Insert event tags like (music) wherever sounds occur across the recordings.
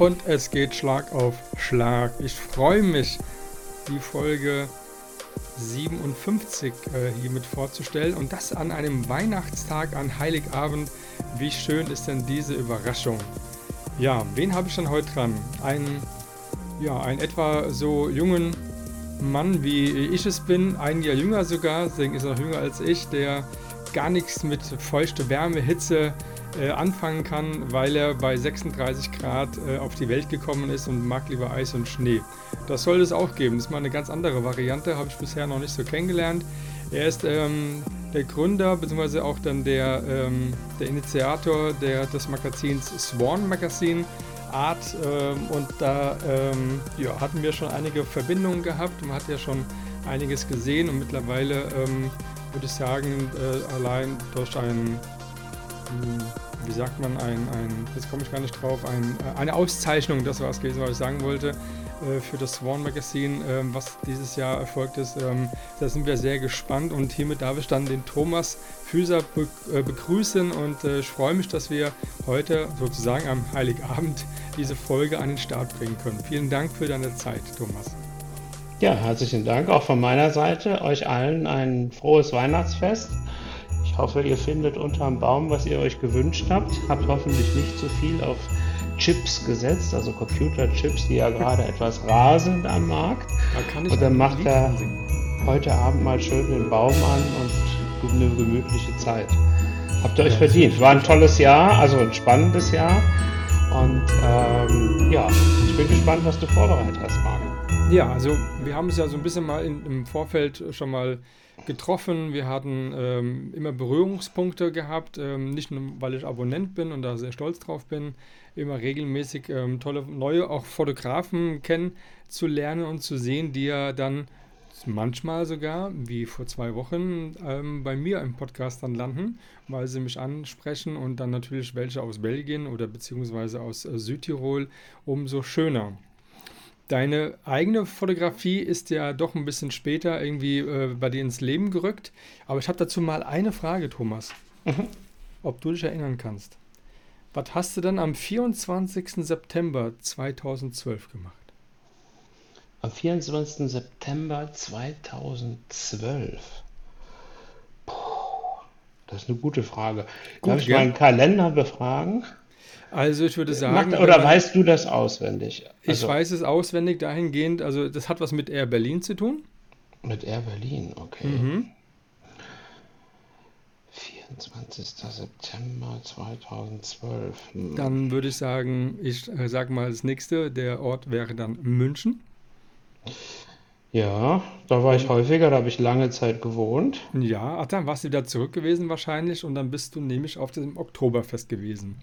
Und es geht Schlag auf Schlag. Ich freue mich, die Folge 57 äh, hiermit vorzustellen. Und das an einem Weihnachtstag, an Heiligabend. Wie schön ist denn diese Überraschung? Ja, wen habe ich dann heute dran? Einen, ja, einen etwa so jungen Mann, wie ich es bin, ein Jahr jünger sogar, deswegen ist er noch jünger als ich, der gar nichts mit feuchte Wärme, Hitze, äh, anfangen kann, weil er bei 36 Grad äh, auf die Welt gekommen ist und mag lieber Eis und Schnee. Das soll es auch geben. Das ist mal eine ganz andere Variante, habe ich bisher noch nicht so kennengelernt. Er ist ähm, der Gründer bzw. auch dann der, ähm, der Initiator der, des Magazins Swan Magazine Art ähm, und da ähm, ja, hatten wir schon einige Verbindungen gehabt. Man hat ja schon einiges gesehen und mittlerweile ähm, würde ich sagen, äh, allein durch ein wie sagt man, ein, ein jetzt komme ich gar nicht drauf, ein, äh, eine Auszeichnung, das war es gewesen, was ich sagen wollte, äh, für das Swan Magazine, ähm, was dieses Jahr erfolgt ist. Ähm, da sind wir sehr gespannt und hiermit darf ich dann den Thomas Füßer äh, begrüßen und ich freue mich, dass wir heute sozusagen am Heiligabend (laughs) diese Folge an den Start bringen können. Vielen Dank für deine Zeit, Thomas. Ja, herzlichen Dank auch von meiner Seite. Euch allen ein frohes Weihnachtsfest hoffe, ihr findet unterm Baum, was ihr euch gewünscht habt. Habt hoffentlich nicht zu viel auf Chips gesetzt, also Computerchips, die ja gerade (laughs) etwas rar sind am Markt. Da und dann macht er heute Abend mal schön den Baum an und eine gemütliche Zeit. Habt ihr euch ja, verdient. War ein tolles Jahr, also ein spannendes Jahr. Und ähm, ja, ich bin gespannt, was du vorbereitet hast, Marc. Ja, also wir haben es ja so ein bisschen mal in, im Vorfeld schon mal getroffen. Wir hatten ähm, immer Berührungspunkte gehabt, ähm, nicht nur weil ich Abonnent bin und da sehr stolz drauf bin, immer regelmäßig ähm, tolle neue auch Fotografen kennenzulernen und zu sehen, die ja dann manchmal sogar, wie vor zwei Wochen, ähm, bei mir im Podcast dann landen, weil sie mich ansprechen und dann natürlich welche aus Belgien oder beziehungsweise aus äh, Südtirol umso schöner. Deine eigene Fotografie ist ja doch ein bisschen später irgendwie äh, bei dir ins Leben gerückt. Aber ich habe dazu mal eine Frage, Thomas. Mhm. Ob du dich erinnern kannst. Was hast du dann am 24. September 2012 gemacht? Am 24. September 2012. Puh, das ist eine gute Frage. Gut, Darf ich meinen Kalender befragen? Also ich würde sagen. Macht, oder man, weißt du das auswendig? Also, ich weiß es auswendig dahingehend, also das hat was mit Air Berlin zu tun. Mit Air Berlin, okay. Mhm. 24. September 2012. Hm. Dann würde ich sagen, ich äh, sage mal das nächste, der Ort wäre dann München. Ja, da war ich häufiger, da habe ich lange Zeit gewohnt. Ja, ach, dann warst du wieder zurück gewesen wahrscheinlich und dann bist du nämlich auf dem Oktoberfest gewesen.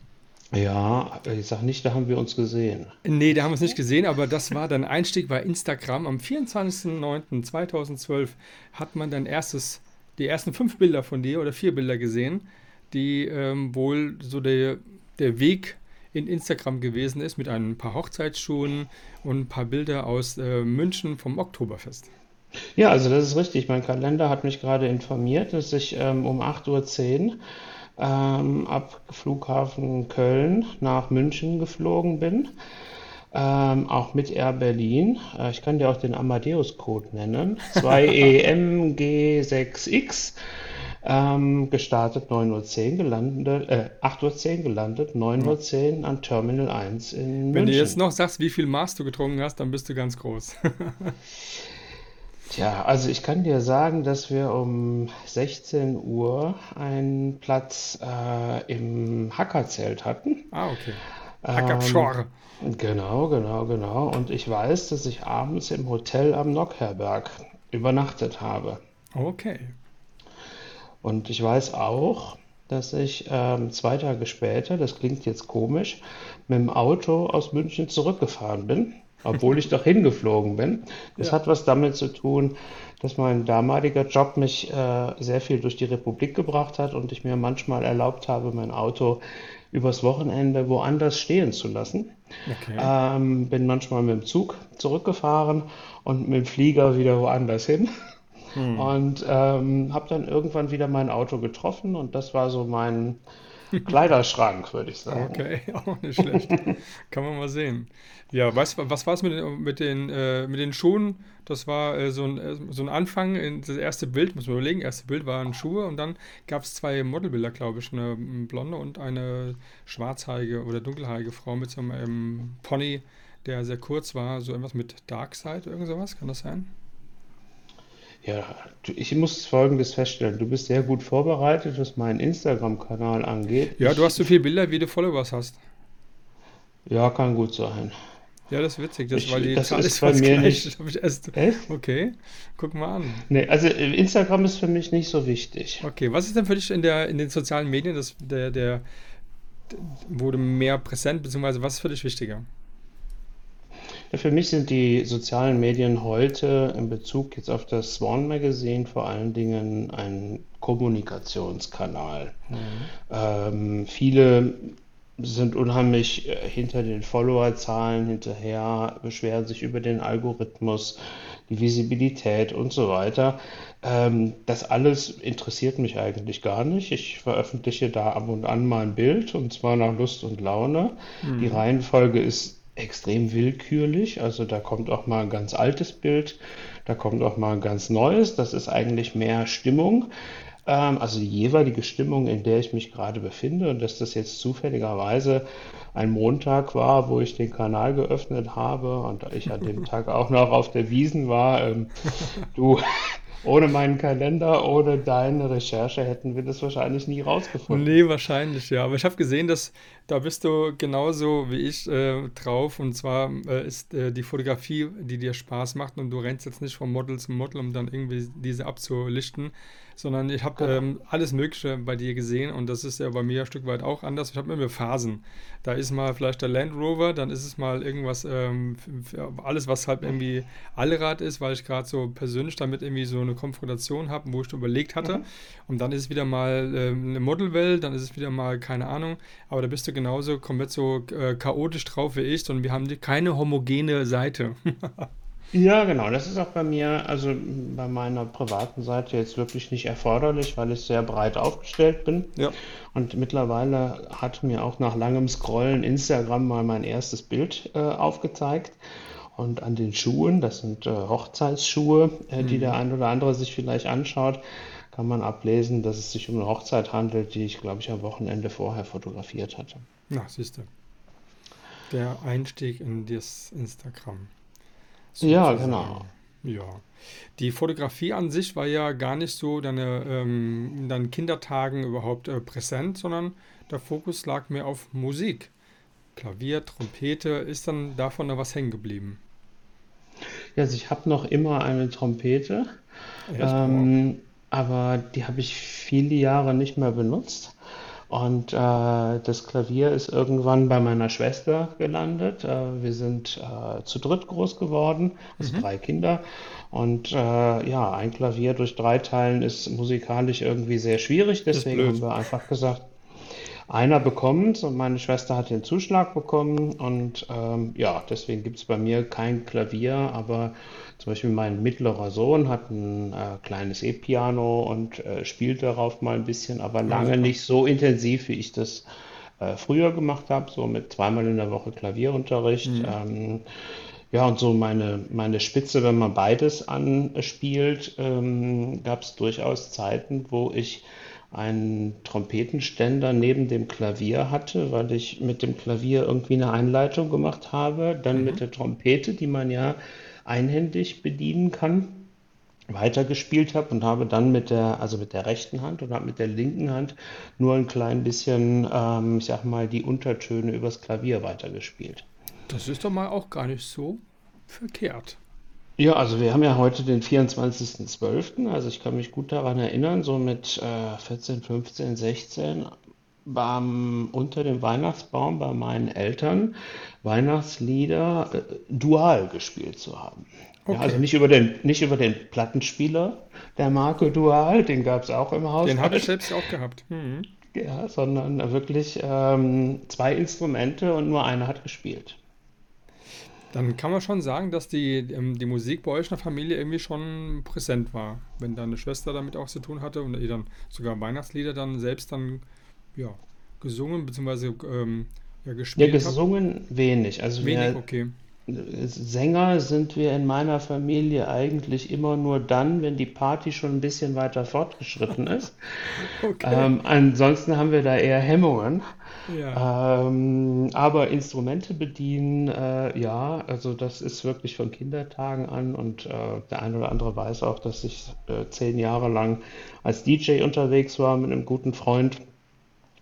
Ja, ich sag nicht, da haben wir uns gesehen. Nee, da haben wir uns nicht gesehen, aber das war dein Einstieg bei Instagram. Am 24.09.2012 hat man dein erstes, die ersten fünf Bilder von dir oder vier Bilder gesehen, die ähm, wohl so der, der Weg in Instagram gewesen ist mit ein paar Hochzeitsschuhen und ein paar Bilder aus äh, München vom Oktoberfest. Ja, also das ist richtig. Mein Kalender hat mich gerade informiert, dass ich ähm, um 8.10 Uhr ähm, ab Flughafen Köln nach München geflogen bin. Ähm, auch mit Air Berlin. Äh, ich kann dir auch den Amadeus-Code nennen. (laughs) 2EMG6X. Ähm, gestartet 9.10 Uhr, gelandet, äh, 8.10 Uhr gelandet, 9.10 Uhr an Terminal 1 in München. Wenn du jetzt noch sagst, wie viel Maß du getrunken hast, dann bist du ganz groß. (laughs) Tja, also ich kann dir sagen, dass wir um 16 Uhr einen Platz äh, im Hackerzelt hatten. Ah, okay. Hackerpschor. Ähm, genau, genau, genau. Und ich weiß, dass ich abends im Hotel am Nockherberg übernachtet habe. Okay. Und ich weiß auch, dass ich ähm, zwei Tage später, das klingt jetzt komisch, mit dem Auto aus München zurückgefahren bin, obwohl ich doch hingeflogen bin. Das Ja. hat was damit zu tun, dass mein damaliger Job mich äh, sehr viel durch die Republik gebracht hat und ich mir manchmal erlaubt habe, mein Auto übers Wochenende woanders stehen zu lassen. Okay. Ähm, bin manchmal mit dem Zug zurückgefahren und mit dem Flieger wieder woanders hin. Hm. Und ähm, habe dann irgendwann wieder mein Auto getroffen und das war so mein Kleiderschrank, würde ich sagen. Okay, (laughs) auch nicht schlecht. Kann man mal sehen. Ja, weißt du, was war es mit den, mit den, äh, mit den Schuhen? Das war äh, so ein, äh, so ein Anfang, in das erste Bild, muss man überlegen, erste Bild waren Schuhe und dann gab es zwei Modelbilder, glaube ich, eine blonde und eine schwarzhaarige oder dunkelhaarige Frau mit so einem ähm, Pony, der sehr kurz war, so irgendwas mit Darkside, irgend sowas, kann das sein? Ja, ich muss Folgendes feststellen. Du bist sehr gut vorbereitet, was meinen Instagram-Kanal angeht. Ja, du hast so viele Bilder, wie du Followers hast. ja, kann gut sein. Ja, das ist witzig, das, weil Ich, die das Zahl ist ist bei mir gleich. nicht. (laughs) Hab ich erst, Echt? okay, guck mal an. Nee, also äh, Instagram ist für mich nicht so wichtig. Okay, was ist denn für dich in der, in den sozialen Medien das, der, der, wurde mehr präsent, beziehungsweise was ist für dich wichtiger? Ja, für mich sind die sozialen Medien heute in Bezug jetzt auf das Swan Magazine vor allen Dingen ein Kommunikationskanal. Mhm. Ähm, viele sind unheimlich äh, hinter den Followerzahlen hinterher, beschweren sich über den Algorithmus, die Visibilität und so weiter. Ähm, das alles interessiert mich eigentlich gar nicht. Ich veröffentliche da ab und an mal ein Bild und zwar nach Lust und Laune. Die Mhm. Reihenfolge ist extrem willkürlich, also da kommt auch mal ein ganz altes Bild, da kommt auch mal ein ganz neues. Das ist eigentlich mehr Stimmung. Ähm, also die jeweilige Stimmung, in der ich mich gerade befinde. Und dass das jetzt zufälligerweise ein Montag war, wo ich den Kanal geöffnet habe und ich an dem (laughs) Tag auch noch auf der Wiesn war. Ähm, du, ohne meinen Kalender, ohne deine Recherche hätten wir das wahrscheinlich nie rausgefunden. Nee, wahrscheinlich, ja. Aber ich habe gesehen, dass da bist du genauso wie ich äh, drauf. Und zwar äh, ist äh, die Fotografie, die dir Spaß macht und du rennst jetzt nicht von Model zu Model, um dann irgendwie diese abzulichten, sondern ich habe ähm, alles Mögliche bei dir gesehen und das ist ja bei mir ein Stück weit auch anders. Ich habe immer Phasen. Da ist mal vielleicht der Land Rover, dann ist es mal irgendwas, ähm, alles, was halt irgendwie Allrad ist, weil ich gerade so persönlich damit irgendwie so eine Konfrontation habe, wo ich überlegt hatte. Mhm. Und dann ist es wieder mal ähm, eine Modelwelt, dann ist es wieder mal keine Ahnung. Aber da bist du genauso komplett so äh, chaotisch drauf wie ich, sondern wir haben keine homogene Seite. (laughs) Ja, genau. Das ist auch bei mir, also bei meiner privaten Seite jetzt wirklich nicht erforderlich, weil ich sehr breit aufgestellt bin. Ja. Und mittlerweile hat mir auch nach langem Scrollen Instagram mal mein erstes Bild äh, aufgezeigt. Und an den Schuhen, das sind äh, Hochzeitsschuhe, äh, die der Mhm. ein oder andere sich vielleicht anschaut, kann man ablesen, dass es sich um eine Hochzeit handelt, die ich, glaube ich, am Wochenende vorher fotografiert hatte. Na, siehst du. Der Einstieg in das Instagram, Ja, genau. Ja. Die Fotografie an sich war ja gar nicht so deine, ähm, in deinen Kindertagen überhaupt äh, präsent, sondern der Fokus lag mehr auf Musik. Klavier, Trompete, ist dann davon noch was hängen geblieben? Ja, also ich habe noch immer eine Trompete. Ähm, aber die habe ich viele Jahre nicht mehr benutzt. Und äh, das Klavier ist irgendwann bei meiner Schwester gelandet. Äh, wir sind äh, zu dritt groß geworden, also Mhm. drei Kinder. Und äh, ja, ein Klavier durch drei Teilen ist musikalisch irgendwie sehr schwierig. Deswegen haben wir einfach gesagt, einer bekommt und meine Schwester hat den Zuschlag bekommen und ähm, ja, deswegen gibt es bei mir kein Klavier, aber zum Beispiel mein mittlerer Sohn hat ein äh, kleines E-Piano und äh, spielt darauf mal ein bisschen, aber Ja, lange super. nicht so intensiv, wie ich das äh, früher gemacht habe, so mit zweimal in der Woche Klavierunterricht. Mhm. Ähm, ja, und so meine, meine Spitze, wenn man beides anspielt, ähm, gab es durchaus Zeiten, wo ich einen Trompetenständer neben dem Klavier hatte, weil ich mit dem Klavier irgendwie eine Einleitung gemacht habe, dann mit Mhm. der Trompete, die man ja einhändig bedienen kann, weitergespielt habe und habe dann mit der, also mit der rechten Hand und habe mit der linken Hand nur ein klein bisschen, ähm, ich sag mal, die Untertöne übers Klavier weitergespielt. Das ist doch mal auch gar nicht so verkehrt. Ja, also wir haben ja heute den 24.12., also ich kann mich gut daran erinnern, so mit äh, 14, 15, 16 beim, unter dem Weihnachtsbaum bei meinen Eltern Weihnachtslieder äh, dual gespielt zu haben. Ja, also Okay. nicht über den, nicht über den Plattenspieler der Marke Dual, den gab es auch im Den habe ich selbst auch gehabt. Mhm. ja, sondern wirklich ähm, zwei Instrumente und nur einer hat gespielt. Dann kann man schon sagen, dass die, ähm, die Musik bei euch in der Familie irgendwie schon präsent war. Wenn deine Schwester damit auch zu tun hatte und ihr dann sogar Weihnachtslieder dann selbst dann ja, gesungen bzw. Ähm, ja, Ja, gespielt habt. gesungen wenig. Also Wenig, wir okay. Sänger sind wir in meiner Familie eigentlich immer nur dann, wenn die Party schon ein bisschen weiter fortgeschritten (laughs) ist. Okay. Ähm, ansonsten haben wir da eher Hemmungen. Ja. Ähm, aber Instrumente bedienen, äh, ja, also das ist wirklich von Kindertagen an und äh, der eine oder andere weiß auch, dass ich äh, zehn Jahre lang als DJ unterwegs war mit einem guten Freund.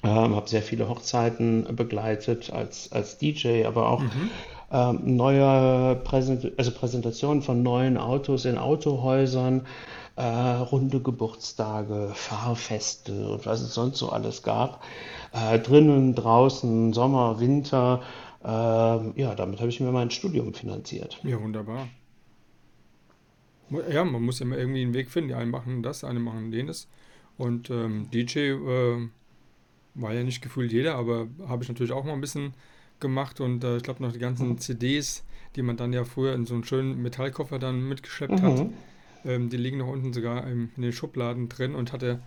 Ähm, habe sehr viele Hochzeiten begleitet als, als DJ, aber auch Mhm. Ähm, neue Präsent also Präsentationen von neuen Autos in Autohäusern, äh, runde Geburtstage, Fahrfeste und was es sonst so alles gab. Äh, drinnen, draußen, Sommer, Winter. Ähm, ja, damit habe ich mir mein Studium finanziert. Ja, wunderbar. Ja, man muss immer irgendwie einen Weg finden. Die einen machen das, die anderen machen jenes. Und ähm, DJ äh, war ja nicht gefühlt jeder, aber habe ich natürlich auch mal ein bisschen gemacht. Und äh, ich glaube noch die ganzen CDs, die man dann ja früher in so einen schönen Metallkoffer dann mitgeschleppt hat, Mhm. ähm, die liegen noch unten sogar im, in den Schubladen drin und hatte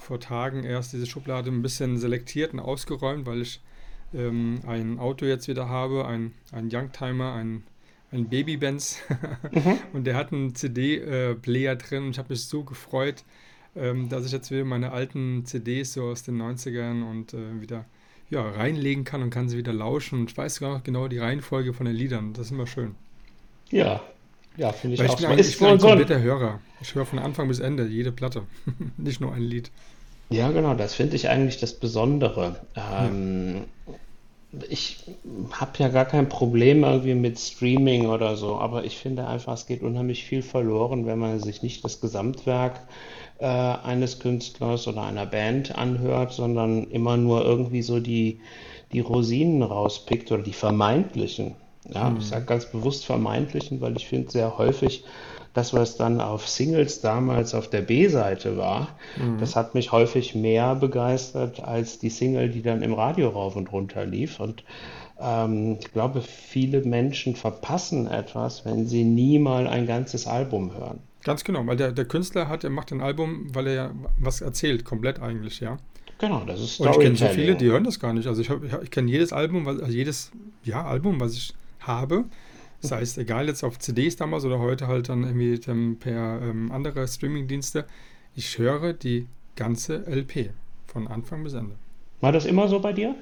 vor Tagen erst diese Schublade ein bisschen selektiert und ausgeräumt, weil ich ähm, ein Auto jetzt wieder habe, ein, ein Youngtimer, ein, ein Baby-Benz (laughs) Mhm. und der hat einen CD-Player drin und ich habe mich so gefreut, ähm, dass ich jetzt wieder meine alten CDs so aus den 90ern und äh, wieder ja, reinlegen kann und kann sie wieder lauschen und ich weiß sogar noch genau die Reihenfolge von den Liedern, das ist immer schön. Ja, ja, finde ich Weil ich auch bin so. ein, ich bin ein so ein, kompletter Hörer. Ich höre von Anfang bis Ende jede Platte, (laughs) nicht nur ein Lied. ja, genau, das finde ich eigentlich das Besondere. Ja. Ich habe ja gar kein Problem irgendwie mit Streaming oder so, aber ich finde einfach, es geht unheimlich viel verloren, wenn man sich nicht das Gesamtwerk äh, eines Künstlers oder einer Band anhört, sondern immer nur irgendwie so die, die Rosinen rauspickt oder die vermeintlichen. Ja, ich Hm. sage ganz bewusst vermeintlichen, weil ich finde sehr häufig, das, was dann auf Singles damals auf der B-Seite war, Mhm. das hat mich häufig mehr begeistert als die Single, die dann im Radio rauf und runter lief. Und ähm, ich glaube, viele Menschen verpassen etwas, wenn sie nie mal ein ganzes Album hören. Ganz genau, weil der, der Künstler hat, er macht ein Album, weil er ja was erzählt, komplett eigentlich, ja. Genau, das ist Und ich kenne so viele, die Storytelling. hören das gar nicht. Also ich, ich, ich kenne jedes Album, was- also jedes ja, Album, was ich habe, sei es egal jetzt auf CDs damals oder heute halt dann irgendwie per ähm, andere Streamingdienste, ich höre die ganze LP von Anfang bis Ende. War das immer so bei dir?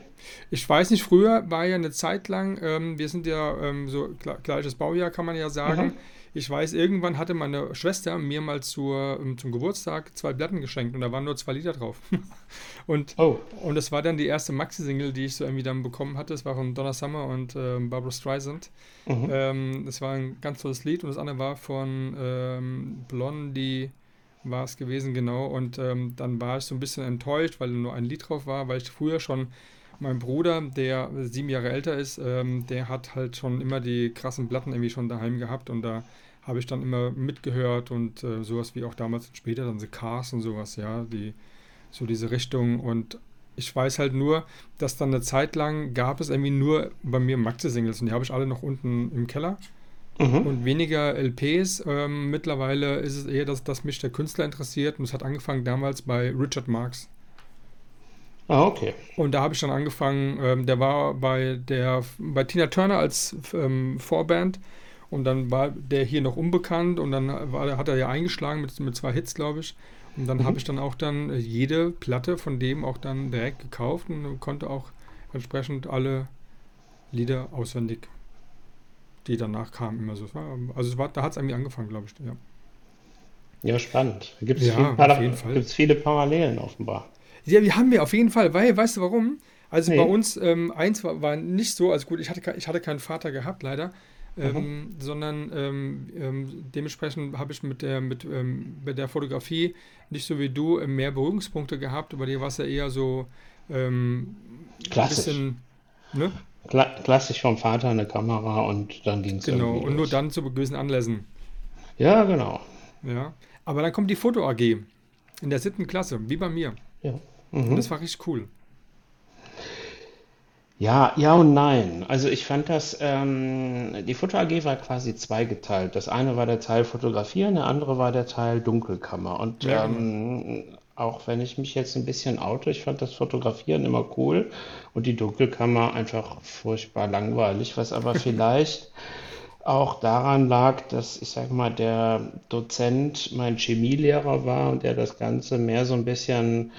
Ich weiß nicht, früher war ja eine Zeit lang, ähm, wir sind ja ähm, so gle- gleiches Baujahr, kann man ja sagen. Mhm. Ich weiß, irgendwann hatte meine Schwester mir mal zur, ähm, zum Geburtstag zwei Platten geschenkt und da waren nur zwei Lieder drauf. (laughs) Und, Oh, und das war dann die erste Maxi-Single, die ich so irgendwie dann bekommen hatte. Das war von Donna Summer und ähm, Barbra Streisand. mhm. Ähm, das war ein ganz tolles Lied und das andere war von ähm, Blondie, war es gewesen, genau. Und ähm, dann war ich so ein bisschen enttäuscht, weil nur ein Lied drauf war, weil ich früher schon, mein Bruder, der sieben Jahre älter ist, ähm, der hat halt schon immer die krassen Platten irgendwie schon daheim gehabt und da habe ich dann immer mitgehört und äh, sowas wie auch damals und später dann The Cars und sowas, ja, die, so diese Richtung und ich weiß halt nur, dass dann eine Zeit lang gab es irgendwie nur bei mir Maxi-Singles und die habe ich alle noch unten im Keller Mhm. und weniger LPs. Ähm, mittlerweile ist es eher, dass, dass mich der Künstler interessiert und es hat angefangen damals bei Richard Marx. Ah, okay. Und da habe ich dann angefangen, ähm, der war bei der bei Tina Turner als ähm, Vorband und dann war der hier noch unbekannt und dann war, hat er ja eingeschlagen mit, mit zwei Hits, glaube ich. Und dann habe Mhm. ich dann auch dann jede Platte von dem auch dann direkt gekauft und konnte auch entsprechend alle Lieder auswendig, die danach kamen, immer so. War- Also es war, da hat es irgendwie angefangen, glaube ich. Ja. Ja, spannend. Da gibt es ja, auf jeden Fall. gibt's viele Parallelen offenbar. Ja, wir haben wir auf jeden Fall, weil, weißt du warum? Also bei Nee. uns, ähm, eins war, war nicht so, also gut, ich hatte, ich hatte keinen Vater gehabt, leider. ähm, sondern ähm, ähm, dementsprechend habe ich mit der, mit, ähm, mit der Fotografie nicht so wie du äh, mehr Berührungspunkte gehabt. Bei dir war es ja eher so ähm, ein Klassisch. bisschen, ne? Kla klassisch vom Vater eine Kamera und dann ging es Genau, und nur los. dann zu gewissen Anlässen. Ja, genau. Ja. Aber dann kommt die Foto AG in der siebten Klasse, wie bei mir. Ja. Und Mhm. das war richtig cool. Ja, ja und nein. Also ich fand das, ähm, die Foto AG war quasi zweigeteilt. Das eine war der Teil Fotografieren, der andere war der Teil Dunkelkammer. Und Ja, genau. ähm, auch wenn ich mich jetzt ein bisschen oute, ich fand das Fotografieren immer cool und die Dunkelkammer einfach furchtbar langweilig, was aber (laughs) vielleicht auch daran lag, dass ich sag mal, der Dozent mein Chemielehrer war und der das Ganze mehr so ein bisschen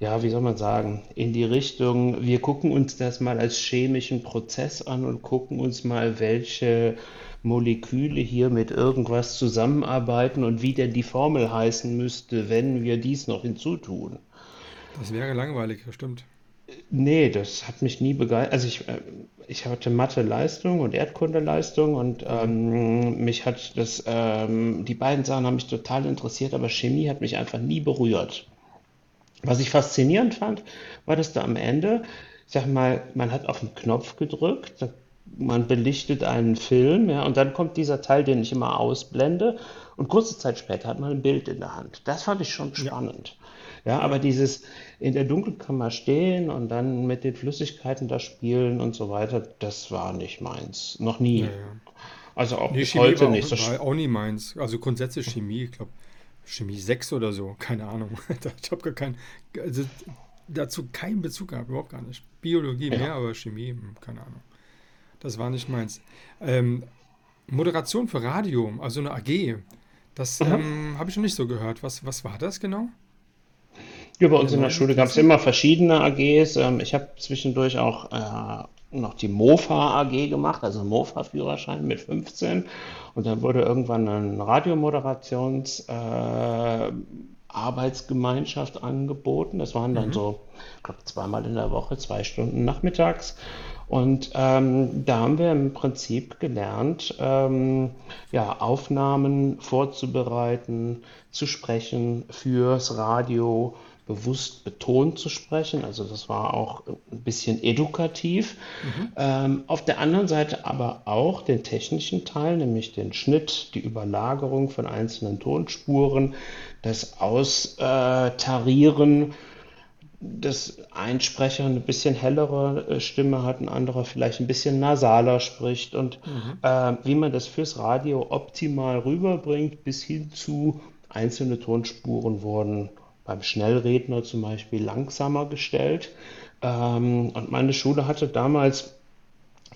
ja, wie soll man sagen, in die Richtung, wir gucken uns das mal als chemischen Prozess an und gucken uns mal, welche Moleküle hier mit irgendwas zusammenarbeiten und wie denn die Formel heißen müsste, wenn wir dies noch hinzutun. Das wäre langweilig, das stimmt. Nee, das hat mich nie begeistert. Also ich, äh, ich hatte Mathe-Leistung und Erdkunde-Leistung und ähm, mich hat das, ähm, die beiden Sachen haben mich total interessiert, aber Chemie hat mich einfach nie berührt. Was ich faszinierend fand, war, dass da am Ende, ich sag mal, man hat auf den Knopf gedrückt, man belichtet einen Film, ja, und dann kommt dieser Teil, den ich immer ausblende, und kurze Zeit später hat man ein Bild in der Hand. Das fand ich schon Ja. spannend. Ja, aber dieses in der Dunkelkammer stehen und dann mit den Flüssigkeiten da spielen und so weiter, das war nicht meins. Noch nie. Ja, ja. Also auch Nee, bis Chemie heute nicht. auch, So, war auch nie meins. Also grundsätzlich Chemie, ich glaube, Chemie 6 oder so, keine Ahnung. (laughs) Ich habe gar keinen, also dazu keinen Bezug gehabt, überhaupt gar nicht. Biologie ja. mehr, aber Chemie, hm, keine Ahnung. Das war nicht meins. Ähm, Moderation für Radio, also eine AG, das Mhm. ähm, habe ich noch nicht so gehört. Was, was war das genau? Ja, bei uns in der neunten Schule gab es Klasse? immer verschiedene AGs. Ähm, ich habe zwischendurch auch äh, noch die Mofa AG gemacht, also Mofa-Führerschein mit 15. Und dann wurde irgendwann eine Radiomoderations äh, Arbeitsgemeinschaft angeboten. Das waren dann Mhm. so, ich glaube, zweimal in der Woche, zwei Stunden nachmittags. Und ähm, da haben wir im Prinzip gelernt, ähm, ja, Aufnahmen vorzubereiten, zu sprechen fürs Radio, bewusst betont zu sprechen. Also das war auch ein bisschen edukativ. Ähm, auf der anderen Seite aber auch den technischen Teil, nämlich den Schnitt, die Überlagerung von einzelnen Tonspuren, das Austarieren dass ein Sprecher eine bisschen hellere äh, Stimme hat, ein anderer vielleicht ein bisschen nasaler spricht und äh, wie man das fürs Radio optimal rüberbringt, bis hin zu einzelne Tonspuren wurden beim Schnellredner zum Beispiel langsamer gestellt. Ähm, und meine Schule hatte damals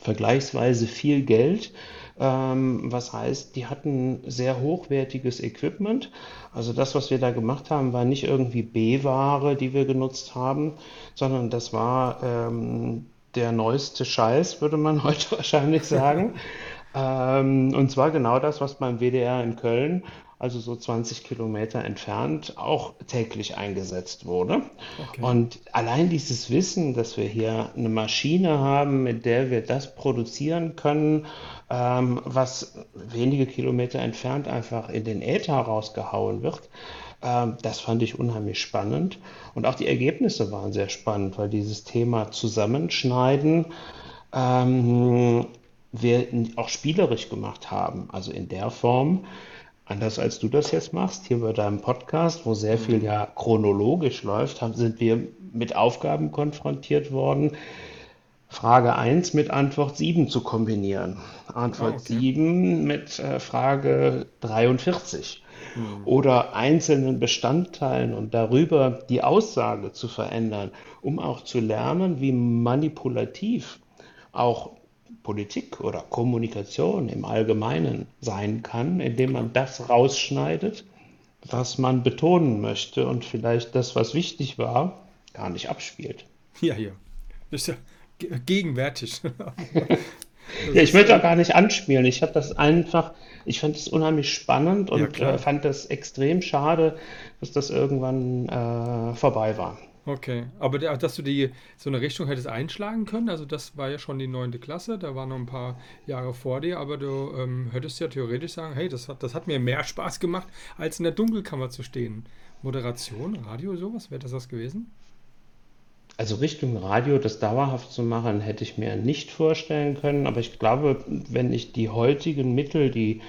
vergleichsweise viel Geld. Ähm, was heißt, die hatten sehr hochwertiges Equipment. Also das, was wir da gemacht haben, war nicht irgendwie B-Ware, die wir genutzt haben, sondern das war ähm, der neueste Scheiß, würde man (laughs) heute wahrscheinlich sagen. (laughs) Ähm, und zwar genau das, was beim WDR in Köln, also so 20 Kilometer entfernt, auch täglich eingesetzt wurde. Okay. Und allein dieses Wissen, dass wir hier eine Maschine haben, mit der wir das produzieren können, ähm, was wenige Kilometer entfernt einfach in den Äther rausgehauen wird, ähm, das fand ich unheimlich spannend. Und auch die Ergebnisse waren sehr spannend, weil dieses Thema Zusammenschneiden ähm, wir auch spielerisch gemacht haben. Also in der Form, anders als du das jetzt machst, hier bei deinem Podcast, wo sehr viel ja chronologisch läuft, haben, sind wir mit Aufgaben konfrontiert worden, Frage 1 mit Antwort 7 zu kombinieren. Antwort okay. 7 mit äh, Frage 43 Hm. oder einzelnen Bestandteilen und darüber die Aussage zu verändern, um auch zu lernen, wie manipulativ auch Politik oder Kommunikation im Allgemeinen sein kann, indem man das rausschneidet, was man betonen möchte und vielleicht das, was wichtig war, gar nicht abspielt. Ja, hier. Das ist ja ge- gegenwärtig. (laughs) Ja, ich möchte auch äh, gar nicht anspielen. Ich habe das einfach, ich fand es unheimlich spannend ja und äh, klar. fand das extrem schade, dass das irgendwann äh, vorbei war. Okay, aber der, dass du die so eine Richtung hättest einschlagen können, also das war ja schon die neunte Klasse, da waren noch ein paar Jahre vor dir, aber du ähm, hättest ja theoretisch sagen, hey, das hat, das hat mir mehr Spaß gemacht, als in der Dunkelkammer zu stehen. Moderation, Radio, sowas, wäre das das gewesen? Also Richtung Radio das dauerhaft zu machen, hätte ich mir nicht vorstellen können, aber ich glaube, wenn ich die heutigen Mittel, die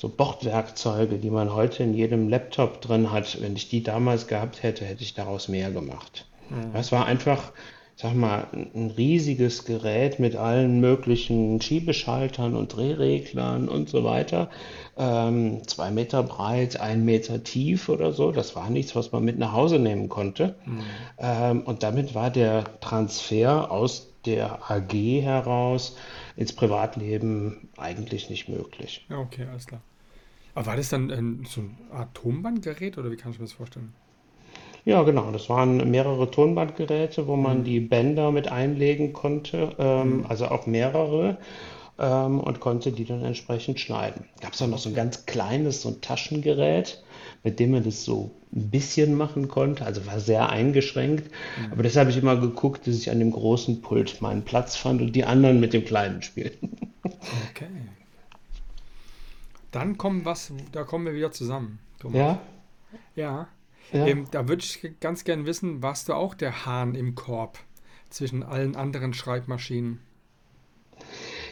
so Bordwerkzeuge, die man heute in jedem Laptop drin hat, wenn ich die damals gehabt hätte, hätte ich daraus mehr gemacht. Mhm. Es war einfach, sag mal, ein riesiges Gerät mit allen möglichen Schiebeschaltern und Drehreglern und so weiter. Ähm, zwei Meter breit, ein Meter tief oder so. Das war nichts, was man mit nach Hause nehmen konnte. Mhm. Ähm, und damit war der Transfer aus der AG heraus ins Privatleben eigentlich nicht möglich. Okay, alles klar. Aber war das dann ein, so ein Art Tonbandgerät oder wie kann ich mir das vorstellen? Ja, genau. Das waren mehrere Tonbandgeräte, wo man mhm. die Bänder mit einlegen konnte, ähm, mhm. also auch mehrere, ähm, und konnte die dann entsprechend schneiden. Gab es auch noch so ein ganz kleines, so ein Taschengerät, mit dem man das so ein bisschen machen konnte, also war sehr eingeschränkt. Mhm. Aber das habe ich immer geguckt, dass ich an dem großen Pult meinen Platz fand und die anderen mit dem kleinen spielten. Okay. Dann kommen was, da kommen wir wieder zusammen. Thomas. Ja. Ja. ja. Ähm, da würde ich ganz gern wissen, warst du auch der Hahn im Korb zwischen allen anderen Schreibmaschinen?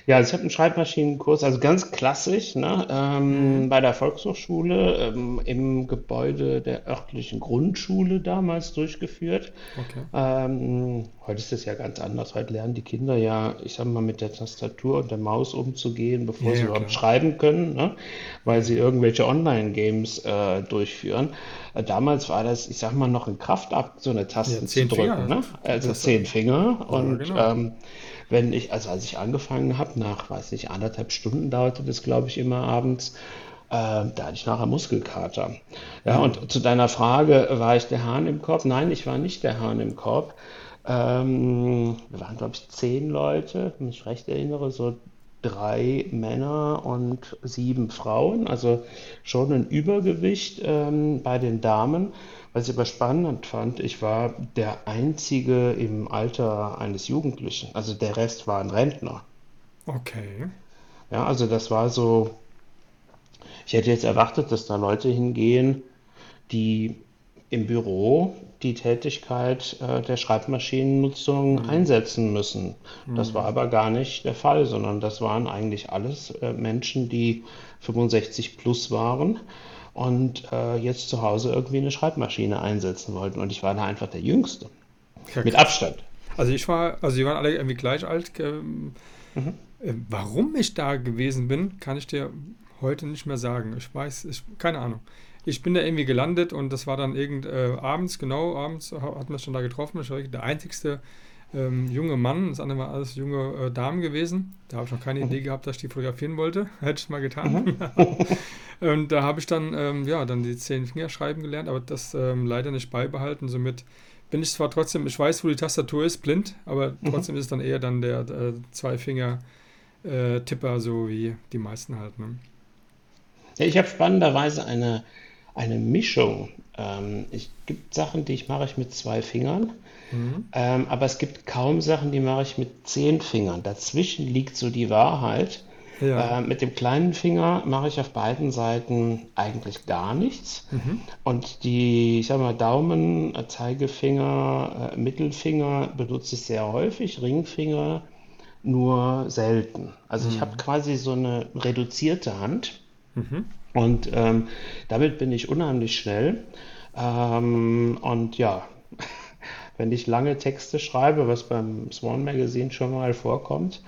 Ja, also ich habe einen Schreibmaschinenkurs, also ganz klassisch, ne, ähm, mhm. bei der Volkshochschule ähm, im Gebäude der örtlichen Grundschule damals durchgeführt. Okay. Ähm, heute ist das ja ganz anders. Heute lernen die Kinder ja, ich sag mal, mit der Tastatur und der Maus umzugehen, bevor ja, sie überhaupt klar. schreiben können, ne, weil sie irgendwelche Online-Games äh, durchführen. Äh, damals war das, ich sag mal, noch in Kraft ab, so eine Taste ja, zu drücken. Finger. Ne? Also zehn Finger. Und genau. Wenn ich, also als ich angefangen habe, nach, weiß nicht, anderthalb Stunden dauerte das, glaube ich, immer abends, äh, da hatte ich nachher Muskelkater. Ja, und zu deiner Frage, war ich der Hahn im Korb? Nein, ich war nicht der Hahn im Korb. Ähm, wir waren, glaube ich, zehn Leute, wenn ich recht erinnere, so drei Männer und sieben Frauen, also schon ein Übergewicht ähm, bei den Damen. Was ich aber spannend fand, ich war der Einzige im Alter eines Jugendlichen. Also der Rest waren Rentner. Okay. Ja, also das war so, ich hätte jetzt erwartet, dass da Leute hingehen, die im Büro die Tätigkeit äh, der Schreibmaschinennutzung mhm. einsetzen müssen. Das mhm. war aber gar nicht der Fall, sondern das waren eigentlich alles äh, Menschen, die 65 plus waren und äh, jetzt zu Hause irgendwie eine Schreibmaschine einsetzen wollten. Und ich war da einfach der Jüngste. Ja, mit Abstand. Also ich war, also sie waren alle irgendwie gleich alt. Ähm, mhm. äh, warum ich da gewesen bin, kann ich dir heute nicht mehr sagen. Ich weiß, ich, keine Ahnung. Ich bin da irgendwie gelandet und das war dann irgend äh, abends, genau, abends hat man schon da getroffen. Ich war der einzigste ähm, junge Mann, das andere war alles junge äh, Damen gewesen. Da habe ich noch keine Idee gehabt, dass ich die fotografieren wollte. (laughs) Hätte ich mal getan. Mhm. (laughs) und da habe ich dann, ähm, ja, dann die zehn Finger schreiben gelernt, aber das ähm, leider nicht beibehalten. Somit bin ich zwar trotzdem, ich weiß, wo die Tastatur ist, blind, aber mhm. trotzdem ist es dann eher dann der äh, Zwei-Finger-Tipper, äh, so wie die meisten halt. Ne? Ja, ich habe spannenderweise eine, eine Mischung. Ähm, es gibt Sachen, die ich mache ich mit zwei Fingern. Mhm. Ähm, aber es gibt kaum Sachen, die mache ich mit zehn Fingern. Dazwischen liegt so die Wahrheit. Ja. Äh, mit dem kleinen Finger mache ich auf beiden Seiten eigentlich gar nichts. Mhm. Und die, ich sag mal, Daumen, äh, Zeigefinger, äh, Mittelfinger benutze ich sehr häufig, Ringfinger nur selten. Also mhm. ich habe quasi so eine reduzierte Hand. Mhm. Und ähm, damit bin ich unheimlich schnell. Ähm, und ja, (laughs) wenn ich lange Texte schreibe, was beim Swan Magazine schon mal vorkommt,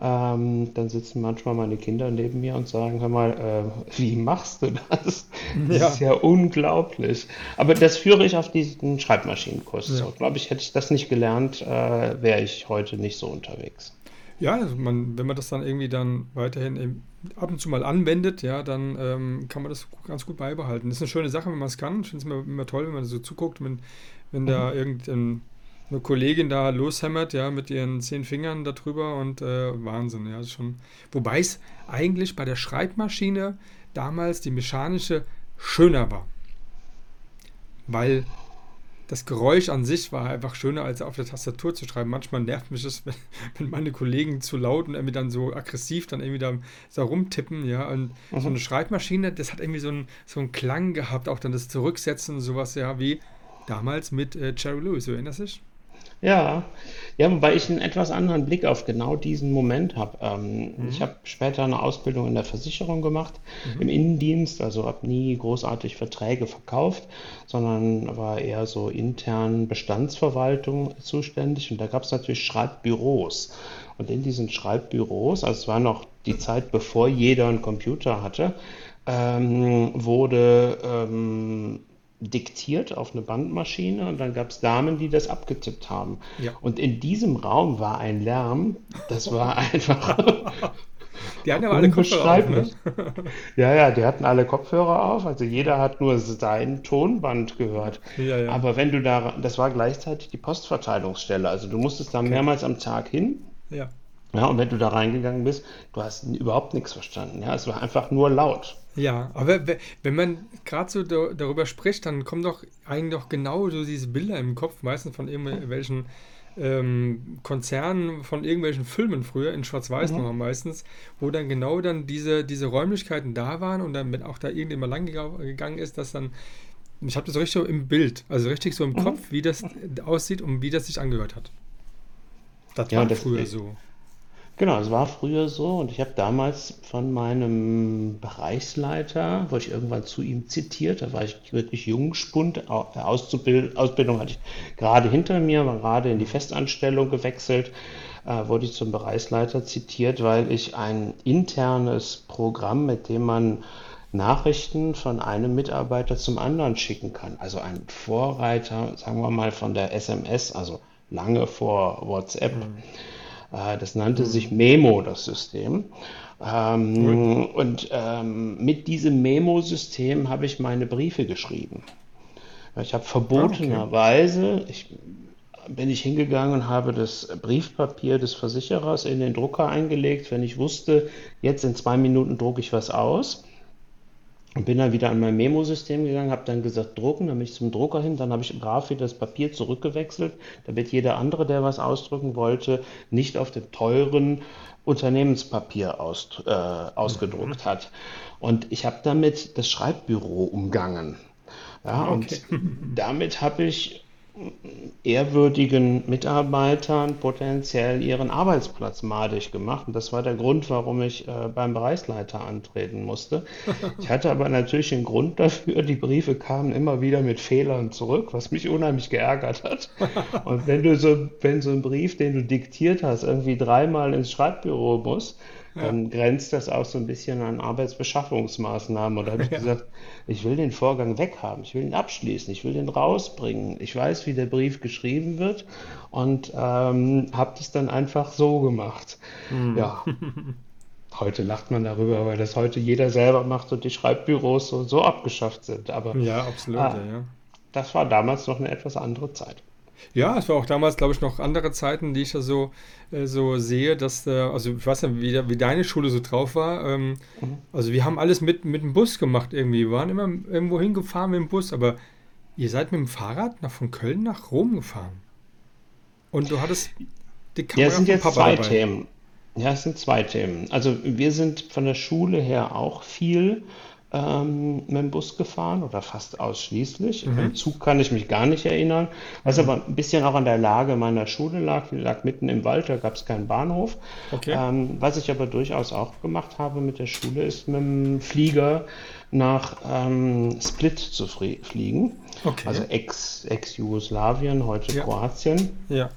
ähm, dann sitzen manchmal meine Kinder neben mir und sagen, hör mal, äh, wie machst du das? Das ja. ist ja unglaublich. Aber das führe ich auf diesen Schreibmaschinenkurs. Ja. So, glaube ich, hätte ich das nicht gelernt, äh, wäre ich heute nicht so unterwegs. Ja, also man, wenn man das dann irgendwie dann weiterhin ab und zu mal anwendet, ja, dann ähm, kann man das ganz gut beibehalten. Das ist eine schöne Sache, wenn man es kann. Ich finde es immer, immer, toll, wenn man so zuguckt, wenn, wenn da irgendeine Kollegin da loshämmert, ja, mit ihren zehn Fingern darüber und äh, Wahnsinn, ja, schon. Wobei es eigentlich bei der Schreibmaschine damals die mechanische schöner war. Weil das Geräusch an sich war einfach schöner, als auf der Tastatur zu schreiben. Manchmal nervt mich das, (laughs) wenn, wenn meine Kollegen zu laut und irgendwie dann so aggressiv dann irgendwie da so rumtippen, ja. Und mhm. so eine Schreibmaschine, das hat irgendwie so einen, so einen Klang gehabt, auch dann das Zurücksetzen und sowas, ja, wie damals mit äh, Jerry Lewis, du erinnerst dich? Ja, ja, wobei ich einen etwas anderen Blick auf genau diesen Moment habe. Ähm, mhm. Ich habe später eine Ausbildung in der Versicherung gemacht, mhm. im Innendienst, also habe nie großartig Verträge verkauft, sondern war eher so intern Bestandsverwaltung zuständig und da gab es natürlich Schreibbüros. Und in diesen Schreibbüros, also es war noch die Zeit, bevor jeder einen Computer hatte, ähm, wurde ähm, diktiert auf eine Bandmaschine und dann gab es Damen, die das abgetippt haben. Ja. Und in diesem Raum war ein Lärm, das war (laughs) einfach. Die hatten aber alle Kopfhörer auf, ne? Ja, ja, die hatten alle Kopfhörer auf, also jeder hat nur sein Tonband gehört. Ja, ja. Aber wenn du da, das war gleichzeitig die Postverteilungsstelle, also du musstest da okay. mehrmals am Tag hin. Ja. Ja, und wenn du da reingegangen bist, du hast überhaupt nichts verstanden. Ja, es war einfach nur laut. Ja, aber wenn man gerade so darüber spricht, dann kommen doch eigentlich doch genau so diese Bilder im Kopf, meistens von irgendwelchen ähm, Konzernen, von irgendwelchen Filmen früher, in Schwarz-Weiß mhm. noch meistens, wo dann genau dann diese, diese Räumlichkeiten da waren und dann, wenn auch da irgendjemand lang gegangen ist, dass dann, ich habe das richtig so im Bild, also richtig so im mhm. Kopf, wie das aussieht und wie das sich angehört hat. Das ja, war das früher so. Genau, es war früher so und ich habe damals von meinem Bereichsleiter, wurde ich irgendwann zu ihm zitiert, da war ich wirklich Jungspund, Auszubild Ausbildung hatte ich gerade hinter mir, war gerade in die Festanstellung gewechselt, äh, wurde ich zum Bereichsleiter zitiert, weil ich ein internes Programm, mit dem man Nachrichten von einem Mitarbeiter zum anderen schicken kann. Also ein Vorreiter, sagen wir mal, von der SMS, also lange vor WhatsApp. Mhm äh, das nannte mhm. sich Memo, das System. Ähm, und ähm, mit diesem Memo-System habe ich meine Briefe geschrieben. Ich habe verbotenerweise, okay. ich, bin ich hingegangen und habe das Briefpapier des Versicherers in den Drucker eingelegt, wenn ich wusste, jetzt in zwei Minuten drucke ich was aus. Und bin dann wieder an mein Memo-System gegangen, habe dann gesagt, drucken, dann bin ich zum Drucker hin, dann habe ich brav wieder das Papier zurückgewechselt, damit jeder andere, der was ausdrücken wollte, nicht auf dem teuren Unternehmenspapier aus, äh, ausgedruckt mhm. hat. Und ich habe damit das Schreibbüro umgangen. Ja, okay. und (laughs) damit habe ich ehrwürdigen Mitarbeitern potenziell ihren Arbeitsplatz madig gemacht. Und das war der Grund, warum ich äh, beim Bereichsleiter antreten musste. (laughs) Ich hatte aber natürlich einen Grund dafür. Die Briefe kamen immer wieder mit Fehlern zurück, was mich unheimlich geärgert hat. (laughs) Und wenn du so, wenn so ein Brief, den du diktiert hast, irgendwie dreimal ins Schreibbüro muss, dann grenzt das auch so ein bisschen an Arbeitsbeschaffungsmaßnahmen. Da habe ich gesagt, ich will den Vorgang weghaben, ich will ihn abschließen, ich will den rausbringen. Ich weiß, wie der Brief geschrieben wird und ähm, habe das dann einfach so gemacht. Mhm. Ja. (laughs) Heute lacht man darüber, weil das heute jeder selber macht und die Schreibbüros so, so abgeschafft sind. Aber ja, absolut. Ah, ja. Das war damals noch eine etwas andere Zeit. Ja, es war auch damals, glaube ich, noch andere Zeiten, die ich da so, äh, so sehe, dass, äh, also ich weiß nicht, wie, wie deine Schule so drauf war. Ähm, mhm. Also wir haben alles mit, mit dem Bus gemacht irgendwie. Wir waren immer irgendwo hingefahren mit dem Bus, aber ihr seid mit dem Fahrrad nach, von Köln nach Rom gefahren. Und du hattest die Kamera Ja, es sind jetzt Papa zwei dabei. Themen. Ja, es sind zwei Themen. Also wir sind von der Schule her auch viel ähm, mit dem Bus gefahren oder fast ausschließlich. Mhm. Im Zug kann ich mich gar nicht erinnern, was mhm. aber ein bisschen auch an der Lage meiner Schule lag. Die lag mitten im Wald, da gab es keinen Bahnhof. Okay. Ähm, was ich aber durchaus auch gemacht habe mit der Schule, ist mit dem Flieger nach ähm, Split zu fliegen. Okay. Also Ex-Jugoslawien, Ex heute ja. Kroatien. Ja.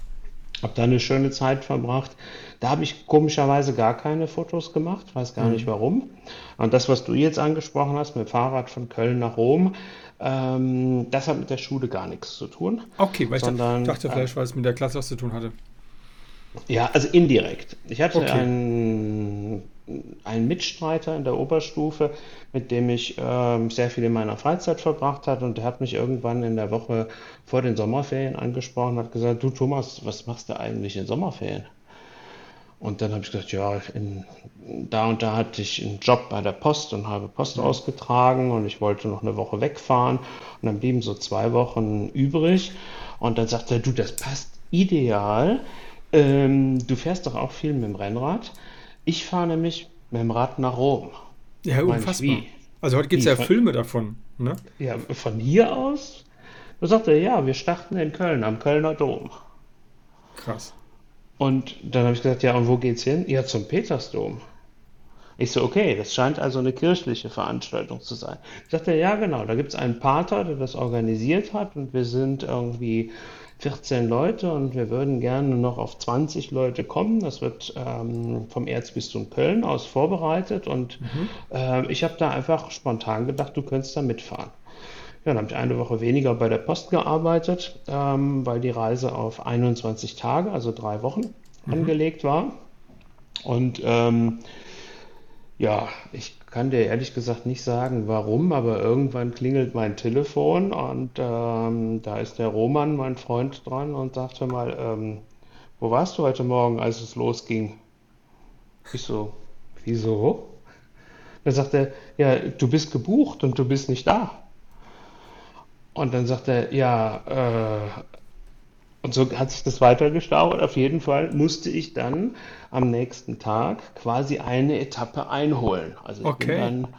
Habe da eine schöne Zeit verbracht. Da habe ich komischerweise gar keine Fotos gemacht, weiß gar mhm. nicht warum. Und das, was du jetzt angesprochen hast, mit dem Fahrrad von Köln nach Rom, ähm, das hat mit der Schule gar nichts zu tun. Okay, weil sondern, ich dachte vielleicht, äh, weil es mit der Klasse was zu tun hatte. Ja, also indirekt. Ich hatte okay. einen, einen Mitstreiter in der Oberstufe, mit dem ich äh, sehr viel in meiner Freizeit verbracht habe und der hat mich irgendwann in der Woche vor den Sommerferien angesprochen und hat gesagt, du Thomas, was machst du eigentlich in Sommerferien? Und dann habe ich gesagt, ja, in, da und da hatte ich einen Job bei der Post und habe Post ausgetragen und ich wollte noch eine Woche wegfahren. Und dann blieben so zwei Wochen übrig. Und dann sagte er, du, das passt ideal. Ähm, du fährst doch auch viel mit dem Rennrad. Ich fahre nämlich mit dem Rad nach Rom. Ja, ich, unfassbar. wie? Also heute gibt es ja Von- Filme davon, ne? Ja, von hier aus? Da sagte er, ja, wir starten in Köln, am Kölner Dom. Krass. Und dann habe ich gesagt, ja, und wo geht's hin? Ja, zum Petersdom. Ich so, okay, das scheint also eine kirchliche Veranstaltung zu sein. Sagt er, ja, genau, da gibt's einen Pater, der das organisiert hat und wir sind irgendwie 14 Leute und wir würden gerne noch auf 20 Leute kommen. Das wird ähm, vom Erzbistum Köln aus vorbereitet und äh, ich habe da einfach spontan gedacht, du könntest da mitfahren. Ja, dann habe ich eine Woche weniger bei der Post gearbeitet, ähm, weil die Reise auf 21 Tage, also drei Wochen, angelegt war. Und ähm, ja, ich kann dir ehrlich gesagt nicht sagen, warum, aber irgendwann klingelt mein Telefon und ähm, da ist der Roman, mein Freund, dran und sagte mal, ähm, wo warst du heute Morgen, als es losging? Ich so, wieso? Dann sagt er, ja, du bist gebucht und du bist nicht da. Und dann sagt er, ja, äh, und so hat sich das weiter gestaut. Auf jeden Fall musste ich dann am nächsten Tag quasi eine Etappe einholen. Also ich bin Okay. dann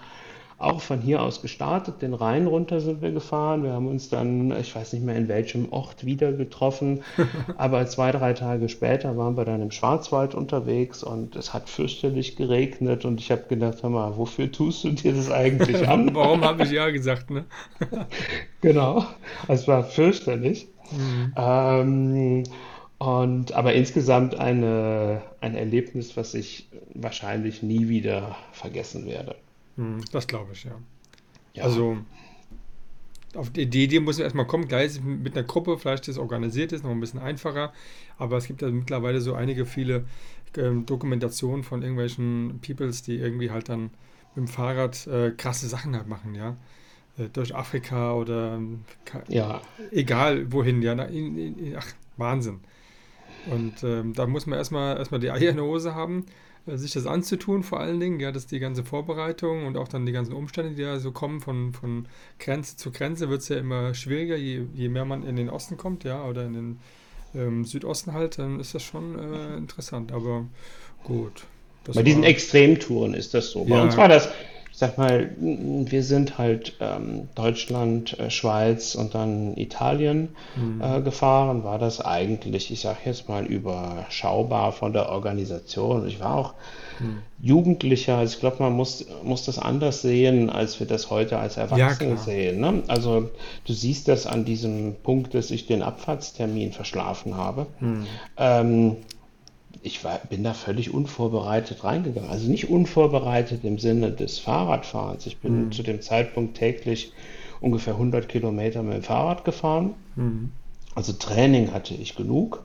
auch von hier aus gestartet, den Rhein runter sind wir gefahren. Wir haben uns dann, ich weiß nicht mehr in welchem Ort wieder getroffen, (laughs) aber zwei, drei Tage später waren wir dann im Schwarzwald unterwegs und es hat fürchterlich geregnet und ich habe gedacht, hör mal, wofür tust du dir das eigentlich an? (laughs) Warum habe ich ja gesagt, ne? (laughs) Genau, es war fürchterlich. Ähm, und, aber insgesamt eine, ein Erlebnis, was ich wahrscheinlich nie wieder vergessen werde. Hm, Das glaube ich, ja. Ja, Also, auf die die Idee muss man erstmal kommen. Gleich mit einer Gruppe, vielleicht das organisiert ist, noch ein bisschen einfacher. Aber es gibt ja mittlerweile so einige, viele ähm, Dokumentationen von irgendwelchen Peoples, die irgendwie halt dann mit dem Fahrrad äh, krasse Sachen halt machen, ja. Äh, durch Afrika oder ka- ja, egal wohin, ja. In, in, in, ach, Wahnsinn. Und ähm, da muss man erstmal erstmal die Eier in der Hose haben, äh, sich das anzutun, vor allen Dingen, ja, dass die ganze Vorbereitung und auch dann die ganzen Umstände, die da so kommen, von, von Grenze zu Grenze, wird es ja immer schwieriger, je, je mehr man in den Osten kommt, ja, oder in den ähm, Südosten halt, dann ist das schon äh, interessant. Aber gut. Bei diesen Extremtouren ist das so. Bei Ja. uns war das, ich sag mal, wir sind halt ähm, Deutschland, äh, Schweiz und dann Italien Mhm. äh, gefahren, war das eigentlich, ich sag jetzt mal, überschaubar von der Organisation. Ich war auch Mhm. Jugendlicher, also ich glaube, man muss, muss das anders sehen, als wir das heute als Erwachsene klar. sehen. Ne? Also du siehst das an diesem Punkt, dass ich den Abfahrtstermin verschlafen habe. Hm. Ähm, ich war, bin da völlig unvorbereitet reingegangen. Also nicht unvorbereitet im Sinne des Fahrradfahrens. Ich bin Hm. zu dem Zeitpunkt täglich ungefähr 100 Kilometer mit dem Fahrrad gefahren. Hm. Also Training hatte ich genug.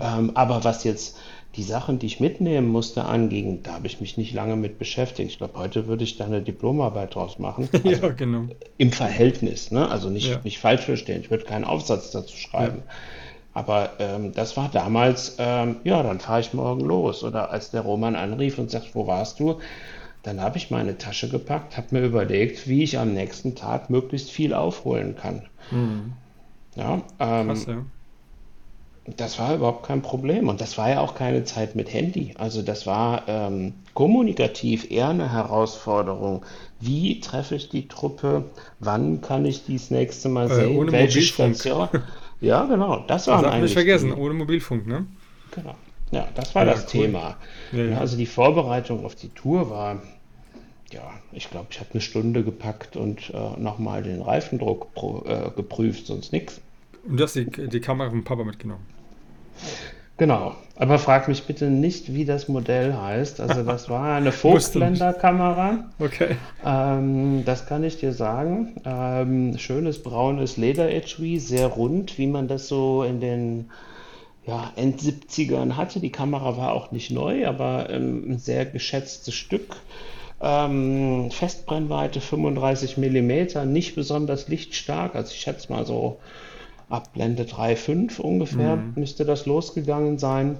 Ähm, aber was jetzt die Sachen, die ich mitnehmen musste, anging, da habe ich mich nicht lange mit beschäftigt. Ich glaube, heute würde ich da eine Diplomarbeit draus machen. (laughs) Also ja, genau. im Verhältnis, ne? Also nicht, Ja. nicht falsch verstehen. Ich würde keinen Aufsatz dazu schreiben. Aber ähm, das war damals, ähm, ja, dann fahre ich morgen los. Oder als der Roman anrief und sagt, wo warst du? Dann habe ich meine Tasche gepackt, habe mir überlegt, wie ich am nächsten Tag möglichst viel aufholen kann. Hm. Ja, ähm, Krass, ja. das war überhaupt kein Problem. Und das war ja auch keine Zeit mit Handy. Also das war ähm, kommunikativ eher eine Herausforderung. Wie treffe ich die Truppe? Wann kann ich die das nächste Mal Äh, sehen? ohne Welche Mobilfunk. Station? (laughs) Ja, genau. Das man eigentlich nicht vergessen, ohne Mobilfunk, ne? genau. Ja, das war Ja, das cool. Thema. Ja, ja. also die Vorbereitung auf die Tour war, ja, ich glaube, ich habe eine Stunde gepackt und äh, nochmal den Reifendruck pro, äh, geprüft, sonst nichts. Und du hast die, die Kamera vom Papa mitgenommen. Genau, aber frag mich bitte nicht, wie das Modell heißt. Also das war eine. (laughs) Vogtländer-Kamera, Okay. ähm, das kann ich dir sagen. Ähm, schönes braunes Lederetui, sehr rund, wie man das so in den ja, End-70ern hatte. Die Kamera war auch nicht neu, aber ähm, ein sehr geschätztes Stück. Ähm, Festbrennweite 35 mm, nicht besonders lichtstark. Also ich schätze mal so ab Blende 3,5 ungefähr müsste das losgegangen sein.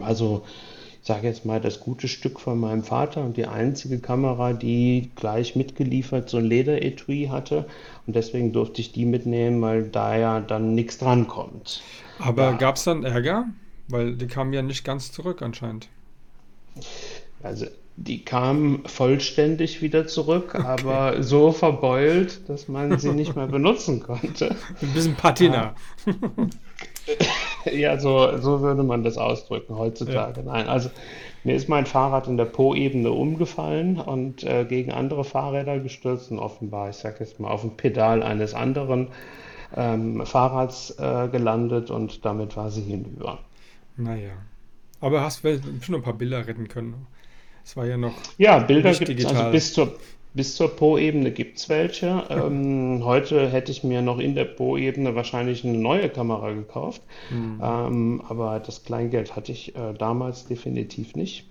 Also sage jetzt mal, das gute Stück von meinem Vater und die einzige Kamera, die gleich mitgeliefert so ein Lederetui hatte. Und deswegen durfte ich die mitnehmen, weil da ja dann nichts drankommt. Aber Ja, gab es dann Ärger? Weil die kamen ja nicht ganz zurück anscheinend. also die kam vollständig wieder zurück, Okay. aber so verbeult, dass man sie nicht mehr benutzen konnte. Ein bisschen Ah, Patina. Ja, so, so würde man das ausdrücken Ja. heutzutage. Nein, also mir ist mein Fahrrad in der Po-Ebene umgefallen und äh, gegen andere Fahrräder gestürzt und offenbar, ich sag jetzt mal, auf dem Pedal eines anderen ähm, Fahrrads äh, gelandet und damit war sie hinüber. Naja. Aber hast wel- bestimmt ein paar Bilder retten können. Es war ja noch Ja, Bilder gibt es, also bis zur, bis zur Po-Ebene gibt es welche. Ähm, heute hätte ich mir noch in der Po-Ebene wahrscheinlich eine neue Kamera gekauft. Hm. Ähm, aber das Kleingeld hatte ich äh, damals definitiv nicht.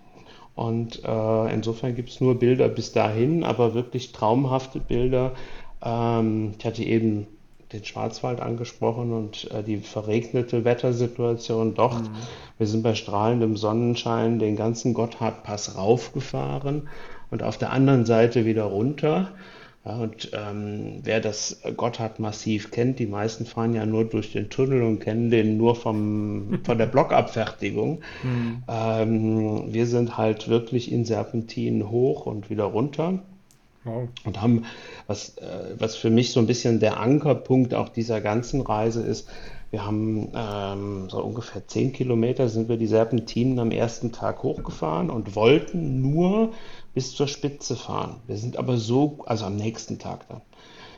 Und äh, insofern gibt es nur Bilder bis dahin, aber wirklich traumhafte Bilder. Ähm, ich hatte eben den Schwarzwald angesprochen und äh, die verregnete Wettersituation dort. Hm. Wir sind bei strahlendem Sonnenschein den ganzen Gotthardpass raufgefahren und auf der anderen Seite wieder runter. Ja, und ähm, wer das Gotthardmassiv kennt, die meisten fahren ja nur durch den Tunnel und kennen den nur vom, (laughs) von der Blockabfertigung. Hm. Ähm, wir sind halt wirklich in Serpentinen hoch und wieder runter Wow. und haben, was, äh, was für mich so ein bisschen der Ankerpunkt auch dieser ganzen Reise ist, wir haben ähm, so ungefähr 10 Kilometer sind wir die Serpentinen am ersten Tag hochgefahren und wollten nur bis zur Spitze fahren. Wir sind aber so, also am nächsten Tag dann,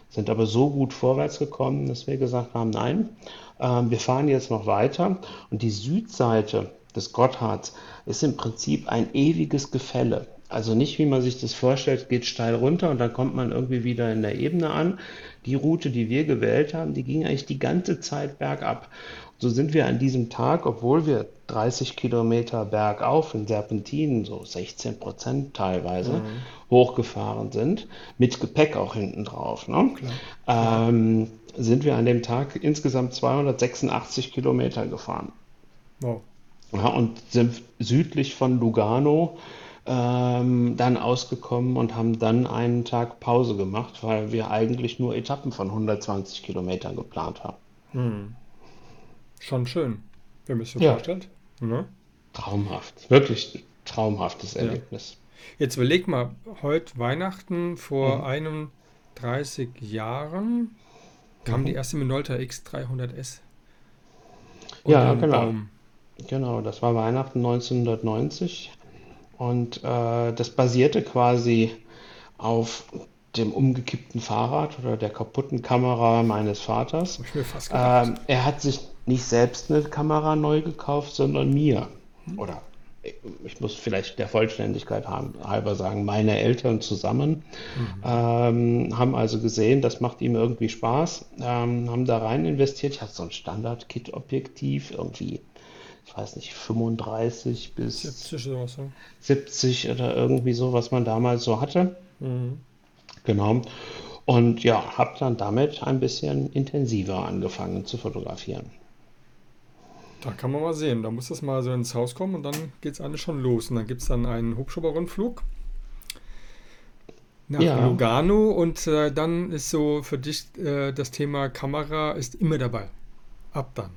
sind aber so gut vorwärts gekommen, dass wir gesagt haben, nein, ähm, wir fahren jetzt noch weiter. Und die Südseite des Gotthards ist im Prinzip ein ewiges Gefälle. Also nicht, wie man sich das vorstellt, geht steil runter und dann kommt man irgendwie wieder in der Ebene an. Die Route, die wir gewählt haben, die ging eigentlich die ganze Zeit bergab. So sind wir an diesem Tag, obwohl wir 30 Kilometer bergauf in Serpentinen, so 16 Prozent teilweise, Hm. hochgefahren sind, mit Gepäck auch hinten drauf, ne? Ähm, sind wir an dem Tag insgesamt 286 Kilometer gefahren. Wow. Ja, und sind südlich von Lugano ähm, dann ausgekommen und haben dann einen Tag Pause gemacht, weil wir eigentlich nur Etappen von 120 Kilometern geplant haben. Hm. Schon schön, wenn man sich Ja, vorstellt. Ne? traumhaft. Wirklich traumhaftes Ja. Erlebnis. Jetzt überleg mal, heute Weihnachten vor Mhm. 31 Jahren kam die Mhm. erste Minolta X300S Ja, genau. Baum. Genau, das war Weihnachten 1990 und äh, das basierte quasi auf dem umgekippten Fahrrad oder der kaputten Kamera meines Vaters. Ähm, er hat sich nicht selbst eine Kamera neu gekauft, sondern mir. Oder ich muss vielleicht der Vollständigkeit halber sagen, meine Eltern zusammen Mhm. ähm, haben also gesehen, das macht ihm irgendwie Spaß, ähm, haben da rein investiert. Ich hatte so ein Standard-Kit-Objektiv, irgendwie, ich weiß nicht, 35 bis 70 sowas. Ja. 70 oder irgendwie so, was man damals so hatte. Mhm. Genau. Und ja, habe dann damit ein bisschen intensiver angefangen zu fotografieren. Da kann man mal sehen. Da muss das mal so ins Haus kommen und dann geht es alles schon los. Und dann gibt es dann einen Hubschrauberrundflug nach Ja, Lugano und äh, dann ist so für dich äh, das Thema Kamera ist immer dabei. Ab dann.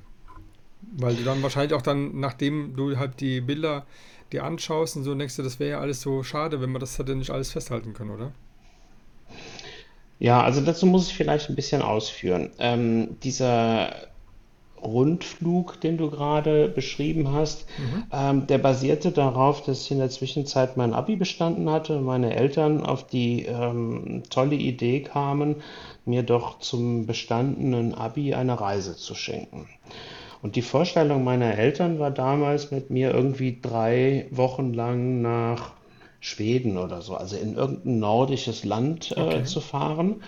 Weil du dann wahrscheinlich auch dann, nachdem du halt die Bilder dir anschaust und so, denkst du, das wäre ja alles so schade, wenn man das hätte nicht alles festhalten können, oder? ja, also dazu muss ich vielleicht ein bisschen ausführen. Ähm, dieser Rundflug, den du gerade beschrieben hast, Mhm. ähm, der basierte darauf, dass ich in der Zwischenzeit mein Abi bestanden hatte und meine Eltern auf die ähm, tolle Idee kamen, mir doch zum bestandenen Abi eine Reise zu schenken. Und die Vorstellung meiner Eltern war damals, mit mir irgendwie drei Wochen lang nach Schweden oder so, also in irgendein nordisches Land äh, Okay. zu fahren.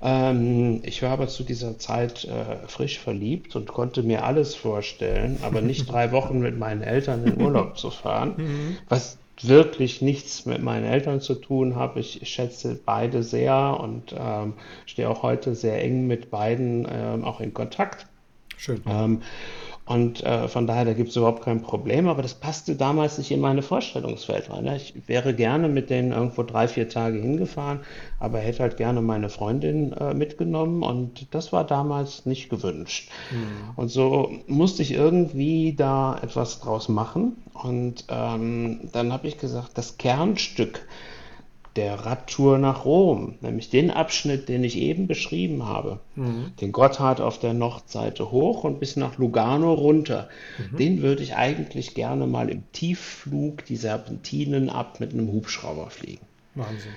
Ähm, ich war aber zu dieser Zeit äh, frisch verliebt und konnte mir alles vorstellen, aber (laughs) nicht drei Wochen mit meinen Eltern in Urlaub zu fahren, (laughs) Mhm. was wirklich nichts mit meinen Eltern zu tun hat. Ich schätze beide sehr und ähm, stehe auch heute sehr eng mit beiden ähm, auch in Kontakt. Schön. Ähm, Und äh, von daher, da gibt es überhaupt kein Problem, aber das passte damals nicht in meine Vorstellungswelt rein. Ne? Ich wäre gerne mit denen irgendwo drei, vier Tage hingefahren, aber hätte halt gerne meine Freundin äh, mitgenommen und das war damals nicht gewünscht. Mhm. Und so musste ich irgendwie da etwas draus machen. Und ähm, dann habe ich gesagt, das Kernstück der Radtour nach Rom, nämlich den Abschnitt, den ich eben beschrieben habe, mhm. den Gotthard auf der Nordseite hoch und bis nach Lugano runter, mhm. den würde ich eigentlich gerne mal im Tiefflug die Serpentinen ab mit einem Hubschrauber fliegen. Wahnsinn.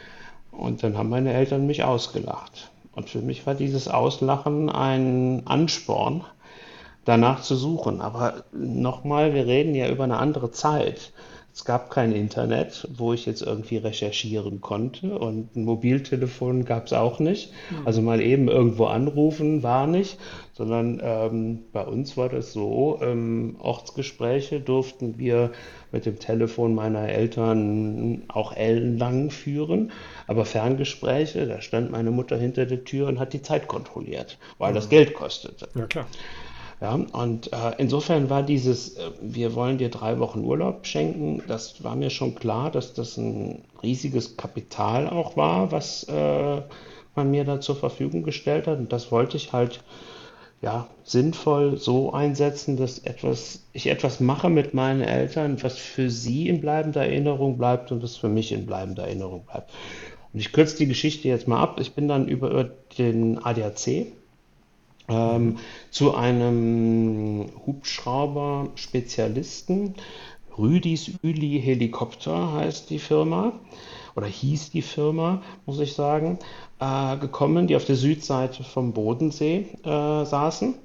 Und dann haben meine Eltern mich ausgelacht. Und für mich war dieses Auslachen ein Ansporn, danach zu suchen. Aber nochmal, wir reden ja über eine andere Zeit. Es gab kein Internet, wo ich jetzt irgendwie recherchieren konnte und ein Mobiltelefon gab es auch nicht. Mhm. Also mal eben irgendwo anrufen war nicht, sondern ähm, bei uns war das so, ähm, Ortsgespräche durften wir mit dem Telefon meiner Eltern auch ellenlang führen, aber Ferngespräche, da stand meine Mutter hinter der Tür und hat die Zeit kontrolliert, weil das Geld kostete. Ja, klar. Ja, und äh, insofern war dieses, äh, wir wollen dir drei Wochen Urlaub schenken, das war mir schon klar, dass das ein riesiges Kapital auch war, was äh, man mir da zur Verfügung gestellt hat. Und das wollte ich halt ja, sinnvoll so einsetzen, dass etwas, ich etwas mache mit meinen Eltern, was für sie in bleibender Erinnerung bleibt und was für mich in bleibender Erinnerung bleibt. Und ich kürze die Geschichte jetzt mal ab. Ich bin dann über, über den ADAC ähm, zu einem Hubschrauber-Spezialisten. Rüdis Üli Helikopter heißt die Firma oder hieß die Firma, muss ich sagen, äh, gekommen, die auf der Südseite vom Bodensee äh, saßen.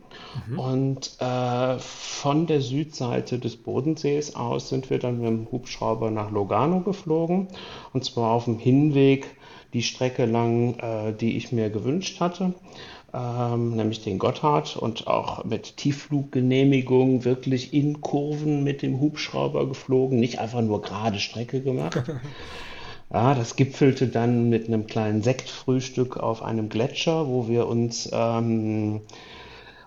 Mhm. Und äh, von der Südseite des Bodensees aus sind wir dann mit dem Hubschrauber nach Logano geflogen. Und zwar auf dem Hinweg die Strecke lang, äh, die ich mir gewünscht hatte ähm, nämlich den Gotthard und auch mit Tieffluggenehmigung wirklich in Kurven mit dem Hubschrauber geflogen, nicht einfach nur gerade Strecke gemacht. (laughs) Ja, das gipfelte dann mit einem kleinen Sektfrühstück auf einem Gletscher, wo wir uns ähm,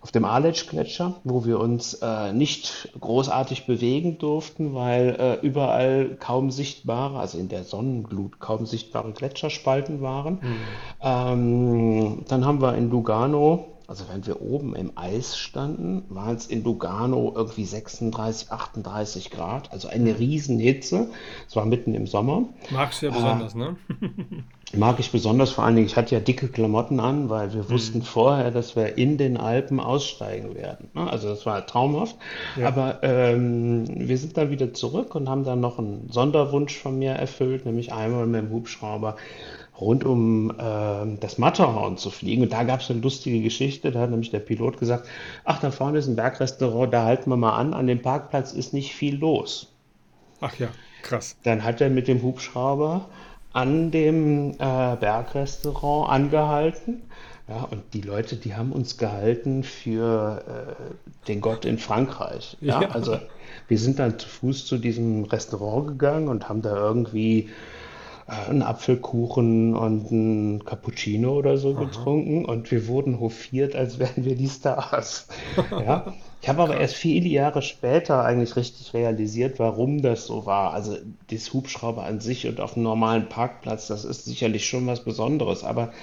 auf dem Aletsch-Gletscher, wo wir uns äh, nicht großartig bewegen durften, weil äh, überall kaum sichtbare, also in der Sonnenglut kaum sichtbare Gletscherspalten waren. Mhm. Ähm, dann haben wir in Lugano also wenn wir oben im Eis standen, waren es in Lugano irgendwie 36, 38 Grad, also eine Riesenhitze. Es war mitten im Sommer. Magst du ja besonders, äh, ne? (laughs) mag ich besonders, vor allen Dingen, ich hatte ja dicke Klamotten an, weil wir mhm. wussten vorher, dass wir in den Alpen aussteigen werden. Ne? Also das war traumhaft. Ja. Aber ähm, wir sind dann wieder zurück und haben dann noch einen Sonderwunsch von mir erfüllt, nämlich einmal mit dem Hubschrauber rund um äh, das Matterhorn zu fliegen. Und da gab es eine lustige Geschichte. Da hat nämlich der Pilot gesagt, ach, da vorne ist ein Bergrestaurant, da halten wir mal an. An dem Parkplatz ist nicht viel los. Ach ja, krass. Dann hat er mit dem Hubschrauber an dem äh, Bergrestaurant angehalten. Ja, und die Leute, die haben uns gehalten für äh, den Gott in Frankreich. Ja, ja, also wir sind dann zu Fuß zu diesem Restaurant gegangen und haben da irgendwie einen Apfelkuchen und ein Cappuccino oder so Aha. getrunken und wir wurden hofiert, als wären wir die Stars. (laughs) ja. Ich habe aber erst viele Jahre später eigentlich richtig realisiert, warum das so war. Also das Hubschrauber an sich und auf einem normalen Parkplatz, das ist sicherlich schon was Besonderes. Aber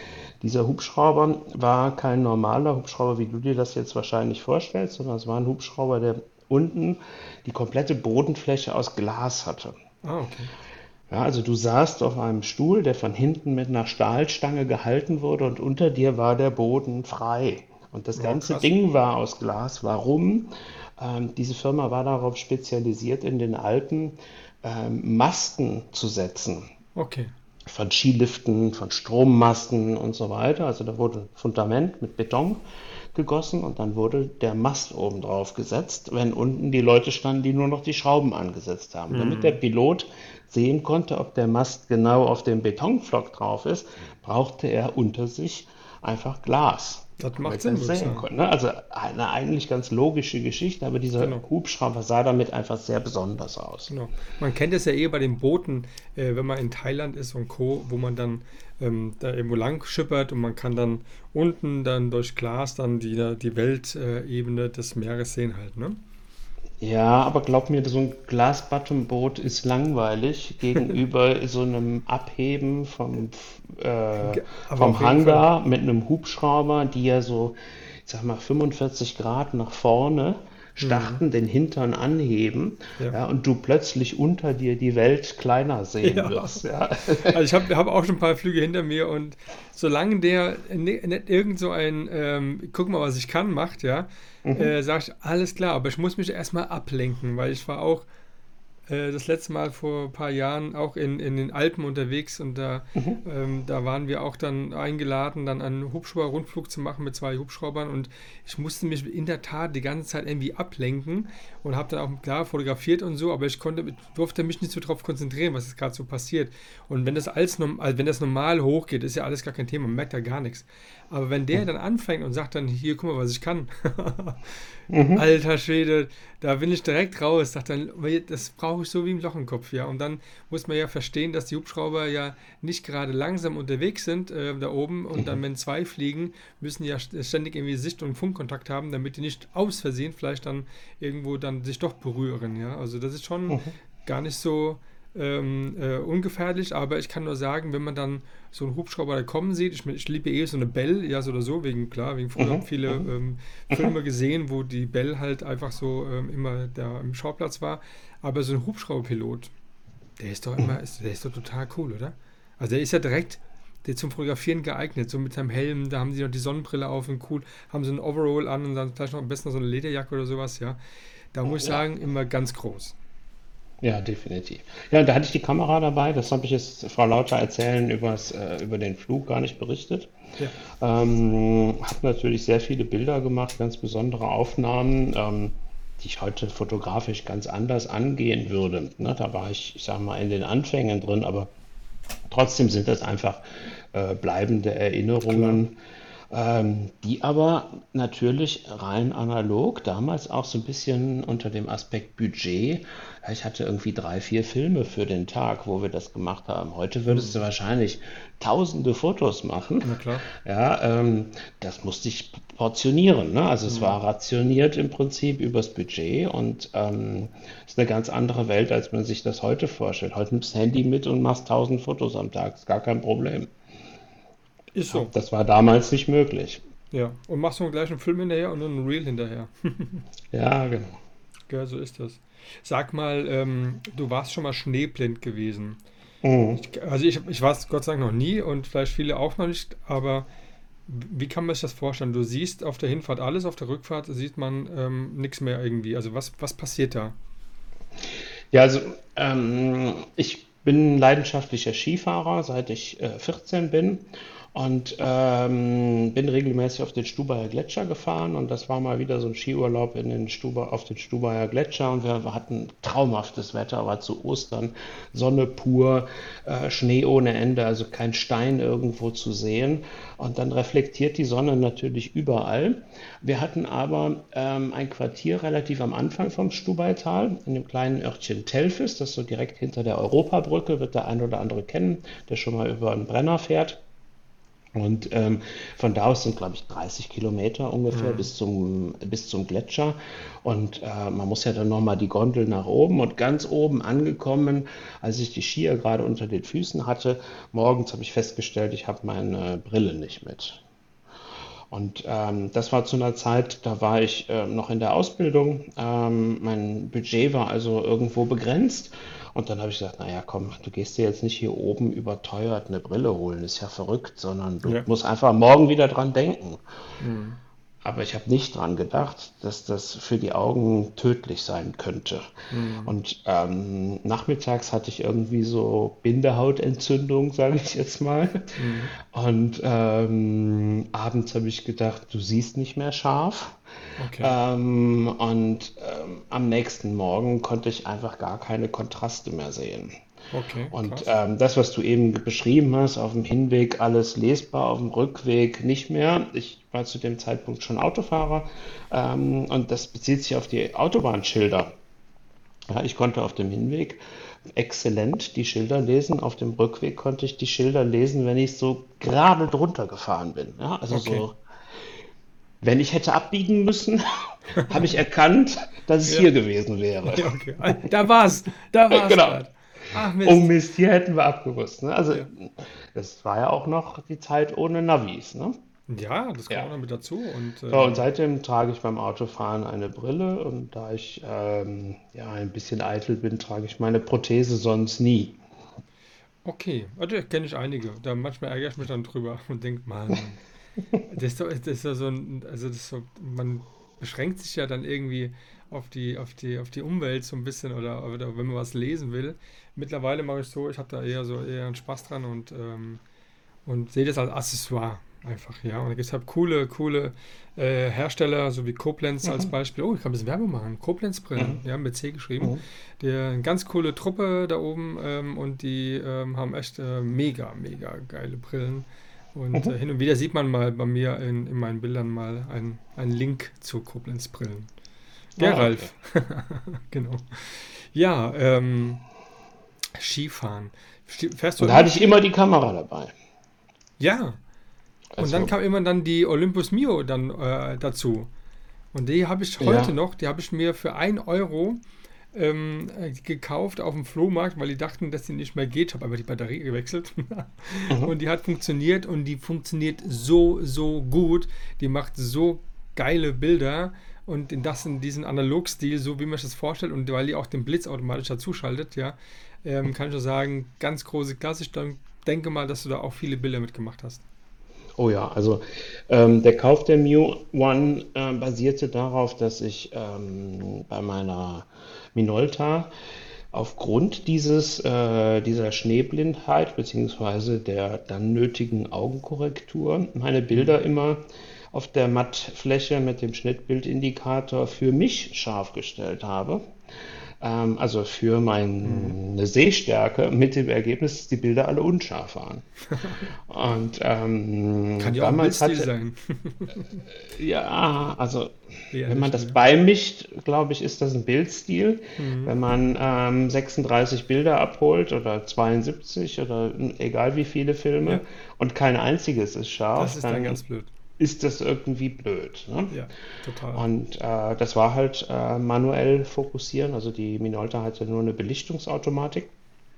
dieser Hubschrauber war kein normaler Hubschrauber, wie du dir das jetzt wahrscheinlich vorstellst, sondern es war ein Hubschrauber, der unten die komplette Bodenfläche aus Glas hatte. Ah, okay. Ja, also du saßt auf einem Stuhl, der von hinten mit einer Stahlstange gehalten wurde und unter dir war der Boden frei. Und das ganze krass. Ding war aus Glas. Warum? Ähm, diese Firma war darauf spezialisiert, in den Alpen ähm, Masten zu setzen. Okay. Von Skiliften, von Strommasten und so weiter. Also da wurde ein Fundament mit Beton gegossen und dann wurde der Mast oben drauf gesetzt, wenn unten die Leute standen, die nur noch die Schrauben angesetzt haben. Mhm. Damit der Pilot sehen konnte, ob der Mast genau auf dem Betonflock drauf ist, brauchte er unter sich einfach Glas. Das macht Sinn. Sehen konnte, ne? Also eine eigentlich ganz logische Geschichte, aber dieser genau. Hubschrauber sah damit einfach sehr besonders aus. Genau. Man kennt es ja eh bei den Booten, äh, wenn man in Thailand ist und Co., wo man dann ähm, da irgendwo lang schippert und man kann dann unten dann durch Glas dann die, die Weltebene des Meeres sehen halt. Ne? Ja, aber glaub mir, so ein Glasbottomboot ist langweilig (laughs) gegenüber so einem Abheben vom, äh, Aber vom auf jeden Fall. Hangar mit einem Hubschrauber, die ja so, ich sag mal, 45 Grad nach vorne Mhm. starten, den Hintern anheben, Ja. ja, und du plötzlich unter dir die Welt kleiner sehen Ja. wirst, ja. (laughs) Also ich habe hab auch schon ein paar Flüge hinter mir und solange der ni- nicht irgend so ein ähm, guck mal, was ich kann macht, ja, äh, sage ich, alles klar, aber ich muss mich erstmal ablenken, weil ich war auch äh, das letzte Mal vor ein paar Jahren auch in, in den Alpen unterwegs und da, ähm, da waren wir auch dann eingeladen, dann einen Hubschrauber-Rundflug zu machen mit zwei Hubschraubern und ich musste mich in der Tat die ganze Zeit irgendwie ablenken und habe dann auch klar fotografiert und so, aber ich konnte, durfte mich nicht so darauf konzentrieren, was jetzt gerade so passiert. Und wenn das alles, norm- also wenn das normal hochgeht, ist ja alles gar kein Thema, man merkt da gar nichts. Aber wenn der dann anfängt und sagt dann, hier, guck mal, was ich kann. (laughs) Alter Schwede, da bin ich direkt raus. Sag dann, das brauche ich so wie im Loch im Kopf, ja. Und dann muss man ja verstehen, dass die Hubschrauber ja nicht gerade langsam unterwegs sind äh, da oben. Und dann, wenn zwei fliegen, müssen die ja st- ständig irgendwie Sicht- und Funkkontakt haben, damit die nicht aus Versehen vielleicht dann irgendwo dann sich doch berühren, ja. Also das ist schon gar nicht so ähm, äh, ungefährlich, aber ich kann nur sagen, wenn man dann so einen Hubschrauber da kommen sieht, ich, ich liebe eh so eine Bell, ja, so oder so, wegen, klar, wegen früher Mhm, viele ähm, Filme gesehen, wo die Bell halt einfach so ähm, immer da im Schauplatz war, aber so ein Hubschrauberpilot, der ist doch immer, ist, der ist doch total cool, oder? Also der ist ja direkt der zum Fotografieren geeignet, so mit seinem Helm, da haben sie noch die Sonnenbrille auf und cool, haben so ein Overall an und dann vielleicht noch am besten noch so eine Lederjacke oder sowas, ja. Da muss ich sagen, immer ganz groß. Ja, definitiv. Ja, da hatte ich die Kamera dabei, das habe ich jetzt Frau Lauter erzählen übers, äh, über den Flug gar nicht berichtet. Ja. Ähm, habe natürlich sehr viele Bilder gemacht, ganz besondere Aufnahmen, ähm, die ich heute fotografisch ganz anders angehen würde. Ne, da war ich, ich sage mal, in den Anfängen drin, aber trotzdem sind das einfach äh, bleibende Klar. Ähm, die aber natürlich rein analog, damals auch so ein bisschen unter dem Aspekt Budget. Ich hatte irgendwie drei, vier Filme für den Tag, wo wir das gemacht haben. Heute würdest du Mhm. wahrscheinlich tausende Fotos machen. Na klar. Ja, ähm, das musste ich portionieren, ne? Also es Mhm. war rationiert im Prinzip übers Budget und ähm, ist eine ganz andere Welt, als man sich das heute vorstellt. Heute nimmst du das Handy mit und machst tausend Fotos am Tag, ist gar kein Problem. Ist so. das war damals nicht möglich. Ja. Und machst du gleich einen Film hinterher und dann einen Reel hinterher. (laughs) Ja, genau. Ja, so ist das. Sag mal, ähm, du warst schon mal schneeblind gewesen. Mhm. Ich, also ich, ich war es Gott sei Dank noch nie und vielleicht viele auch noch nicht, aber wie kann man sich das vorstellen? Du siehst auf der Hinfahrt alles, auf der Rückfahrt sieht man ähm, nichts mehr irgendwie. Also was, was passiert da? Ja, also ähm, ich bin leidenschaftlicher Skifahrer, seit ich äh, 14 bin und ähm, bin regelmäßig auf den Stubaier Gletscher gefahren und das war mal wieder so ein Skiurlaub in den Stuba, auf den Stubaier Gletscher und wir hatten traumhaftes Wetter, war zu Ostern, Sonne pur, äh, Schnee ohne Ende, also kein Stein irgendwo zu sehen und dann reflektiert die Sonne natürlich überall. Wir hatten aber ähm, ein Quartier relativ am Anfang vom Stubaital, in dem kleinen Örtchen Telfis, das so direkt hinter der Europabrücke, wird der ein oder andere kennen, der schon mal über einen Brenner fährt. Und ähm, von da aus sind, glaube ich, 30 Kilometer ungefähr Mhm. bis zum, bis zum Gletscher. Und äh, man muss ja dann nochmal die Gondel nach oben. Und ganz oben angekommen, als ich die Skier gerade unter den Füßen hatte, morgens habe ich festgestellt, ich habe meine Brille nicht mit. Und ähm, das war zu einer Zeit, da war ich äh, noch in der Ausbildung. Ähm, mein Budget war also irgendwo begrenzt. Und dann habe ich gesagt, naja, komm, du gehst dir jetzt nicht hier oben überteuert eine Brille holen, ist ja verrückt, sondern du Ja. musst einfach morgen wieder dran denken. Mhm. Aber ich habe nicht dran gedacht, dass das für die Augen tödlich sein könnte. Mhm. Und ähm, nachmittags hatte ich irgendwie so Bindehautentzündung, sage ich jetzt mal. Mhm. Und ähm, abends habe ich gedacht, du siehst nicht mehr scharf. Okay. Ähm, und ähm, am nächsten Morgen konnte ich einfach gar keine Kontraste mehr sehen. Okay, Und ähm, das, was du eben beschrieben hast, auf dem Hinweg alles lesbar, auf dem Rückweg nicht mehr. Ich war zu dem Zeitpunkt schon Autofahrer ähm, und das bezieht sich auf die Autobahnschilder. Ja, ich konnte auf dem Hinweg exzellent die Schilder lesen. Auf dem Rückweg konnte ich die Schilder lesen, wenn ich so gerade drunter gefahren bin. Ja, also Okay. so wenn ich hätte abbiegen müssen, (laughs) habe ich erkannt, dass es Ja. hier gewesen wäre. Ja, okay. Da war's. Da war's. Genau. grad. Ach Mist. Oh Mist, hier hätten wir abgewusst. Ne? Also, das war ja auch noch die Zeit ohne Navis. Ne? Ja, das kommt Ja. auch noch mit dazu. Und, So, ähm, und seitdem trage ich beim Autofahren eine Brille und da ich ähm, ja ein bisschen eitel bin, trage ich meine Prothese sonst nie. okay, also kenne ich einige. Da manchmal ärgere ich mich dann drüber (laughs) und denke, Mann, das ist, doch, das ist ja so ein, also das ist so, man beschränkt sich ja dann irgendwie auf die, auf die, auf die Umwelt so ein bisschen oder, oder wenn man was lesen will. Mittlerweile mache ich so, ich habe da eher so eher einen Spaß dran und, ähm, und sehe das als Accessoire einfach, ja. Und da gibt es halt coole, coole äh, Hersteller, so wie Koblenz als Beispiel. Oh, ich kann ein bisschen Werbung machen. Koblenz-Brillen, ja, mit C geschrieben. Mhm. Die, eine ganz coole Truppe da oben ähm, und die ähm, haben echt äh, mega, mega geile Brillen. Und Mhm. äh, hin und wieder sieht man mal bei mir in, in meinen Bildern mal einen, einen Link zu Koblenz-Brillen. Der Ah, okay. Ralf. (laughs) genau. Ja, ähm, Skifahren. Fährst du da hatte ich immer die Kamera dabei. Ja. Und Also, dann kam immer dann die Olympus Mio dann äh, dazu. Und die habe ich heute Ja. noch, die habe ich mir für 1 Euro ähm, äh, gekauft auf dem Flohmarkt, weil die dachten, dass die nicht mehr geht. Ich habe aber die Batterie gewechselt. (laughs) Mhm. Und die hat funktioniert und die funktioniert so, so gut. Die macht so geile Bilder und in das in diesen Analogstil, so wie man sich das vorstellt und weil die auch den Blitz automatisch dazuschaltet, ja, ähm, kann ich nur sagen, ganz große Klasse. Ich denke mal, dass du da auch viele Bilder mitgemacht hast. Oh ja, also ähm, der Kauf der Mu One äh, basierte darauf, dass ich ähm, bei meiner Minolta aufgrund dieses, äh, dieser Schneeblindheit beziehungsweise der dann nötigen Augenkorrektur meine Bilder immer auf der Mattfläche mit dem Schnittbildindikator für mich scharf gestellt habe. Ähm, also für meine Sehstärke mit dem Ergebnis, dass die Bilder alle unscharf waren. (laughs) Und ähm, Kann ja auch ein hatte, sein. (laughs) ja, also Eher wenn man das ne? beimischt, glaube ich, ist das ein Bildstil. Mhm. Wenn man ähm, 36 Bilder abholt oder 72 oder egal wie viele Filme Ja. und kein einziges ist scharf, Das ist dann dann ganz blöd. Ist das irgendwie blöd. Ne? Ja, total. Und äh, das war halt äh, manuell fokussieren. Also die Minolta hatte nur eine Belichtungsautomatik.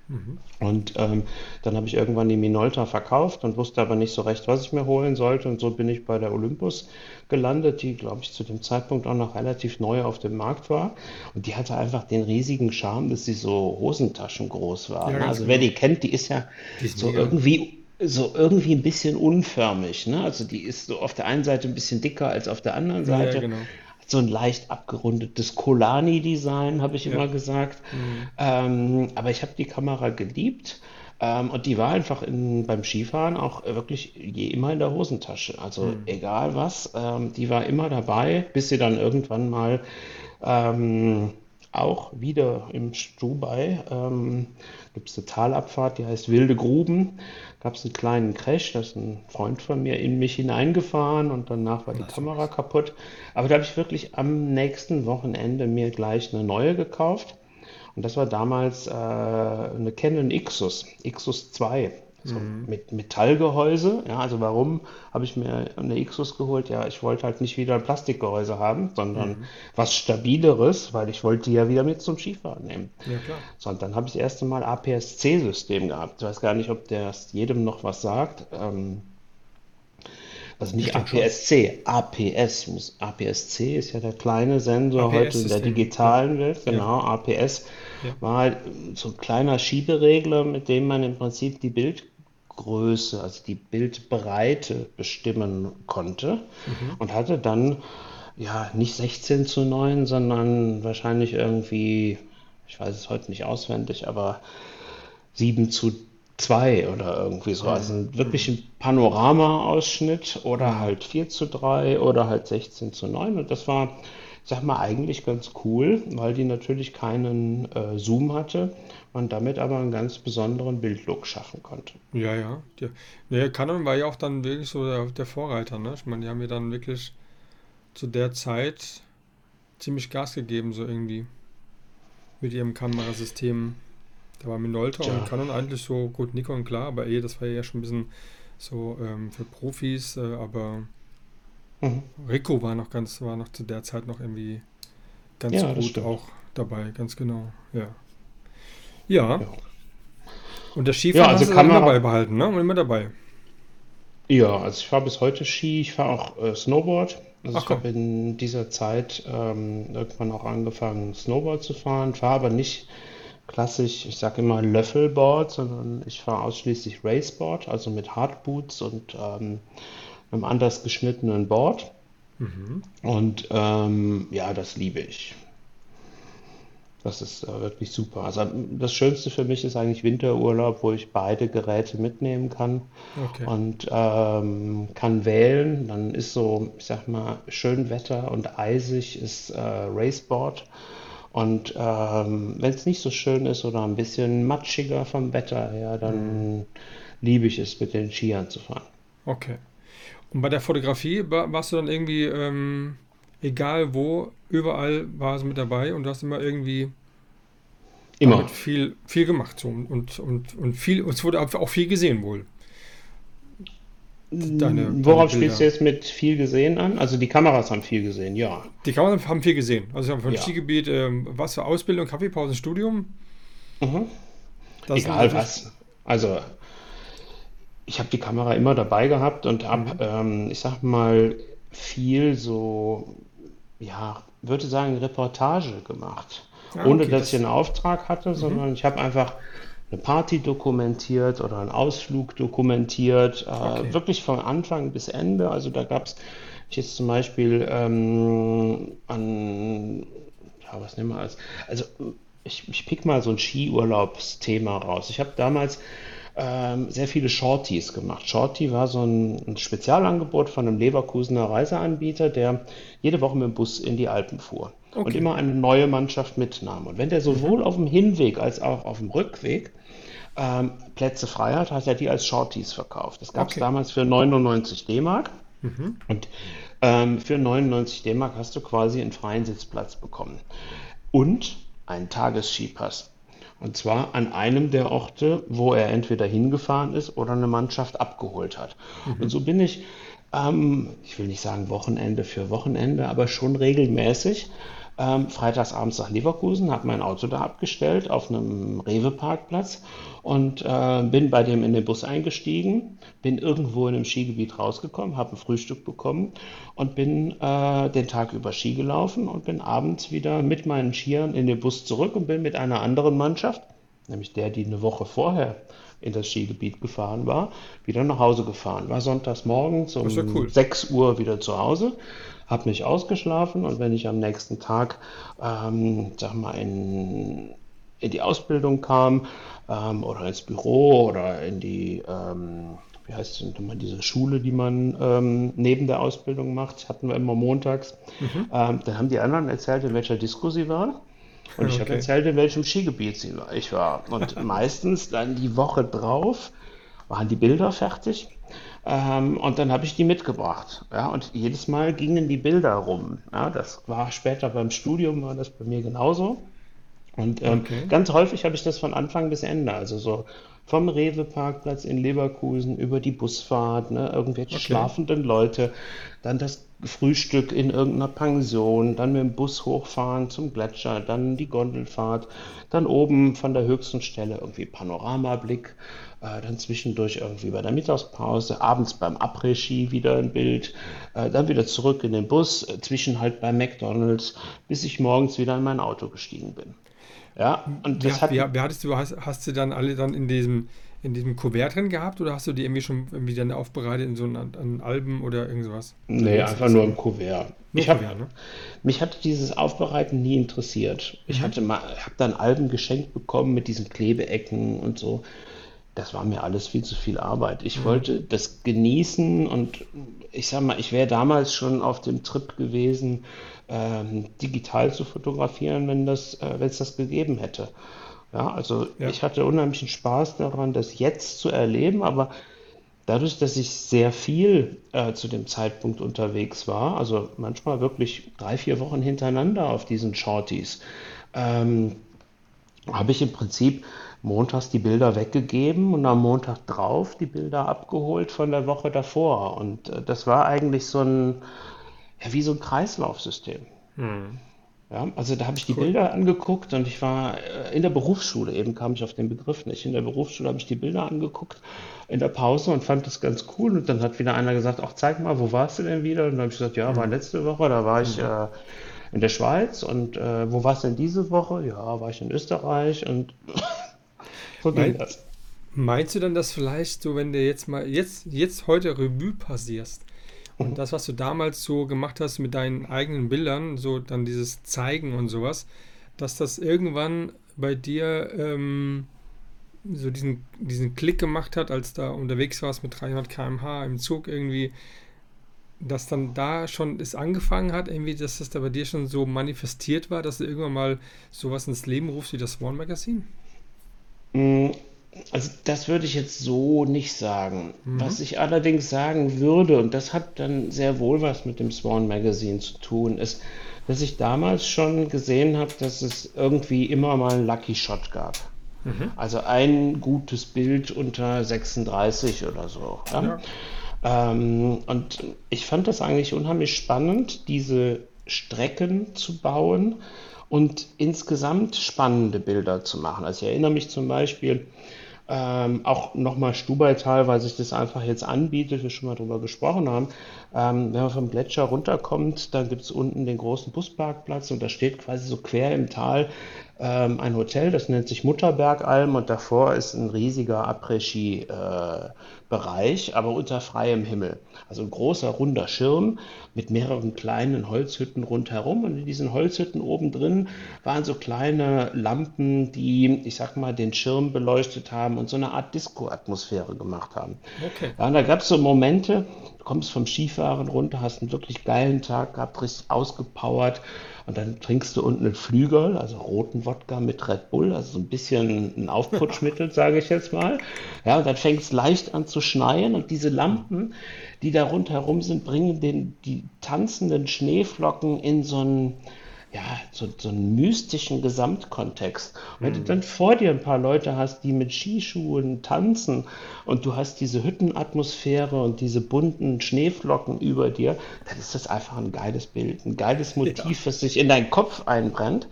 Mhm. Und ähm, dann habe ich irgendwann die Minolta verkauft und wusste aber nicht so recht, was ich mir holen sollte. Und so bin ich bei der Olympus gelandet, die, glaube ich, zu dem Zeitpunkt auch noch relativ neu auf dem Markt war. Und die hatte einfach den riesigen Charme, dass sie so hosentaschengroß war. Ja, ne? Also wer genau. die kennt, die ist ja Die ist so mega. irgendwie so irgendwie ein bisschen unförmig, ne? Also die ist so auf der einen Seite ein bisschen dicker als auf der anderen Ja, Seite. genau. Hat so ein leicht abgerundetes Colani-Design, habe ich Ja. immer gesagt. Mhm. Ähm, aber ich habe die Kamera geliebt. Ähm, und die war einfach in, beim Skifahren auch wirklich je immer in der Hosentasche. Also Mhm. egal was, ähm, die war immer dabei, bis sie dann irgendwann mal ähm, auch wieder im Stubai ähm, gibt es eine Talabfahrt, die heißt Wilde Gruben. Gab es einen kleinen Crash, da ist ein Freund von mir in mich hineingefahren und danach war die Kamera kaputt. Aber da habe ich wirklich am nächsten Wochenende mir gleich eine neue gekauft. Und das war damals äh, eine Canon Ixus, Ixus 2. So mit Metallgehäuse. Ja, also warum habe ich mir eine Ixus geholt? Ja, ich wollte halt nicht wieder ein Plastikgehäuse haben, sondern was Stabileres, weil ich wollte die ja wieder mit zum Skifahren nehmen. Ja, klar. So, und dann habe ich das erste Mal APS-C-System gehabt. Ich weiß gar nicht, ob das jedem noch was sagt. Ähm, also nicht. APS-C, APS. muss- APS-C ist ja der kleine Sensor heute in der digitalen Welt. Genau, APS Ja. war halt so ein kleiner Schieberegler, mit dem man im Prinzip die Bildgröße, also die Bildbreite bestimmen konnte Mhm. und hatte dann ja nicht 16 zu 9, sondern wahrscheinlich irgendwie, ich weiß es heute nicht auswendig, aber 7 zu 2 oder irgendwie so. Also wirklich ein Panorama-Ausschnitt oder halt 4 zu 3 oder halt 16 zu 9. Und das war, sag mal, eigentlich ganz cool, weil die natürlich keinen äh, Zoom hatte, man damit aber einen ganz besonderen Bildlook schaffen konnte. Ja, ja. Die, ja, Canon war ja auch dann wirklich so der, der Vorreiter, ne? Ich meine, die haben ja dann wirklich zu der Zeit ziemlich Gas gegeben, so irgendwie. Mit ihrem Kamerasystem. Da war Minolta Tja. und Canon eigentlich so, gut, Nikon klar, aber eh, das war ja schon ein bisschen so ähm, für Profis, äh, aber Mhm. Rico war noch ganz, war noch zu der Zeit noch irgendwie ganz Ja, gut auch dabei, ganz genau. Ja. Ja. Ja. Und das Skifahren Ja, also hast du dann immer Kamera- beibehalten, ne? Und immer dabei. Ja, also ich fahre bis heute Ski, ich fahre auch äh, Snowboard. Also Ach ich habe in dieser Zeit ähm, irgendwann auch angefangen, Snowboard zu fahren, fahre aber nicht klassisch, ich sage immer Löffelboard, sondern ich fahre ausschließlich Raceboard, also mit Hardboots und ähm, einem anders geschnittenen Board. Mhm. Und ähm, ja, das liebe ich. Das ist äh, wirklich super. Also das Schönste für mich ist eigentlich Winterurlaub, wo ich beide Geräte mitnehmen kann Okay. und ähm, kann wählen. Dann ist so, ich sag mal, schön Wetter und eisig ist äh, Raceboard. Und ähm, wenn es nicht so schön ist oder ein bisschen matschiger vom Wetter her, dann liebe ich es, mit den Skiern zu fahren. Okay. Und bei der Fotografie wa- warst du dann irgendwie, ähm, egal wo, überall war es mit dabei und du hast immer irgendwie Immer. viel, viel gemacht so, und, und, und viel, es wurde auch viel gesehen wohl. Deine, deine Worauf spielst du jetzt mit viel gesehen an? Also die Kameras haben viel gesehen, ja. Die Kameras haben viel gesehen. Also von Ja. Skigebiet, ähm, was für Ausbildung, Kaffeepausen, Studium. Mhm. Egal was. Also ich habe die Kamera immer dabei gehabt und habe, ähm, ich sag mal, viel so, ja, würde sagen, Reportage gemacht. Ah, Ohne okay, dass das- ich einen Auftrag hatte, sondern ich habe einfach eine Party dokumentiert oder einen Ausflug dokumentiert, äh, Okay. wirklich von Anfang bis Ende. Also da gab es jetzt zum Beispiel ähm, an, ja, was nehmen wir als, also ich, ich pick mal so ein Skiurlaubsthema raus. Ich habe damals ähm, sehr viele Shorties gemacht. Shorty war so ein, ein Spezialangebot von einem Leverkusener Reiseanbieter, der jede Woche mit dem Bus in die Alpen fuhr und Okay. immer eine neue Mannschaft mitnahm. Und wenn der sowohl auf dem Hinweg als auch auf dem Rückweg ähm, Plätze frei hat, hat er die als Shorties verkauft. Das gab es Okay. damals für 99 D-Mark. Und ähm, für 99 D-Mark hast du quasi einen freien Sitzplatz bekommen. Und einen Tagesskipass. Und zwar an einem der Orte, wo er entweder hingefahren ist oder eine Mannschaft abgeholt hat. Und so bin ich, ähm, ich will nicht sagen Wochenende für Wochenende, aber schon regelmäßig ähm, freitags abends nach Leverkusen, habe mein Auto da abgestellt auf einem Rewe-Parkplatz und äh, bin bei dem in den Bus eingestiegen, bin irgendwo in einem Skigebiet rausgekommen, habe ein Frühstück bekommen und bin äh, den Tag über Ski gelaufen und bin abends wieder mit meinen Skiern in den Bus zurück und bin mit einer anderen Mannschaft, nämlich der, die eine Woche vorher in das Skigebiet gefahren war, wieder nach Hause gefahren. War sonntags morgens um ja cool. 6 Uhr wieder zu Hause, habe mich ausgeschlafen und wenn ich am nächsten Tag, ähm, sag mal, in, in die Ausbildung kam ähm, oder ins Büro oder in die, ähm, wie heißt denn nochmal diese Schule, die man ähm, neben der Ausbildung macht, hatten wir immer montags, ähm, dann haben die anderen erzählt, in welcher Disco sie waren. Und ich habe Okay. erzählt, in welchem Skigebiet ich war. Und meistens dann die Woche drauf waren die Bilder fertig. Ähm, und dann habe ich die mitgebracht. Ja, und jedes Mal gingen die Bilder rum. Ja, das war später beim Studium, war das bei mir genauso. Und ähm, Okay. ganz häufig habe ich das von Anfang bis Ende, also so vom Rewe-Parkplatz in Leverkusen über die Busfahrt, ne, irgendwelche Okay. schlafenden Leute, dann das Frühstück in irgendeiner Pension, dann mit dem Bus hochfahren zum Gletscher, dann die Gondelfahrt, dann oben von der höchsten Stelle irgendwie Panoramablick, äh, dann zwischendurch irgendwie bei der Mittagspause, abends beim Après-Ski wieder ein Bild, äh, dann wieder zurück in den Bus, äh, zwischen halt bei McDonald's, bis ich morgens wieder in mein Auto gestiegen bin. Ja, und das Wie, hat wie, wie hattest du, hast, hast du dann alle dann in diesem, in diesem Kuvert drin gehabt oder hast du die irgendwie schon irgendwie dann aufbereitet in so einem Alben oder irgend sowas? Nee, einfach nur im Kuvert. Nur Ich hab, Kuvert, ne? mich hatte dieses Aufbereiten nie interessiert. Ich Mhm. hatte mal, habe dann Alben geschenkt bekommen mit diesen Klebeecken und so. Das war mir alles viel zu viel Arbeit. Ich Mhm. wollte das genießen und ich sag mal, ich wäre damals schon auf dem Trip gewesen, ähm, digital zu fotografieren, wenn das, äh, wenn es das gegeben hätte. Ja, also Ja. ich hatte unheimlichen Spaß daran, das jetzt zu erleben, aber Dadurch, dass ich sehr viel äh, zu dem Zeitpunkt unterwegs war, also manchmal wirklich drei, vier Wochen hintereinander auf diesen Shorties, ähm, habe ich im Prinzip montags die Bilder weggegeben und am Montag drauf die Bilder abgeholt von der Woche davor. Und äh, das war eigentlich so ein, ja, wie so ein Kreislaufsystem. Mhm. Ja, also da habe ich die cool. Bilder angeguckt und ich war äh, in der Berufsschule, eben kam ich auf den Begriff nicht. In der Berufsschule habe ich die Bilder angeguckt in der Pause und fand das ganz cool. Und dann hat wieder einer gesagt, ach zeig mal, wo warst du denn wieder? Und dann habe ich gesagt, ja, war mhm. letzte Woche, da war ich mhm. äh, in der Schweiz. Und äh, wo warst du denn diese Woche? Ja, war ich in Österreich und (laughs) so ging das. Meinst du dann, dass vielleicht so, wenn du jetzt mal, jetzt, jetzt heute Revue passierst, und das, was du damals so gemacht hast mit deinen eigenen Bildern, so dann dieses Zeigen und sowas, dass das irgendwann bei dir ähm, so diesen, diesen Klick gemacht hat, als da unterwegs warst mit 300 km/h im Zug irgendwie, dass dann da schon es angefangen hat, irgendwie, dass das da bei dir schon so manifestiert war, dass du irgendwann mal sowas ins Leben rufst wie das Swan Magazine? Mm, also das würde ich jetzt so nicht sagen. Mhm. Was ich allerdings sagen würde, und das hat dann sehr wohl was mit dem Swan Magazine zu tun, ist, dass ich damals schon gesehen habe, dass es irgendwie immer mal einen Lucky Shot gab. Mhm. Also ein gutes Bild unter 36 oder so. Ja? Ja. Ähm, und ich fand das eigentlich unheimlich spannend, diese Strecken zu bauen und insgesamt spannende Bilder zu machen. Also ich erinnere mich zum Beispiel, ähm, auch nochmal Stubaital, weil sich das einfach jetzt anbietet, wir schon mal drüber gesprochen haben. Ähm, wenn man vom Gletscher runterkommt, dann gibt es unten den großen Busparkplatz und da steht quasi so quer im Tal ähm, ein Hotel, das nennt sich Mutterbergalm und davor ist ein riesiger Après-Ski-Bereich, äh, aber unter freiem Himmel. Also ein großer runder Schirm mit mehreren kleinen Holzhütten rundherum und in diesen Holzhütten oben drin waren so kleine Lampen, die, ich sag mal, den Schirm beleuchtet haben und so eine Art Disco-Atmosphäre gemacht haben. Okay. Ja, und da gab es so Momente, kommst vom Skifahren runter, hast einen wirklich geilen Tag gehabt, richtig ausgepowert und dann trinkst du unten einen Flügel, also roten Wodka mit Red Bull, also so ein bisschen ein Aufputschmittel, (laughs) sage ich jetzt mal. Ja, und dann fängt es leicht an zu schneien und diese Lampen, die da rundherum sind, bringen den, die tanzenden Schneeflocken in so einen ja, so, so einen mystischen Gesamtkontext. Und wenn mhm. du dann vor dir ein paar Leute hast, die mit Skischuhen tanzen und du hast diese Hüttenatmosphäre und diese bunten Schneeflocken über dir, dann ist das einfach ein geiles Bild, ein geiles Motiv, ja. was sich in deinen Kopf einbrennt.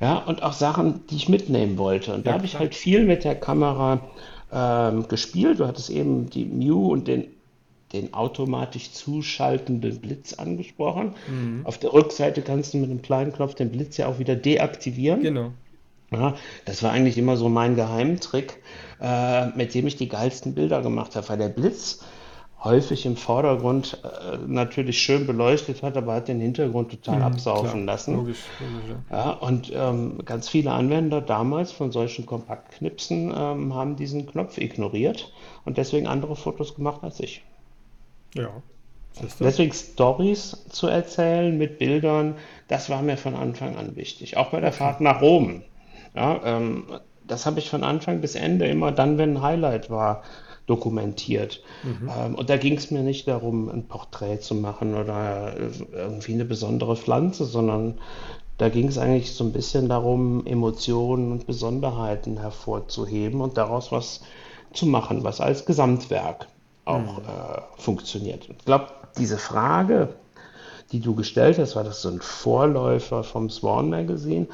Ja, und auch Sachen, die ich mitnehmen wollte. Und ja, da habe ich halt viel mit der Kamera ähm, gespielt. Du hattest eben die Mew und den den automatisch zuschaltenden Blitz angesprochen. Mhm. Auf der Rückseite kannst du mit einem kleinen Knopf den Blitz ja auch wieder deaktivieren. Genau. Ja, das war eigentlich immer so mein Geheimtrick, äh, mit dem ich die geilsten Bilder gemacht habe, weil der Blitz häufig im Vordergrund äh, natürlich schön beleuchtet hat, aber hat den Hintergrund total mhm, absaufen klar, lassen. Logisch, logisch, ja. ja und ähm, ganz viele Anwender damals von solchen Kompaktknipsen ähm, haben diesen Knopf ignoriert und deswegen andere Fotos gemacht als ich. Ja. Deswegen Stories zu erzählen mit Bildern, das war mir von Anfang an wichtig. Auch bei der. Fahrt nach Rom. Ja, ähm, das habe ich von Anfang bis Ende immer dann, wenn ein Highlight war, dokumentiert. Mhm. Ähm, und da ging es mir nicht darum, ein Porträt zu machen oder irgendwie eine besondere Pflanze, sondern da ging es eigentlich so ein bisschen darum, Emotionen und Besonderheiten hervorzuheben und daraus was zu machen, was als Gesamtwerk auch mhm. äh, funktioniert. Ich glaube, diese Frage, die du gestellt hast, war das so ein Vorläufer vom Swan Magazine?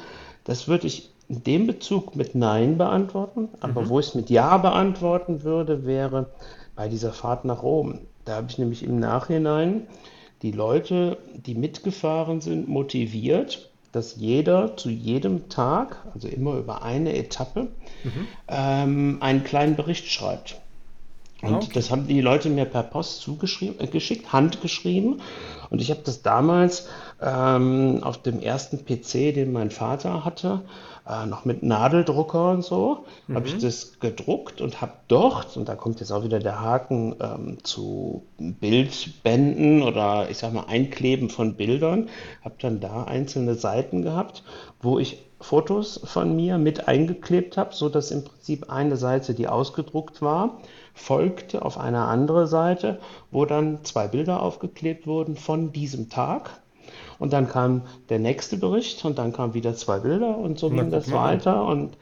Das würde ich in dem Bezug mit Nein beantworten, aber mhm. wo ich es mit Ja beantworten würde, wäre bei dieser Fahrt nach Rom. Da habe ich nämlich im Nachhinein die Leute, die mitgefahren sind, motiviert, dass jeder zu jedem Tag, also immer über eine Etappe, mhm. ähm, einen kleinen Bericht schreibt. Und okay. das haben die Leute mir per Post zugeschrieben, äh, geschickt, handgeschrieben. Und ich habe das damals ähm, auf dem ersten PC, den mein Vater hatte, äh, noch mit Nadeldrucker und so, mhm. habe ich das gedruckt und habe dort, und da kommt jetzt auch wieder der Haken ähm, zu Bildbänden oder ich sag mal Einkleben von Bildern, habe dann da einzelne Seiten gehabt, wo ich Fotos von mir mit eingeklebt habe, so dass im Prinzip eine Seite, die ausgedruckt war, folgte auf eine andere Seite, wo dann zwei Bilder aufgeklebt wurden von diesem Tag. Und dann kam der nächste Bericht und dann kamen wieder zwei Bilder und so ging das weiter. Und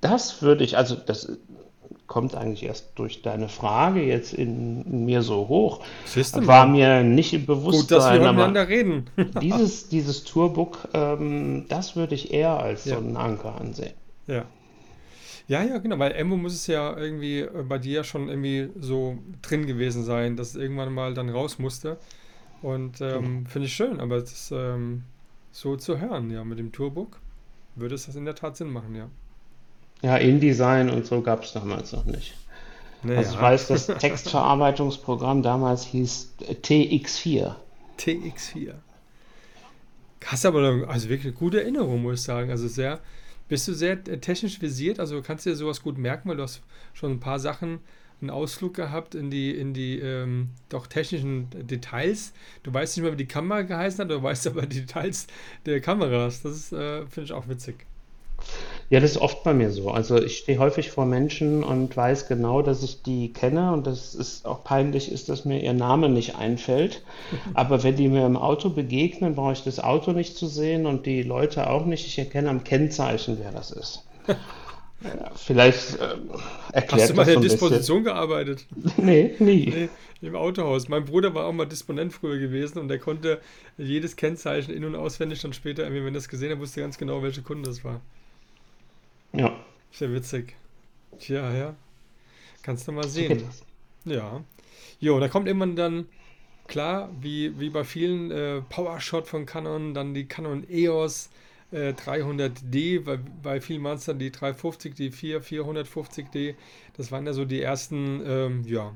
das würde ich, also das kommt eigentlich erst durch deine Frage jetzt in, in mir so hoch. War mir nicht im Bewusstsein. Gut, dass wir miteinander reden. (laughs) (laughs) dieses, dieses Tourbook, ähm, das würde ich eher als ja. so einen Anker ansehen. Ja. Ja, ja, genau, weil Embo muss es ja irgendwie äh, bei dir schon irgendwie so drin gewesen sein, dass es irgendwann mal dann raus musste. Und ähm, mhm. finde ich schön, aber das ähm, so zu hören, ja, mit dem Tourbook würde es das in der Tat Sinn machen, ja. Ja, InDesign und so gab es damals noch nicht. Naja. Also ich weiß, das Textverarbeitungsprogramm damals hieß TX4. TX4. Hast aber also wirklich eine gute Erinnerung, muss ich sagen. Also sehr, bist du sehr technisch visiert, also kannst du dir sowas gut merken, weil du hast schon ein paar Sachen, einen Ausflug gehabt in die, in die ähm, doch technischen Details. Du weißt nicht mehr, wie die Kamera geheißen hat, du weißt (laughs) aber die Details der Kameras. Das äh, finde ich auch witzig. Ja, das ist oft bei mir so. Also ich stehe häufig vor Menschen und weiß genau, dass ich die kenne und dass es auch peinlich ist, dass mir ihr Name nicht einfällt. (laughs) Aber wenn die mir im Auto begegnen, brauche ich das Auto nicht zu sehen und die Leute auch nicht. Ich erkenne am Kennzeichen, wer das ist. Ja, (laughs) vielleicht äh, erklärt Hast du mal in der Disposition bisschen. gearbeitet? (laughs) Nee, nie. Nee, Im Autohaus. Mein Bruder war auch mal Disponent früher gewesen und der konnte jedes Kennzeichen in- und auswendig dann später, wenn er das gesehen hat, wusste ganz genau, welche Kunde das war. Ja. Sehr witzig. Tja, ja. Kannst du mal sehen. Ja. Jo, da kommt irgendwann dann, klar, wie, wie bei vielen äh, Powershot von Canon, dann die Canon EOS äh, 300D, bei, bei vielen waren es dann die 350, die 4, 450D. Das waren ja so die ersten, ähm, ja,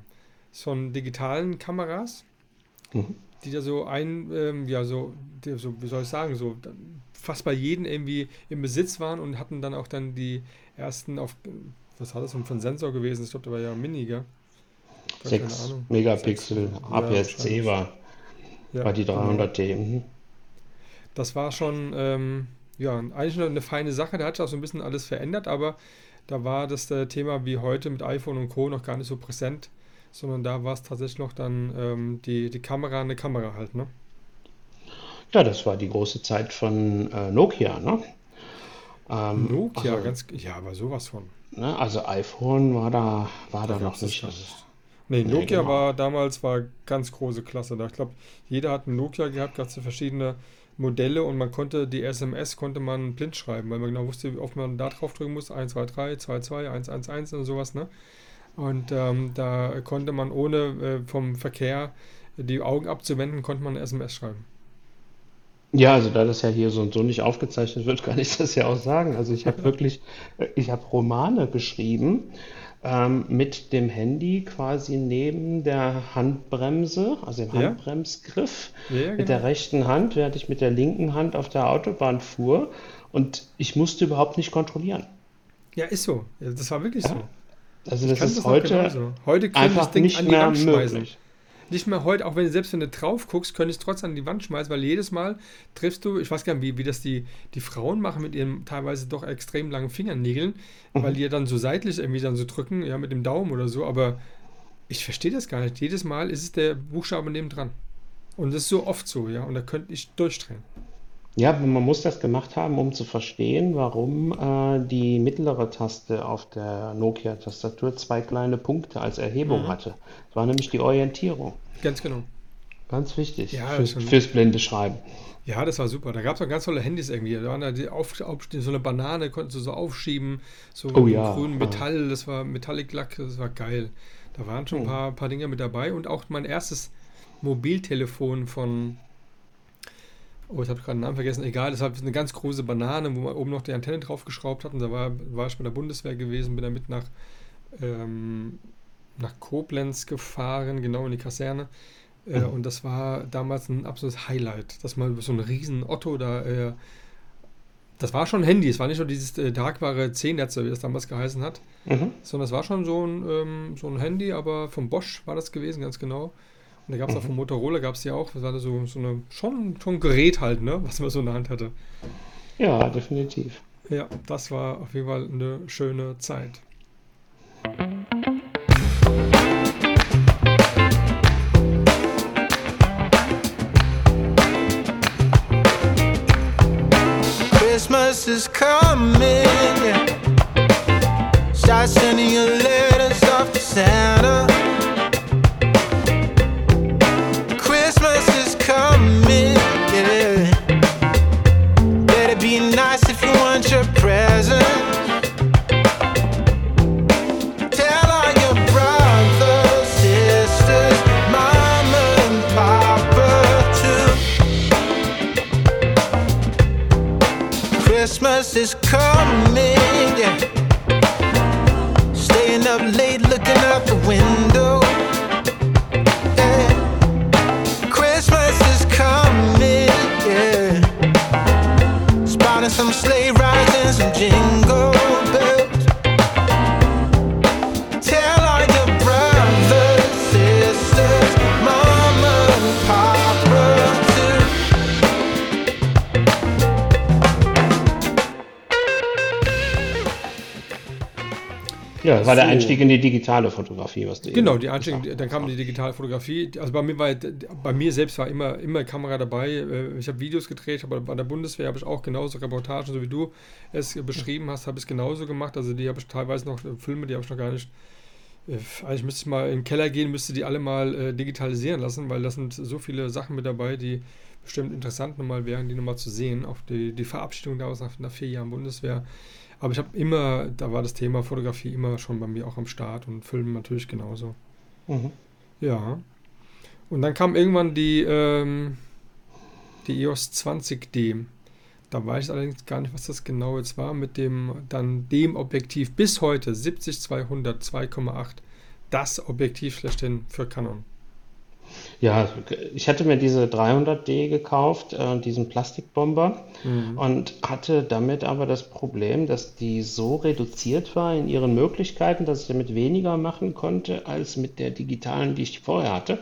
so digitalen Kameras, mhm. die da so ein, ähm, ja, so, so, wie soll ich sagen, so fast bei jedem irgendwie im Besitz waren und hatten dann auch dann die ersten auf, was hat das für ein Sensor gewesen? Ich glaube, der war ja mini, gell? 6 Megapixel APS-C ja, war, ja, war die 300D. Genau. Mhm. Das war schon, ähm, ja, eigentlich eine feine Sache. Da hat sich auch so ein bisschen alles verändert, aber da war das äh, Thema wie heute mit iPhone und Co. noch gar nicht so präsent, sondern da war es tatsächlich noch dann ähm, die, die Kamera, eine Kamera halt, ne? Ja, das war die große Zeit von äh, Nokia, ne? Ähm, Nokia, also, ganz, ja, aber sowas von. Ne, also iPhone war da, war da noch nicht. Das, nee, Nokia nee, genau. war damals war ganz große Klasse. Da ich glaube, jeder hat ein Nokia gehabt, gab es verschiedene Modelle und man konnte die SMS konnte man blind schreiben, weil man genau wusste, wie oft man da drauf drücken muss. 1, 2, 3, 2, 2, 1, 1, 1 und sowas, ne? Und ähm, da konnte man ohne äh, vom Verkehr die Augen abzuwenden, konnte man eine SMS schreiben. Ja, also da das ja hier so und so nicht aufgezeichnet wird, (laughs) kann ich das ja auch sagen. Also ich habe (laughs) wirklich, ich habe Romane geschrieben ähm, mit dem Handy quasi neben der Handbremse, also im Ja, Handbremsgriff, ja, mit der genau. rechten Hand, während ich mit der linken Hand auf der Autobahn fuhr. Und ich musste überhaupt nicht kontrollieren. Ja, ist so. Ja, Das war wirklich so. Also das ist heute Heute können das Ding nicht an die mehr Wand schmeißen. möglich nicht mehr heute, auch wenn du selbst wenn du drauf guckst, könntest du es trotzdem an die Wand schmeißen, weil jedes Mal triffst du, ich weiß gar nicht, wie, wie das die, die Frauen machen mit ihren teilweise doch extrem langen Fingernägeln, mhm. weil die ja dann so seitlich irgendwie dann so drücken, ja, mit dem Daumen oder so, aber ich verstehe das gar nicht. Jedes Mal ist es der Buchstabe neben dran. Und das ist so oft so, ja, und da könnte ich durchdrehen. Ja, man muss das gemacht haben, um zu verstehen, warum äh, die mittlere Taste auf der Nokia-Tastatur zwei kleine Punkte als Erhebung mhm. hatte. Das war nämlich die Orientierung. Ganz genau. Ganz wichtig ja, fürs, fürs blinde Schreiben. Ja, das war super. Da gab es auch ganz tolle Handys irgendwie. Da waren da die auf, auf, so eine Banane, konntest du so aufschieben, so oh, ja. grünen Metall, das war Metallic Lack, das war geil. Da waren schon ein oh. paar, paar Dinge mit dabei und auch mein erstes Mobiltelefon von Oh, ich habe gerade den Namen vergessen. Egal, das war eine ganz große Banane, wo man oben noch die Antenne draufgeschraubt hat. Und da war, war ich bei der Bundeswehr gewesen, bin damit nach, ähm, nach Koblenz gefahren, genau in die Kaserne. Äh, mhm. Und das war damals ein absolutes Highlight, dass man so ein riesen Otto da. Äh, das war schon ein Handy, es war nicht nur dieses äh, tragbare C-Netze, wie das damals geheißen hat, mhm. sondern es war schon so ein, ähm, so ein Handy, aber vom Bosch war das gewesen, ganz genau. Und da gab es mhm. auch von Motorola, gab es ja auch, das war so, so eine, schon, schon ein Gerät halt, ne, was man so in der Hand hatte. Ja, definitiv. Ja, das war auf jeden Fall eine schöne Zeit. Christmas is coming. Shots sending your letters off to Santa. Yeah. Staying up late looking out the window. Yeah. Christmas is coming. Yeah. Spotting some sleigh rides and some jingle bells. Ja, das war der Einstieg in die digitale Fotografie, was du Genau, die Einstieg, dann kam die digitale Fotografie. Also bei mir war bei mir selbst war immer, immer Kamera dabei. Äh, ich habe Videos gedreht, aber bei der Bundeswehr habe ich auch genauso Reportagen, so wie du es beschrieben hast, habe ich es genauso gemacht. Also die habe ich teilweise noch äh, Filme, die habe ich noch gar nicht. Äh, eigentlich müsste ich mal in den Keller gehen, müsste die alle mal äh, digitalisieren lassen, weil da sind so viele Sachen mit dabei, die bestimmt interessant nochmal wären, die nochmal zu sehen. Auch die, die Verabschiedung daraus nach, nach vier Jahren Bundeswehr aber ich habe immer, da war das Thema Fotografie immer schon bei mir auch am Start und Filmen natürlich genauso. Mhm. Ja. Und dann kam irgendwann die, ähm, die EOS 20D. Da weiß ich allerdings gar nicht, was das genau jetzt war, mit dem dann dem Objektiv bis heute 70-200 2,8. Das Objektiv schlechthin für Canon. Ja, ich hatte mir diese 300D gekauft, äh, diesen Plastikbomber, mhm. und hatte damit aber das Problem, dass die so reduziert war in ihren Möglichkeiten, dass ich damit weniger machen konnte als mit der digitalen, die ich vorher hatte.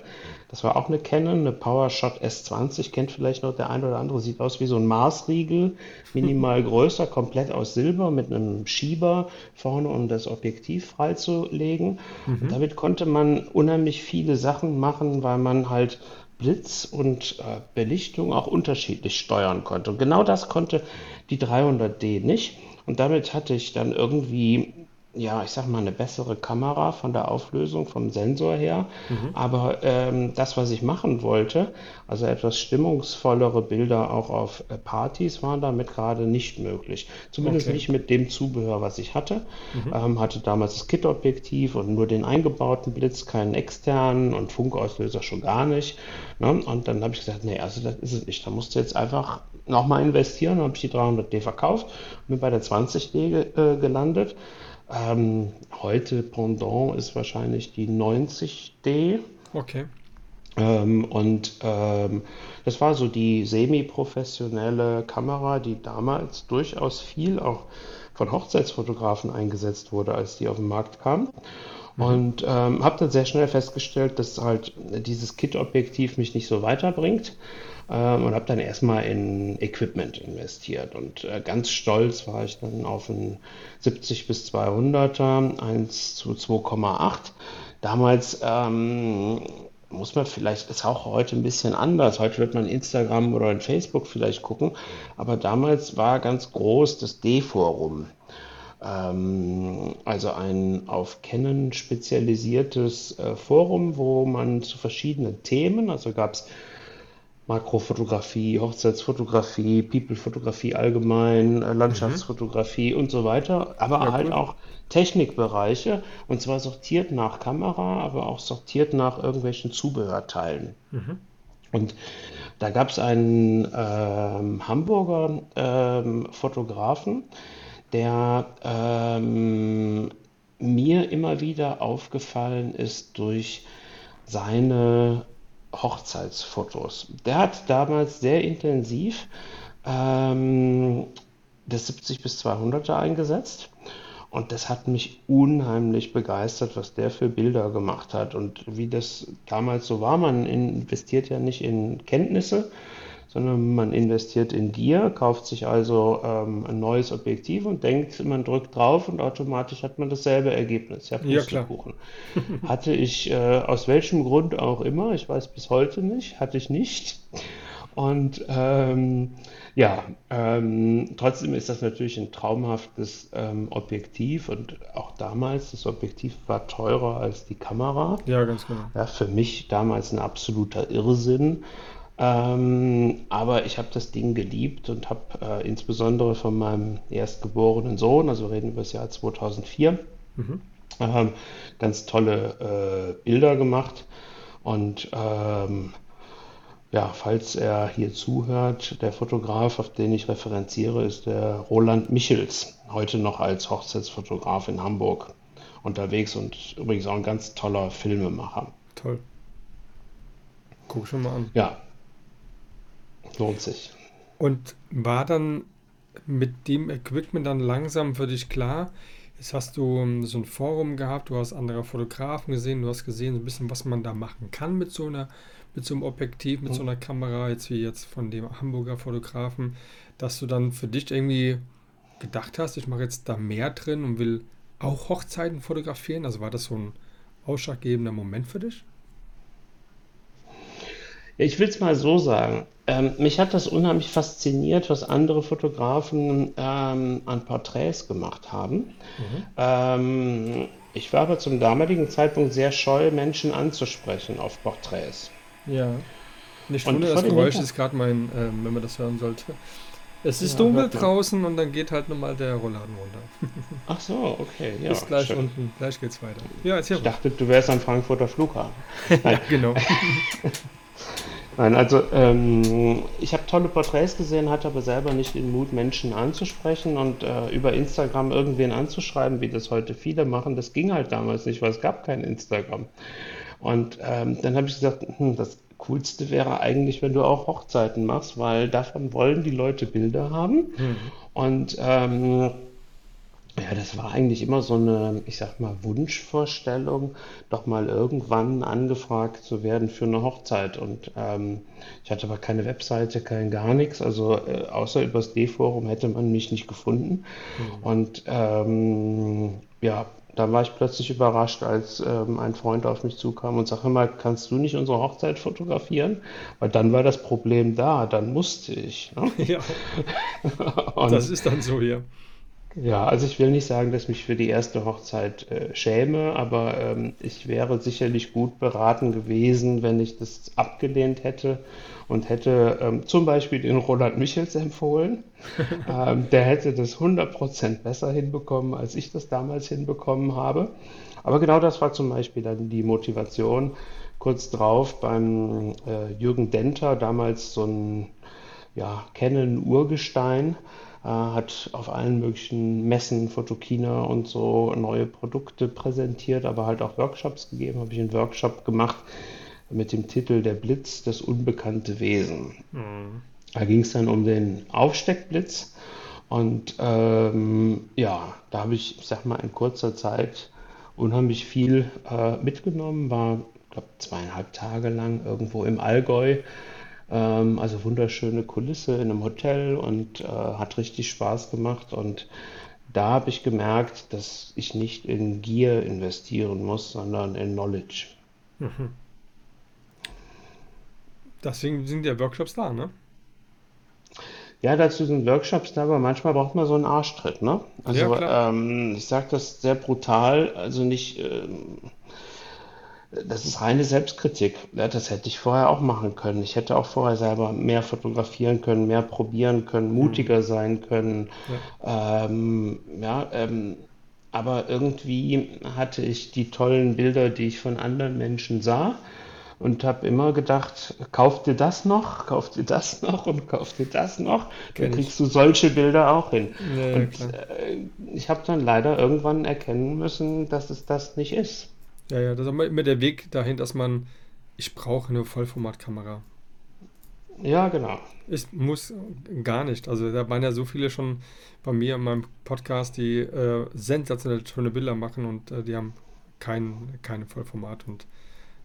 Das war auch eine Canon, eine PowerShot S20, kennt vielleicht noch der eine oder andere, sieht aus wie so ein Maßriegel, (laughs) minimal größer, komplett aus Silber mit einem Schieber vorne, um das Objektiv freizulegen. Mhm. damit konnte man unheimlich viele Sachen machen, weil man halt Blitz und äh, Belichtung auch unterschiedlich steuern konnte. Und genau das konnte die 300D nicht. Und damit hatte ich dann irgendwie ja, ich sag mal, eine bessere Kamera von der Auflösung, vom Sensor her. Mhm. Aber ähm, das, was ich machen wollte, also etwas stimmungsvollere Bilder auch auf äh, Partys, waren damit gerade nicht möglich. Zumindest okay. nicht mit dem Zubehör, was ich hatte. Mhm. Ähm, hatte damals das Kit-Objektiv und nur den eingebauten Blitz, keinen externen und Funkauslöser schon gar nicht. Ne? Und dann habe ich gesagt, nee, also das ist es nicht. Da musst du jetzt einfach nochmal investieren. Dann habe ich die 300D verkauft und bin bei der 20D äh, gelandet. Ähm, heute Pendant ist wahrscheinlich die 90D. Okay. Ähm, und ähm, das war so die semi-professionelle Kamera, die damals durchaus viel auch von Hochzeitsfotografen eingesetzt wurde, als die auf den Markt kam. Mhm. Und ähm, habe dann sehr schnell festgestellt, dass halt dieses Kit-Objektiv mich nicht so weiterbringt ähm, und habe dann erstmal in Equipment investiert. Und äh, ganz stolz war ich dann auf ein 70 bis 200er, 1 zu 2,8. Damals ähm, muss man vielleicht, ist auch heute ein bisschen anders. Heute wird man Instagram oder in Facebook vielleicht gucken. Aber damals war ganz groß das D-Forum. Ähm, also ein auf Canon spezialisiertes äh, Forum, wo man zu verschiedenen Themen, also gab es Makrofotografie, Hochzeitsfotografie, People-Fotografie allgemein, äh, Landschaftsfotografie mhm. und so weiter, aber ja, halt cool. auch Technikbereiche und zwar sortiert nach Kamera, aber auch sortiert nach irgendwelchen Zubehörteilen. Mhm. Und da gab es einen ähm, Hamburger ähm, Fotografen, der ähm, mir immer wieder aufgefallen ist durch seine Hochzeitsfotos. Der hat damals sehr intensiv ähm, das 70 bis 200er eingesetzt. Und das hat mich unheimlich begeistert, was der für Bilder gemacht hat und wie das damals so war. Man investiert ja nicht in Kenntnisse, sondern man investiert in dir, kauft sich also ähm, ein neues Objektiv und denkt, man drückt drauf und automatisch hat man dasselbe Ergebnis. Ja, ja klar. (laughs) Hatte ich äh, aus welchem Grund auch immer, ich weiß bis heute nicht, hatte ich nicht. Und ähm, ja, ähm, trotzdem ist das natürlich ein traumhaftes ähm, Objektiv und auch damals, das Objektiv war teurer als die Kamera. Ja, ganz genau. Ja, für mich damals ein absoluter Irrsinn. Ähm, aber ich habe das Ding geliebt und habe äh, insbesondere von meinem erstgeborenen Sohn, also wir reden über das Jahr 2004, mhm. ähm, ganz tolle äh, Bilder gemacht. Und ähm, ja, falls er hier zuhört, der Fotograf, auf den ich referenziere, ist der Roland Michels, heute noch als Hochzeitsfotograf in Hamburg unterwegs und übrigens auch ein ganz toller Filmemacher. Toll. Guck schon mal an. Ja, lohnt sich. Und war dann mit dem Equipment dann langsam für dich klar, jetzt hast du ähm, so ein Forum gehabt, du hast andere Fotografen gesehen, du hast gesehen so ein bisschen, was man da machen kann mit so einer, mit so einem Objektiv, mit so einer Kamera, jetzt wie jetzt von dem Hamburger Fotografen, dass du dann für dich irgendwie gedacht hast, ich mache jetzt da mehr drin und will auch Hochzeiten fotografieren? Also war das so ein ausschlaggebender Moment für dich? Ich will es mal so sagen. Ähm, mich hat das unheimlich fasziniert, was andere Fotografen ähm, an Porträts gemacht haben. Mhm. Ähm, ich war aber zum damaligen Zeitpunkt sehr scheu, Menschen anzusprechen auf Porträts. Ja. Nicht wundern, das Geräusch ist gerade mein, äh, wenn man das hören sollte. Es ist ja, dunkel draußen und dann geht halt nochmal der Rollladen runter. (laughs) Ach so, okay. Ja, ist gleich schön. unten. Gleich geht's weiter. Ja, ich dachte, du wärst am Frankfurter Flughafen. (laughs) ja, genau. (laughs) Nein, also ähm, ich habe tolle Porträts gesehen, hatte aber selber nicht den Mut, Menschen anzusprechen und äh, über Instagram irgendwen anzuschreiben, wie das heute viele machen. Das ging halt damals nicht, weil es gab kein Instagram. Und ähm, dann habe ich gesagt, hm, das Coolste wäre eigentlich, wenn du auch Hochzeiten machst, weil davon wollen die Leute Bilder haben. Mhm. Und ähm, ja, das war eigentlich immer so eine, ich sag mal, Wunschvorstellung, doch mal irgendwann angefragt zu werden für eine Hochzeit. Und ähm, ich hatte aber keine Webseite, kein gar nichts. Also äh, außer übers D-Forum hätte man mich nicht gefunden. Mhm. Und ähm, ja, da war ich plötzlich überrascht, als ähm, ein Freund auf mich zukam und sagte mal, kannst du nicht unsere Hochzeit fotografieren? Weil dann war das Problem da, dann musste ich. Ne? (laughs) Ja, (laughs) das ist dann so, ja. Ja, also ich will nicht sagen, dass ich mich für die erste Hochzeit äh, schäme, aber ähm, ich wäre sicherlich gut beraten gewesen, wenn ich das abgelehnt hätte und hätte ähm, zum Beispiel den Roland Michels empfohlen. (laughs) ähm, der hätte das 100% besser hinbekommen, als ich das damals hinbekommen habe. Aber genau das war zum Beispiel dann die Motivation. Kurz drauf beim äh, Jürgen Denter, damals so ein ja, Canon-Urgestein, äh, hat auf allen möglichen Messen, Fotokina und so neue Produkte präsentiert, aber halt auch Workshops gegeben. Habe ich einen Workshop gemacht mit dem Titel Der Blitz, das unbekannte Wesen. Mhm. Da ging es dann um den Aufsteckblitz. Und ähm, ja, da habe ich, ich sag mal, in kurzer Zeit unheimlich viel äh, mitgenommen, war, glaube zweieinhalb Tage lang irgendwo im Allgäu ähm, also wunderschöne Kulisse in einem Hotel und äh, hat richtig Spaß gemacht. Und da habe ich gemerkt, dass ich nicht in Gier investieren muss, sondern in Knowledge. Mhm. Deswegen sind ja Workshops da, ne? Ja, dazu sind Workshops da, aber manchmal braucht man so einen Arschtritt, ne? Also ja, ähm, ich sage das sehr brutal, also nicht, ähm, das ist reine Selbstkritik. Das hätte ich vorher auch machen können. Ich hätte auch vorher selber mehr fotografieren können, mehr probieren können, mutiger mhm. sein können. Ja, ähm, ja ähm, aber irgendwie hatte ich die tollen Bilder, die ich von anderen Menschen sah und habe immer gedacht, kauf dir das noch, kauf dir das noch und kauf dir das noch. Dann kriegst du solche Bilder auch hin. Ja, und äh, ich habe dann leider irgendwann erkennen müssen, dass es das nicht ist. Ja, ja, das ist immer der Weg dahin, dass man, ich brauche eine Vollformatkamera. Ja, genau. Ich muss gar nicht. Also da waren ja so viele schon bei mir in meinem Podcast, die äh, sensationell schöne Bilder machen und äh, die haben kein, keine Vollformat und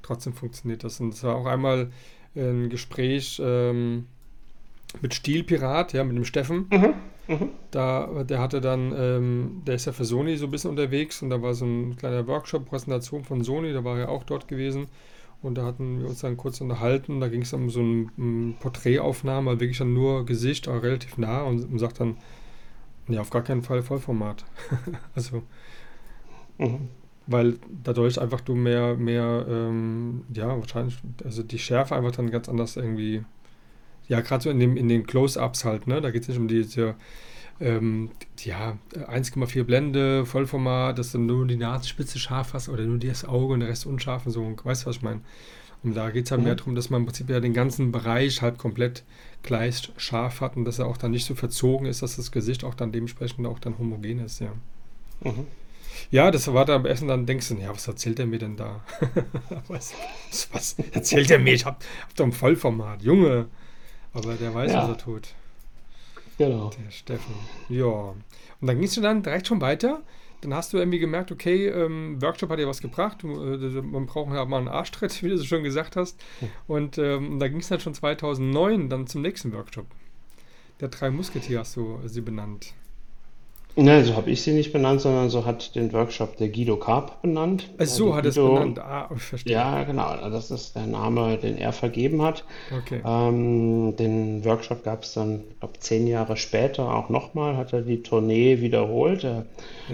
trotzdem funktioniert das. Und es war auch einmal ein Gespräch ähm, mit Stilpirat, ja, mit dem Steffen. Mhm. Mhm. Da, der hatte dann, ähm, der ist ja für Sony so ein bisschen unterwegs und da war so ein kleiner Workshop, Präsentation von Sony, da war er auch dort gewesen. Und da hatten wir uns dann kurz unterhalten. Da ging es um so eine um Porträtaufnahme, wirklich dann nur Gesicht, aber relativ nah und, und sagt dann, ja, auf gar keinen Fall Vollformat. (laughs) also, mhm. weil dadurch einfach du mehr, mehr, ähm, ja, wahrscheinlich, also die Schärfe einfach dann ganz anders irgendwie ja, gerade so in, dem, in den Close-Ups halt, ne? Da geht es nicht um diese, ähm, ja, 1,4 Blende, Vollformat, dass du nur die Nasenspitze scharf hast oder nur das Auge und der Rest unscharf und so. Weißt du, was ich meine? Und da geht es halt mhm. mehr darum, dass man im Prinzip ja den ganzen Bereich halt komplett gleich scharf hat und dass er auch dann nicht so verzogen ist, dass das Gesicht auch dann dementsprechend auch dann homogen ist, ja. Mhm. Ja, das war da am Essen, dann denkst du, ja, was erzählt er mir denn da? (laughs) was, was, erzählt er mir? Ich hab, hab doch ein Vollformat, Junge. Aber der weiß, ja. was er tut. Genau. Der Steffen. Ja. Und dann gingst du dann direkt schon weiter. Dann hast du irgendwie gemerkt, okay, ähm, Workshop hat dir was gebracht. Äh, man braucht ja mal einen Arschtritt, (laughs) wie du es schon gesagt hast. Und ähm, da ging es dann schon 2009 dann zum nächsten Workshop. Der drei Musketier hast du sie benannt. Ne, so habe ich sie nicht benannt, sondern so hat den Workshop der Guido Karp benannt. Ach so hat es benannt. Ah, verstehe. Ja, genau. Das ist der Name, den er vergeben hat. Okay. Ähm, den Workshop gab es dann, ich glaube, zehn Jahre später auch nochmal, hat er die Tournee wiederholt. Ja.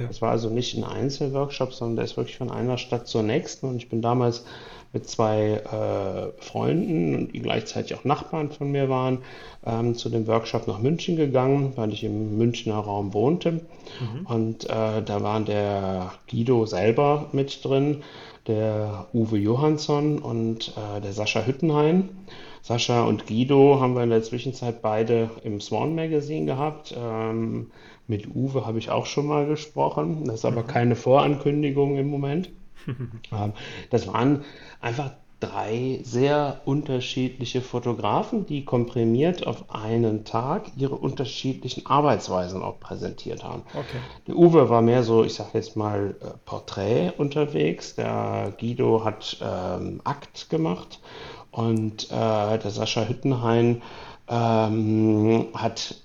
Das war also nicht ein Einzelworkshop, sondern der ist wirklich von einer Stadt zur nächsten. Und ich bin damals mit zwei äh, Freunden, die gleichzeitig auch Nachbarn von mir waren, ähm, zu dem Workshop nach München gegangen, weil ich im Münchner Raum wohnte. Mhm. Und äh, da war der Guido selber mit drin, der Uwe Johansson und äh, der Sascha Hüttenhain. Sascha und Guido haben wir in der Zwischenzeit beide im Swan Magazine gehabt. Ähm, mit Uwe habe ich auch schon mal gesprochen. Das ist aber mhm. keine Vorankündigung im Moment. (laughs) das waren einfach drei sehr unterschiedliche Fotografen, die komprimiert auf einen Tag ihre unterschiedlichen Arbeitsweisen auch präsentiert haben. Okay. Der Uwe war mehr so, ich sage jetzt mal, äh, Porträt unterwegs. Der Guido hat ähm, Akt gemacht und äh, der Sascha Hüttenhain ähm, hat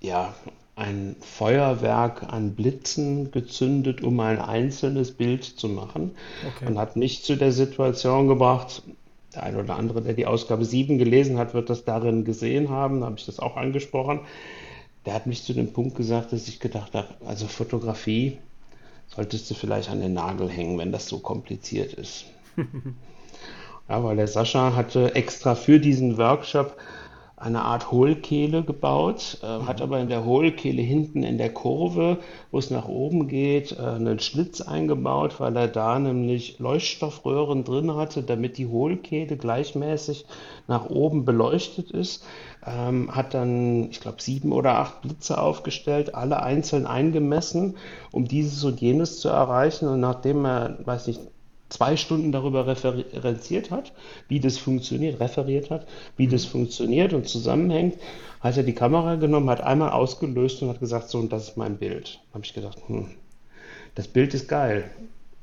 ja ein Feuerwerk an Blitzen gezündet, um ein einzelnes Bild zu machen. Okay. Und hat mich zu der Situation gebracht, der eine oder andere, der die Ausgabe 7 gelesen hat, wird das darin gesehen haben, da habe ich das auch angesprochen. Der hat mich zu dem Punkt gesagt, dass ich gedacht habe, also Fotografie solltest du vielleicht an den Nagel hängen, wenn das so kompliziert ist. (laughs) ja, weil der Sascha hatte extra für diesen Workshop eine Art Hohlkehle gebaut, äh, mhm. hat aber in der Hohlkehle hinten in der Kurve, wo es nach oben geht, äh, einen Schlitz eingebaut, weil er da nämlich Leuchtstoffröhren drin hatte, damit die Hohlkehle gleichmäßig nach oben beleuchtet ist. Ähm, hat dann, ich glaube, sieben oder acht Blitze aufgestellt, alle einzeln eingemessen, um dieses und jenes zu erreichen. Und nachdem er, weiß nicht, zwei Stunden darüber referenziert hat, wie das funktioniert, referiert hat, wie das funktioniert und zusammenhängt, hat er die Kamera genommen, hat einmal ausgelöst und hat gesagt, so, und das ist mein Bild. Da habe ich gedacht, hm, das Bild ist geil.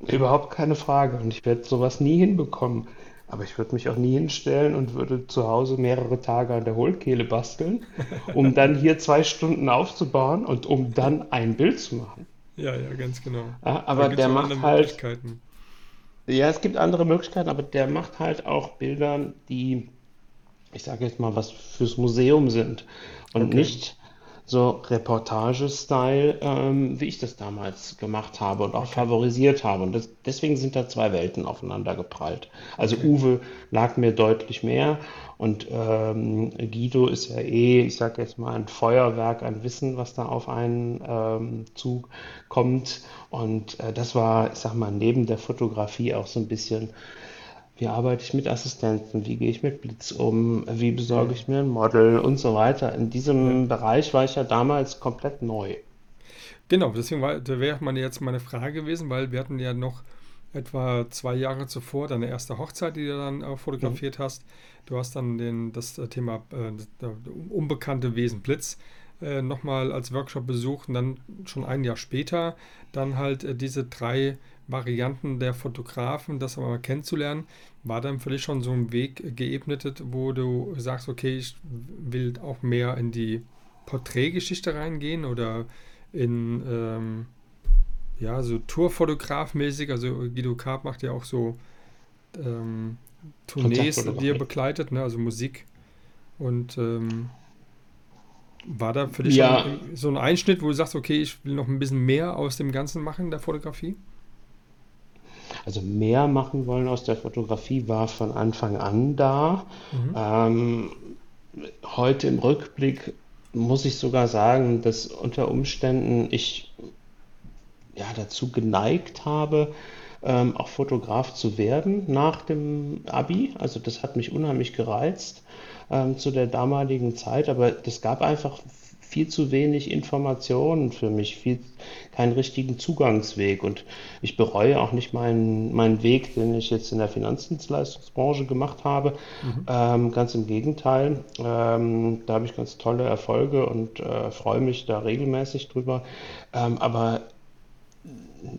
Überhaupt keine Frage. Und ich werde sowas nie hinbekommen. Aber ich würde mich auch nie hinstellen und würde zu Hause mehrere Tage an der Hohlkehle basteln, um (laughs) dann hier zwei Stunden aufzubauen und um dann ein Bild zu machen. Ja, ja, ganz genau. aber der macht halt. Ja, es gibt andere Möglichkeiten, aber der macht halt auch Bilder, die, ich sage jetzt mal, was fürs Museum sind und okay. nicht so Reportage-Style, ähm, wie ich das damals gemacht habe und auch favorisiert habe. Und das, deswegen sind da zwei Welten aufeinander geprallt. Also okay. Uwe lag mir deutlich mehr und ähm, Guido ist ja eh, ich sage jetzt mal, ein Feuerwerk an Wissen, was da auf einen ähm, zukommt. Und äh, das war, ich sag mal, neben der Fotografie auch so ein bisschen wie arbeite ich mit Assistenten, wie gehe ich mit Blitz um, wie besorge ich mir ein Model und so weiter. In diesem ja. Bereich war ich ja damals komplett neu. Genau, deswegen war, da wäre meine jetzt meine Frage gewesen, weil wir hatten ja noch etwa zwei Jahre zuvor deine erste Hochzeit, die du dann äh, fotografiert mhm. hast. Du hast dann den, das äh, Thema äh, das, unbekannte Wesen Blitz äh, nochmal als Workshop besucht und dann schon ein Jahr später dann halt äh, diese drei Varianten der Fotografen, das aber mal kennenzulernen, war dann für dich schon so ein Weg geebnet, wo du sagst, okay, ich will auch mehr in die Porträtgeschichte reingehen oder in ähm, ja, so Tourfotograf-mäßig, also Guido Karp macht ja auch so ähm, Tournees, die er begleitet, ne? also Musik. Und ähm, war da für dich ja. so ein Einschnitt, wo du sagst, okay, ich will noch ein bisschen mehr aus dem Ganzen machen, der Fotografie? Also mehr machen wollen aus der Fotografie war von Anfang an da. Mhm. Ähm, heute im Rückblick muss ich sogar sagen, dass unter Umständen ich ja dazu geneigt habe, ähm, auch Fotograf zu werden nach dem Abi. Also das hat mich unheimlich gereizt ähm, zu der damaligen Zeit, aber es gab einfach viel zu wenig Informationen für mich, viel, keinen richtigen Zugangsweg. Und ich bereue auch nicht meinen, meinen Weg, den ich jetzt in der Finanzdienstleistungsbranche gemacht habe. Mhm. Ähm, ganz im Gegenteil. Ähm, da habe ich ganz tolle Erfolge und äh, freue mich da regelmäßig drüber. Ähm, aber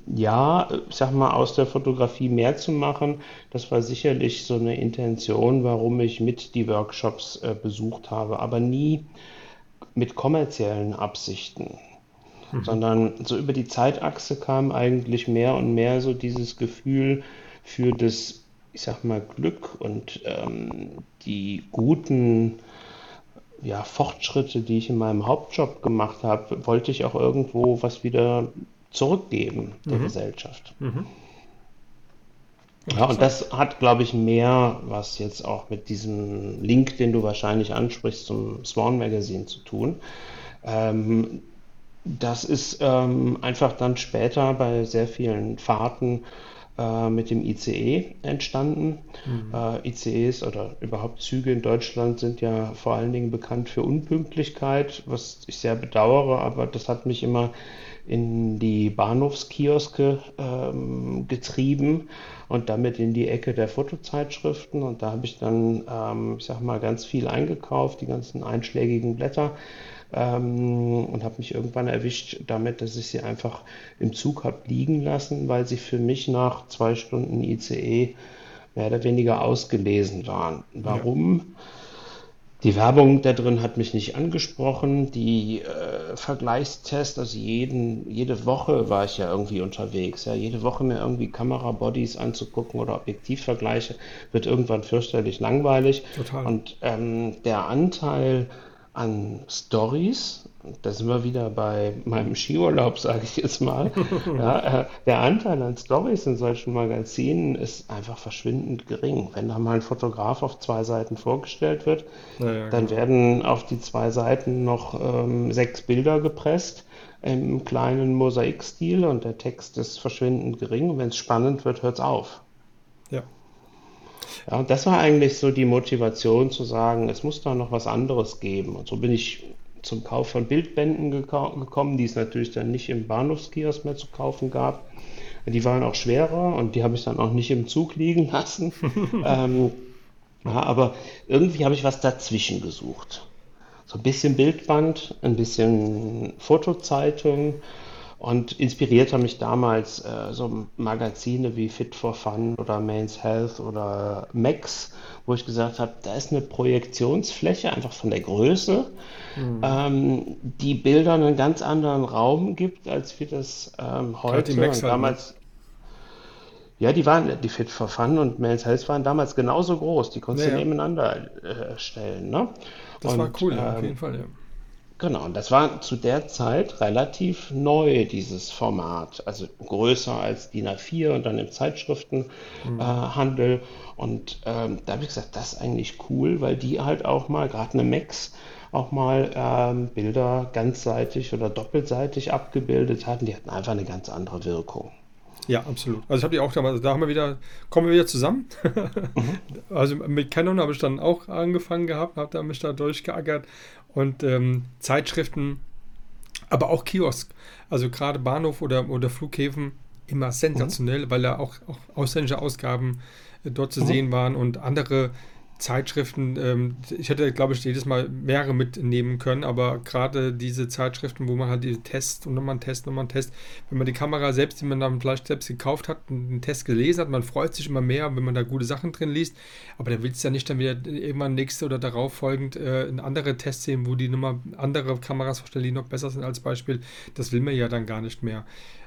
ja, ich sag mal, aus der Fotografie mehr zu machen, das war sicherlich so eine Intention, warum ich mit die Workshops äh, besucht habe, aber nie mit kommerziellen Absichten, mhm. sondern so über die Zeitachse kam eigentlich mehr und mehr so dieses Gefühl für das, ich sag mal, Glück und ähm, die guten ja, Fortschritte, die ich in meinem Hauptjob gemacht habe, wollte ich auch irgendwo was wieder zurückgeben der mhm. Gesellschaft. Mhm. Ja, und das hat, glaube ich, mehr was jetzt auch mit diesem Link, den du wahrscheinlich ansprichst, zum Swan Magazine zu tun. Ähm, das ist ähm, einfach dann später bei sehr vielen Fahrten äh, mit dem ICE entstanden. Mhm. Äh, ICEs oder überhaupt Züge in Deutschland sind ja vor allen Dingen bekannt für Unpünktlichkeit, was ich sehr bedauere, aber das hat mich immer in die Bahnhofskioske ähm, getrieben und damit in die Ecke der Fotozeitschriften. Und da habe ich dann, ähm, ich sag mal, ganz viel eingekauft, die ganzen einschlägigen Blätter. Ähm, und habe mich irgendwann erwischt damit, dass ich sie einfach im Zug habe liegen lassen, weil sie für mich nach zwei Stunden ICE mehr oder weniger ausgelesen waren. Warum? Ja. Die Werbung da drin hat mich nicht angesprochen. Die äh, Vergleichstests, also jeden, jede Woche war ich ja irgendwie unterwegs. Ja, jede Woche mir irgendwie Kamerabodies anzugucken oder Objektivvergleiche wird irgendwann fürchterlich langweilig. Total. Und ähm, der Anteil an Stories da sind wir wieder bei meinem Skiurlaub, sage ich jetzt mal. (laughs) ja, äh, der Anteil an Stories in solchen Magazinen ist einfach verschwindend gering. Wenn da mal ein Fotograf auf zwei Seiten vorgestellt wird, ja, dann genau. werden auf die zwei Seiten noch ähm, sechs Bilder gepresst im kleinen Mosaikstil und der Text ist verschwindend gering. Wenn es spannend wird, hört es auf. Ja. Ja, und das war eigentlich so die Motivation zu sagen, es muss da noch was anderes geben. Und so bin ich zum Kauf von Bildbänden gekommen, die es natürlich dann nicht im Bahnhofskiosk mehr zu kaufen gab. Die waren auch schwerer und die habe ich dann auch nicht im Zug liegen lassen. (laughs) ähm, ja, aber irgendwie habe ich was dazwischen gesucht. So ein bisschen Bildband, ein bisschen Fotozeitung und inspiriert haben mich damals äh, so Magazine wie Fit for Fun oder Main's Health oder Max, wo ich gesagt habe, da ist eine Projektionsfläche einfach von der Größe, mhm. ähm, die Bilder einen ganz anderen Raum gibt, als wir das ähm, heute. Die Max halt, ne? damals, ja, die waren, die Fit for Fun und Main's Health waren damals genauso groß, die konntest du ja, ja. nebeneinander äh, stellen. Ne? Das und, war cool, ähm, auf jeden Fall, ja. Genau, und das war zu der Zeit relativ neu, dieses Format. Also größer als DIN A4 und dann im Zeitschriftenhandel. Mhm. Äh, und ähm, da habe ich gesagt, das ist eigentlich cool, weil die halt auch mal, gerade eine Max, auch mal ähm, Bilder ganzseitig oder doppelseitig abgebildet hatten. Die hatten einfach eine ganz andere Wirkung. Ja, absolut. Also ich habe die auch damals, da haben wir wieder, kommen wir wieder zusammen. mhm. (laughs) Also mit Canon habe ich dann auch angefangen gehabt, habe da mich da durchgeackert und ähm, Zeitschriften, aber auch Kiosk, also gerade Bahnhof oder, oder Flughäfen, immer sensationell, mhm. weil da auch, auch ausländische Ausgaben äh, dort zu mhm. sehen waren und andere Zeitschriften, ähm, ich hätte, glaube ich, jedes Mal mehrere mitnehmen können, aber gerade diese Zeitschriften, wo man halt die Tests und nochmal einen Test, nochmal einen Test, wenn man die Kamera selbst, die man dann vielleicht selbst gekauft hat, einen Test gelesen hat, man freut sich immer mehr, wenn man da gute Sachen drin liest, aber da willst du ja nicht dann wieder irgendwann nächste oder darauf folgend äh, in andere Tests sehen, wo die nochmal andere Kameras vorstellen, die noch besser sind als Beispiel, das will man ja dann gar nicht mehr.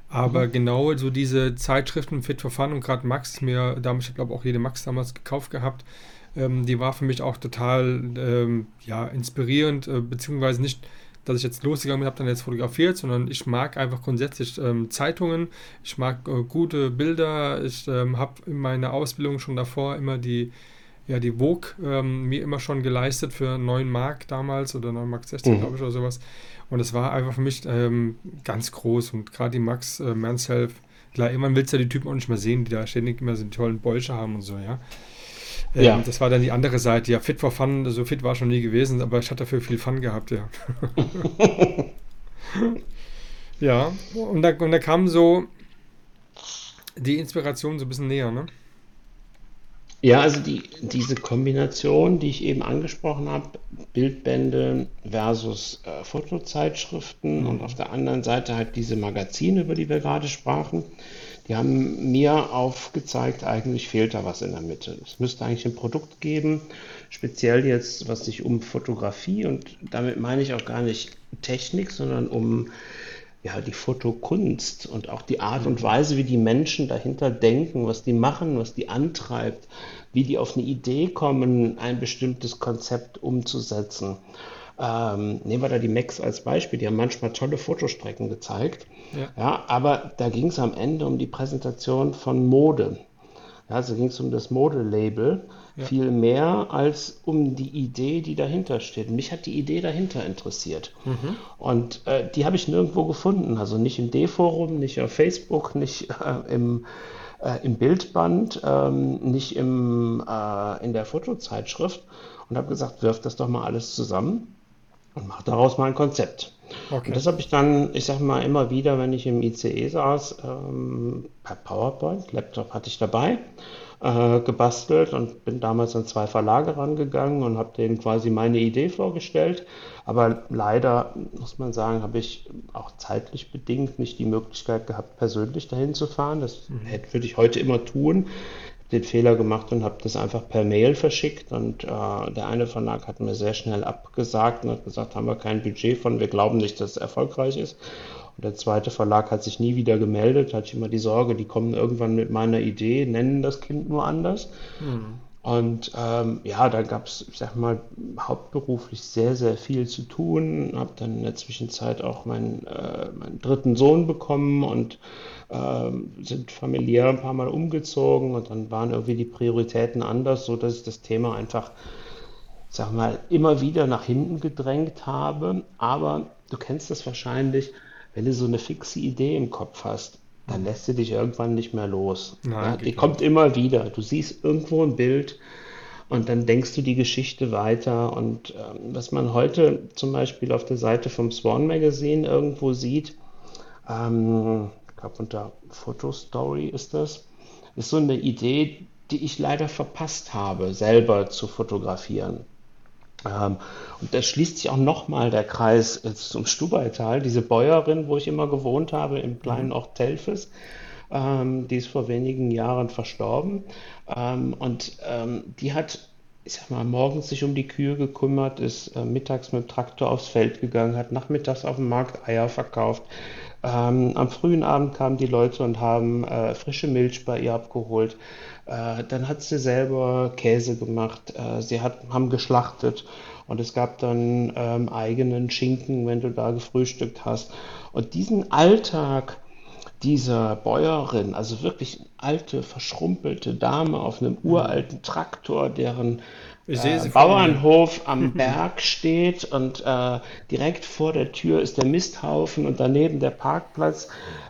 Aber mhm. genau so diese Zeitschriften Fit for Fun und gerade Max, mir, da habe ich glaube auch jede Max damals gekauft gehabt, ähm, die war für mich auch total ähm, ja, inspirierend, äh, beziehungsweise nicht, dass ich jetzt losgegangen bin, habe dann jetzt fotografiert, sondern ich mag einfach grundsätzlich ähm, Zeitungen, ich mag äh, gute Bilder, ich ähm, habe in meiner Ausbildung schon davor immer die ja, die Vogue ähm, mir immer schon geleistet für 9 Mark damals oder 9 Mark 16, mhm. glaube ich, oder sowas. Und es war einfach für mich ähm, ganz groß und gerade die Max äh, Manshelf Klar, irgendwann willst du ja die Typen auch nicht mehr sehen, die da ständig immer so einen tollen Bolsche haben und so, ja. Ähm, ja. Das war dann die andere Seite. Ja, fit for fun, so fit war schon nie gewesen, aber ich hatte dafür viel Fun gehabt, ja. (laughs) ja, und da, und da kam so die Inspiration so ein bisschen näher, ne? Ja, also die, diese Kombination, die ich eben angesprochen habe, Bildbände versus äh, Fotozeitschriften mhm. und auf der anderen Seite halt diese Magazine, über die wir gerade sprachen, die haben mir aufgezeigt, eigentlich fehlt da was in der Mitte. Es müsste eigentlich ein Produkt geben, speziell jetzt, was sich um Fotografie und damit meine ich auch gar nicht Technik, sondern um ja, die Fotokunst und auch die Art und Weise, wie die Menschen dahinter denken, was die machen, was die antreibt, wie die auf eine Idee kommen, ein bestimmtes Konzept umzusetzen. Ähm, nehmen wir da die Macs als Beispiel, die haben manchmal tolle Fotostrecken gezeigt. Ja. ja aber da ging es am Ende um die Präsentation von Mode. Ja, also ging es um das Modelabel ja. viel mehr als um die Idee, die dahinter steht. Mich hat die Idee dahinter interessiert. Mhm. Und äh, die habe ich nirgendwo gefunden. Also nicht im D-Forum, nicht auf Facebook, nicht äh, im, äh, im Bildband, ähm, nicht im, äh, in der Fotozeitschrift. Und habe gesagt, wirf das doch mal alles zusammen und mach daraus mal ein Konzept. Okay. Und das habe ich dann, ich sage mal, immer wieder, wenn ich im ICE saß, ähm, per PowerPoint, Laptop hatte ich dabei, äh, gebastelt und bin damals an zwei Verlage rangegangen und habe denen quasi meine Idee vorgestellt. Aber leider, muss man sagen, habe ich auch zeitlich bedingt nicht die Möglichkeit gehabt, persönlich dahin zu fahren. Das mhm. würde ich heute immer tun den Fehler gemacht und habe das einfach per Mail verschickt. Und äh, der eine Verlag hat mir sehr schnell abgesagt und hat gesagt, haben wir kein Budget von, wir glauben nicht, dass es erfolgreich ist. Und der zweite Verlag hat sich nie wieder gemeldet, hatte ich immer die Sorge, die kommen irgendwann mit meiner Idee, nennen das Kind nur anders. Mhm. Und ähm, ja, da gab es, ich sag mal, hauptberuflich sehr, sehr viel zu tun. Habe dann in der Zwischenzeit auch meinen, äh, meinen dritten Sohn bekommen und sind familiär ein paar Mal umgezogen und dann waren irgendwie die Prioritäten anders, so dass ich das Thema einfach, sag mal, immer wieder nach hinten gedrängt habe. Aber du kennst das wahrscheinlich, wenn du so eine fixe Idee im Kopf hast, dann lässt sie dich irgendwann nicht mehr los. Nein, ja, die kommt immer wieder. Du siehst irgendwo ein Bild und dann denkst du die Geschichte weiter. Und ähm, was man heute zum Beispiel auf der Seite vom Swan Magazine irgendwo sieht, ähm, glaube unter Fotostory ist das, ist so eine Idee, die ich leider verpasst habe, selber zu fotografieren. Ähm, und da schließt sich auch nochmal der Kreis zum Stubaital. Diese Bäuerin, wo ich immer gewohnt habe, im kleinen mhm. Ort Telfes, ähm, die ist vor wenigen Jahren verstorben. Ähm, und ähm, die hat, ich sag mal, morgens sich um die Kühe gekümmert, ist äh, mittags mit dem Traktor aufs Feld gegangen, hat nachmittags auf dem Markt Eier verkauft. Ähm, am frühen Abend kamen die Leute und haben äh, frische Milch bei ihr abgeholt. Äh, dann hat sie selber Käse gemacht. Äh, sie hat, haben geschlachtet und es gab dann ähm, eigenen Schinken, wenn du da gefrühstückt hast. Und diesen Alltag dieser Bäuerin, also wirklich alte, verschrumpelte Dame auf einem uralten Traktor, deren äh, Bauernhof am (laughs) Berg steht und äh, direkt vor der Tür ist der Misthaufen und daneben der Parkplatz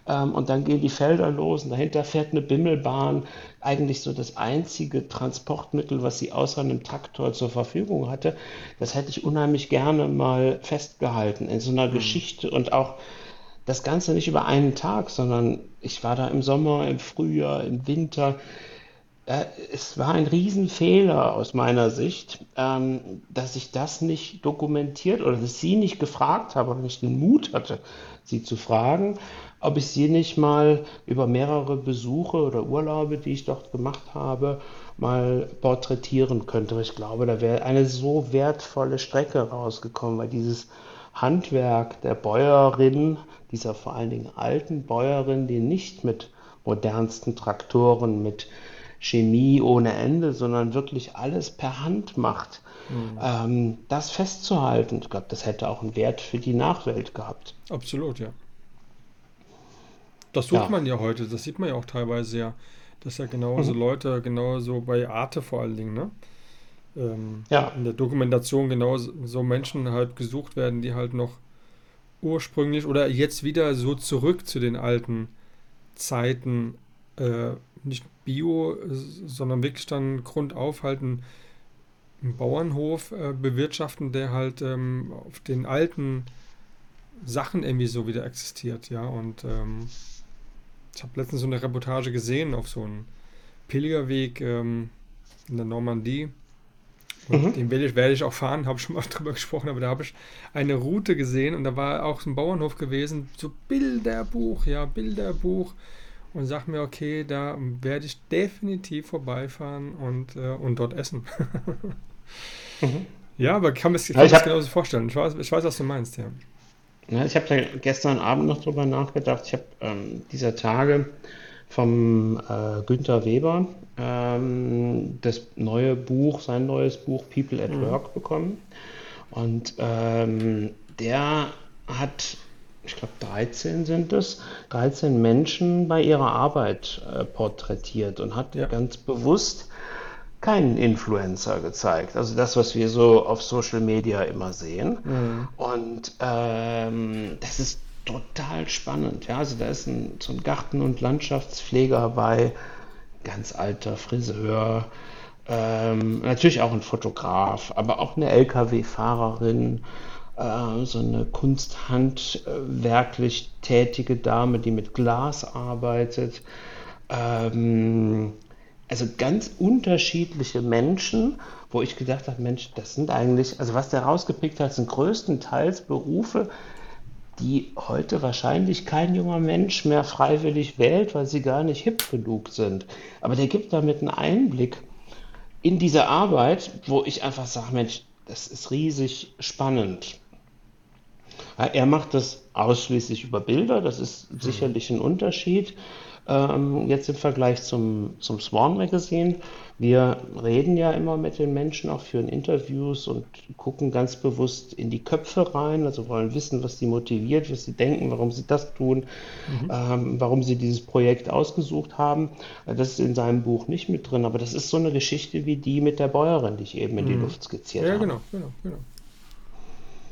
ähm, und dann gehen die Felder los und dahinter fährt eine Bimmelbahn. Eigentlich so das einzige Transportmittel, was sie außer einem Traktor zur Verfügung hatte. Das hätte ich unheimlich gerne mal festgehalten in so einer mhm. Geschichte und auch das Ganze nicht über einen Tag, sondern ich war da im Sommer, im Frühjahr, im Winter es war ein Riesenfehler aus meiner Sicht, ähm, dass ich das nicht dokumentiert oder dass ich sie nicht gefragt habe oder nicht den Mut hatte, sie zu fragen, ob ich sie nicht mal über mehrere Besuche oder Urlaube, die ich dort gemacht habe, mal porträtieren könnte. Ich glaube, da wäre eine so wertvolle Strecke rausgekommen, weil dieses Handwerk der Bäuerin, dieser vor allen Dingen alten Bäuerin, die nicht mit modernsten Traktoren, mit Chemie ohne Ende, sondern wirklich alles per Hand macht, mhm. ähm, das festzuhalten, ich glaube, das hätte auch einen Wert für die Nachwelt gehabt. Absolut, ja. Das sucht ja. man ja heute, das sieht man ja auch teilweise ja, dass ja genauso mhm. Leute, genauso bei Arte vor allen Dingen, ne? Ähm, ja. in der Dokumentation genau so Menschen halt gesucht werden, die halt noch ursprünglich oder jetzt wieder so zurück zu den alten Zeiten äh, nicht Bio, sondern wirklich dann grundauf halt einen, einen Bauernhof äh, bewirtschaften, der halt ähm, auf den alten Sachen irgendwie so wieder existiert, ja. Und ähm, ich habe letztens so eine Reportage gesehen auf so einem Pilgerweg ähm, in der Normandie. Mhm. den werde ich, werde ich auch fahren, habe schon mal (laughs) drüber gesprochen, aber da habe ich eine Route gesehen und da war auch so ein Bauernhof gewesen, so Bilderbuch, ja, Bilderbuch. Und sag mir, okay, da werde ich definitiv vorbeifahren und, äh, und dort essen. (laughs) mhm. Ja, aber kann, es, kann ja, das genauso vorstellen. Ich weiß, ich weiß, was du meinst, ja. ja ich habe da gestern Abend noch drüber nachgedacht. Ich habe ähm, dieser Tage vom äh, Günther Weber ähm, das neue Buch, sein neues Buch People at mhm. Work bekommen. Und ähm, der hat, ich glaube 13 sind es, 13 Menschen bei ihrer Arbeit äh, porträtiert und hat ja. ganz bewusst keinen Influencer gezeigt. Also das, was wir so auf Social Media immer sehen. Mhm. Und ähm, das ist total spannend. Ja, also da ist ein, so ein Garten- und Landschaftspfleger bei, ganz alter Friseur, ähm, natürlich auch ein Fotograf, aber auch eine Lkw-Fahrerin, äh, so eine kunsthandwerklich tätige Dame, die mit Glas arbeitet. Ähm, also ganz unterschiedliche Menschen, wo ich gedacht habe, Mensch, das sind eigentlich, also was der rausgepickt hat, sind größtenteils Berufe, die heute wahrscheinlich kein junger Mensch mehr freiwillig wählt, weil sie gar nicht hip genug sind. Aber der gibt damit einen Einblick in diese Arbeit, wo ich einfach sage, Mensch, das ist riesig spannend. Er macht das ausschließlich über Bilder, das ist sicherlich ein Unterschied. Ähm, jetzt im Vergleich zum, zum Swan Magazine. Wir reden ja immer mit den Menschen, auch führen Interviews und gucken ganz bewusst in die Köpfe rein, also wollen wissen, was sie motiviert, was sie denken, warum sie das tun, mhm. ähm, warum sie dieses Projekt ausgesucht haben. Das ist in seinem Buch nicht mit drin, aber das ist so eine Geschichte wie die mit der Bäuerin, die ich eben in die mhm. Luft skizziert ja, habe. Ja, genau, genau, genau.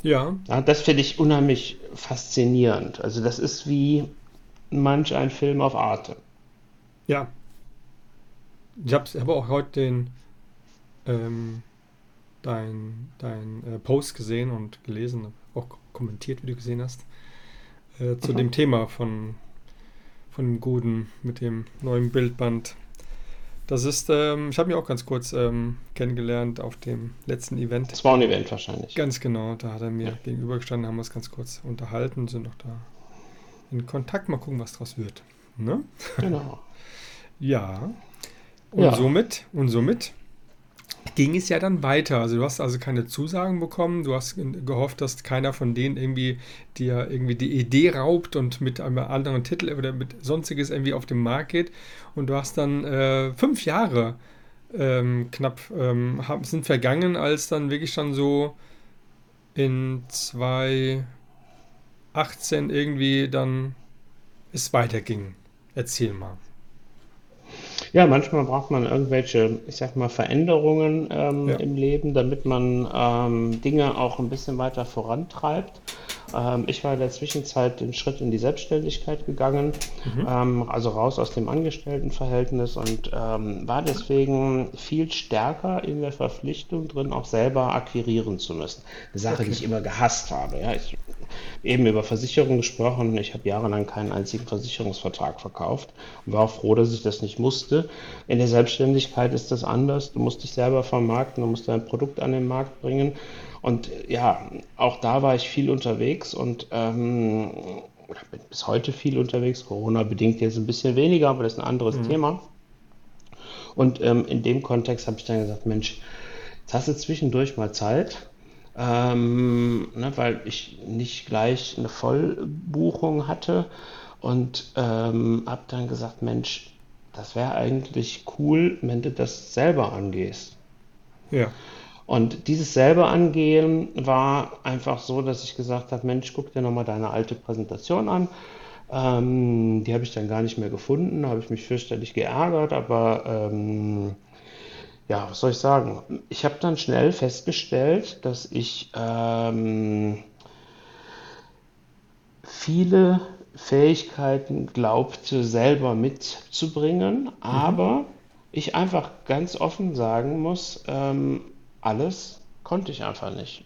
Ja. ja das finde ich unheimlich faszinierend. Also das ist wie manch ein Film auf Arte. Ja. Ich habe hab auch heute den ähm, dein, dein äh, Post gesehen und gelesen, auch kommentiert, wie du gesehen hast, äh, zu mhm. dem Thema von, von dem Guten mit dem neuen Bildband. Das ist, ähm, ich habe mich auch ganz kurz ähm, kennengelernt auf dem letzten Event. Das war ein Event wahrscheinlich. Ganz genau, da hat er mir ja. gegenübergestanden, haben wir uns ganz kurz unterhalten, sind noch da in Kontakt. Mal gucken, was draus wird. Ne? Genau. (laughs) ja. Und ja. somit, und somit ging es ja dann weiter. Also du hast also keine Zusagen bekommen, du hast gehofft, dass keiner von denen irgendwie dir irgendwie die Idee raubt und mit einem anderen Titel oder mit sonstiges irgendwie auf den Markt geht. Und du hast dann äh, fünf Jahre ähm, knapp ähm, sind vergangen, als dann wirklich schon so in zwei 18 irgendwie dann es weiterging. Erzähl mal. Ja, manchmal braucht man irgendwelche, ich sag mal, Veränderungen ähm, ja. im Leben, damit man ähm, Dinge auch ein bisschen weiter vorantreibt. Ähm, ich war in der Zwischenzeit den Schritt in die Selbstständigkeit gegangen, mhm. ähm, also raus aus dem Angestelltenverhältnis und ähm, war deswegen viel stärker in der Verpflichtung drin, auch selber akquirieren zu müssen. Eine Sache, okay. die ich immer gehasst habe. Ja, ich eben über Versicherungen gesprochen. Ich habe jahrelang keinen einzigen Versicherungsvertrag verkauft und war auch froh, dass ich das nicht musste. In der Selbstständigkeit ist das anders. Du musst dich selber vermarkten, du musst dein Produkt an den Markt bringen. Und ja, auch da war ich viel unterwegs und ähm, bin bis heute viel unterwegs. Corona bedingt jetzt ein bisschen weniger, aber das ist ein anderes mhm. Thema. Und ähm, in dem Kontext habe ich dann gesagt, Mensch, jetzt hast du zwischendurch mal Zeit ähm, ne, weil ich nicht gleich eine Vollbuchung hatte und ähm, habe dann gesagt, Mensch, das wäre eigentlich cool, wenn du das selber angehst. Ja. Und dieses selber angehen war einfach so, dass ich gesagt habe, Mensch, guck dir nochmal deine alte Präsentation an. Ähm, die habe ich dann gar nicht mehr gefunden, habe ich mich fürchterlich geärgert, aber ähm, ja, was soll ich sagen? Ich habe dann schnell festgestellt, dass ich ähm, viele Fähigkeiten glaubte selber mitzubringen, aber ich einfach ganz offen sagen muss, ähm, alles konnte ich einfach nicht.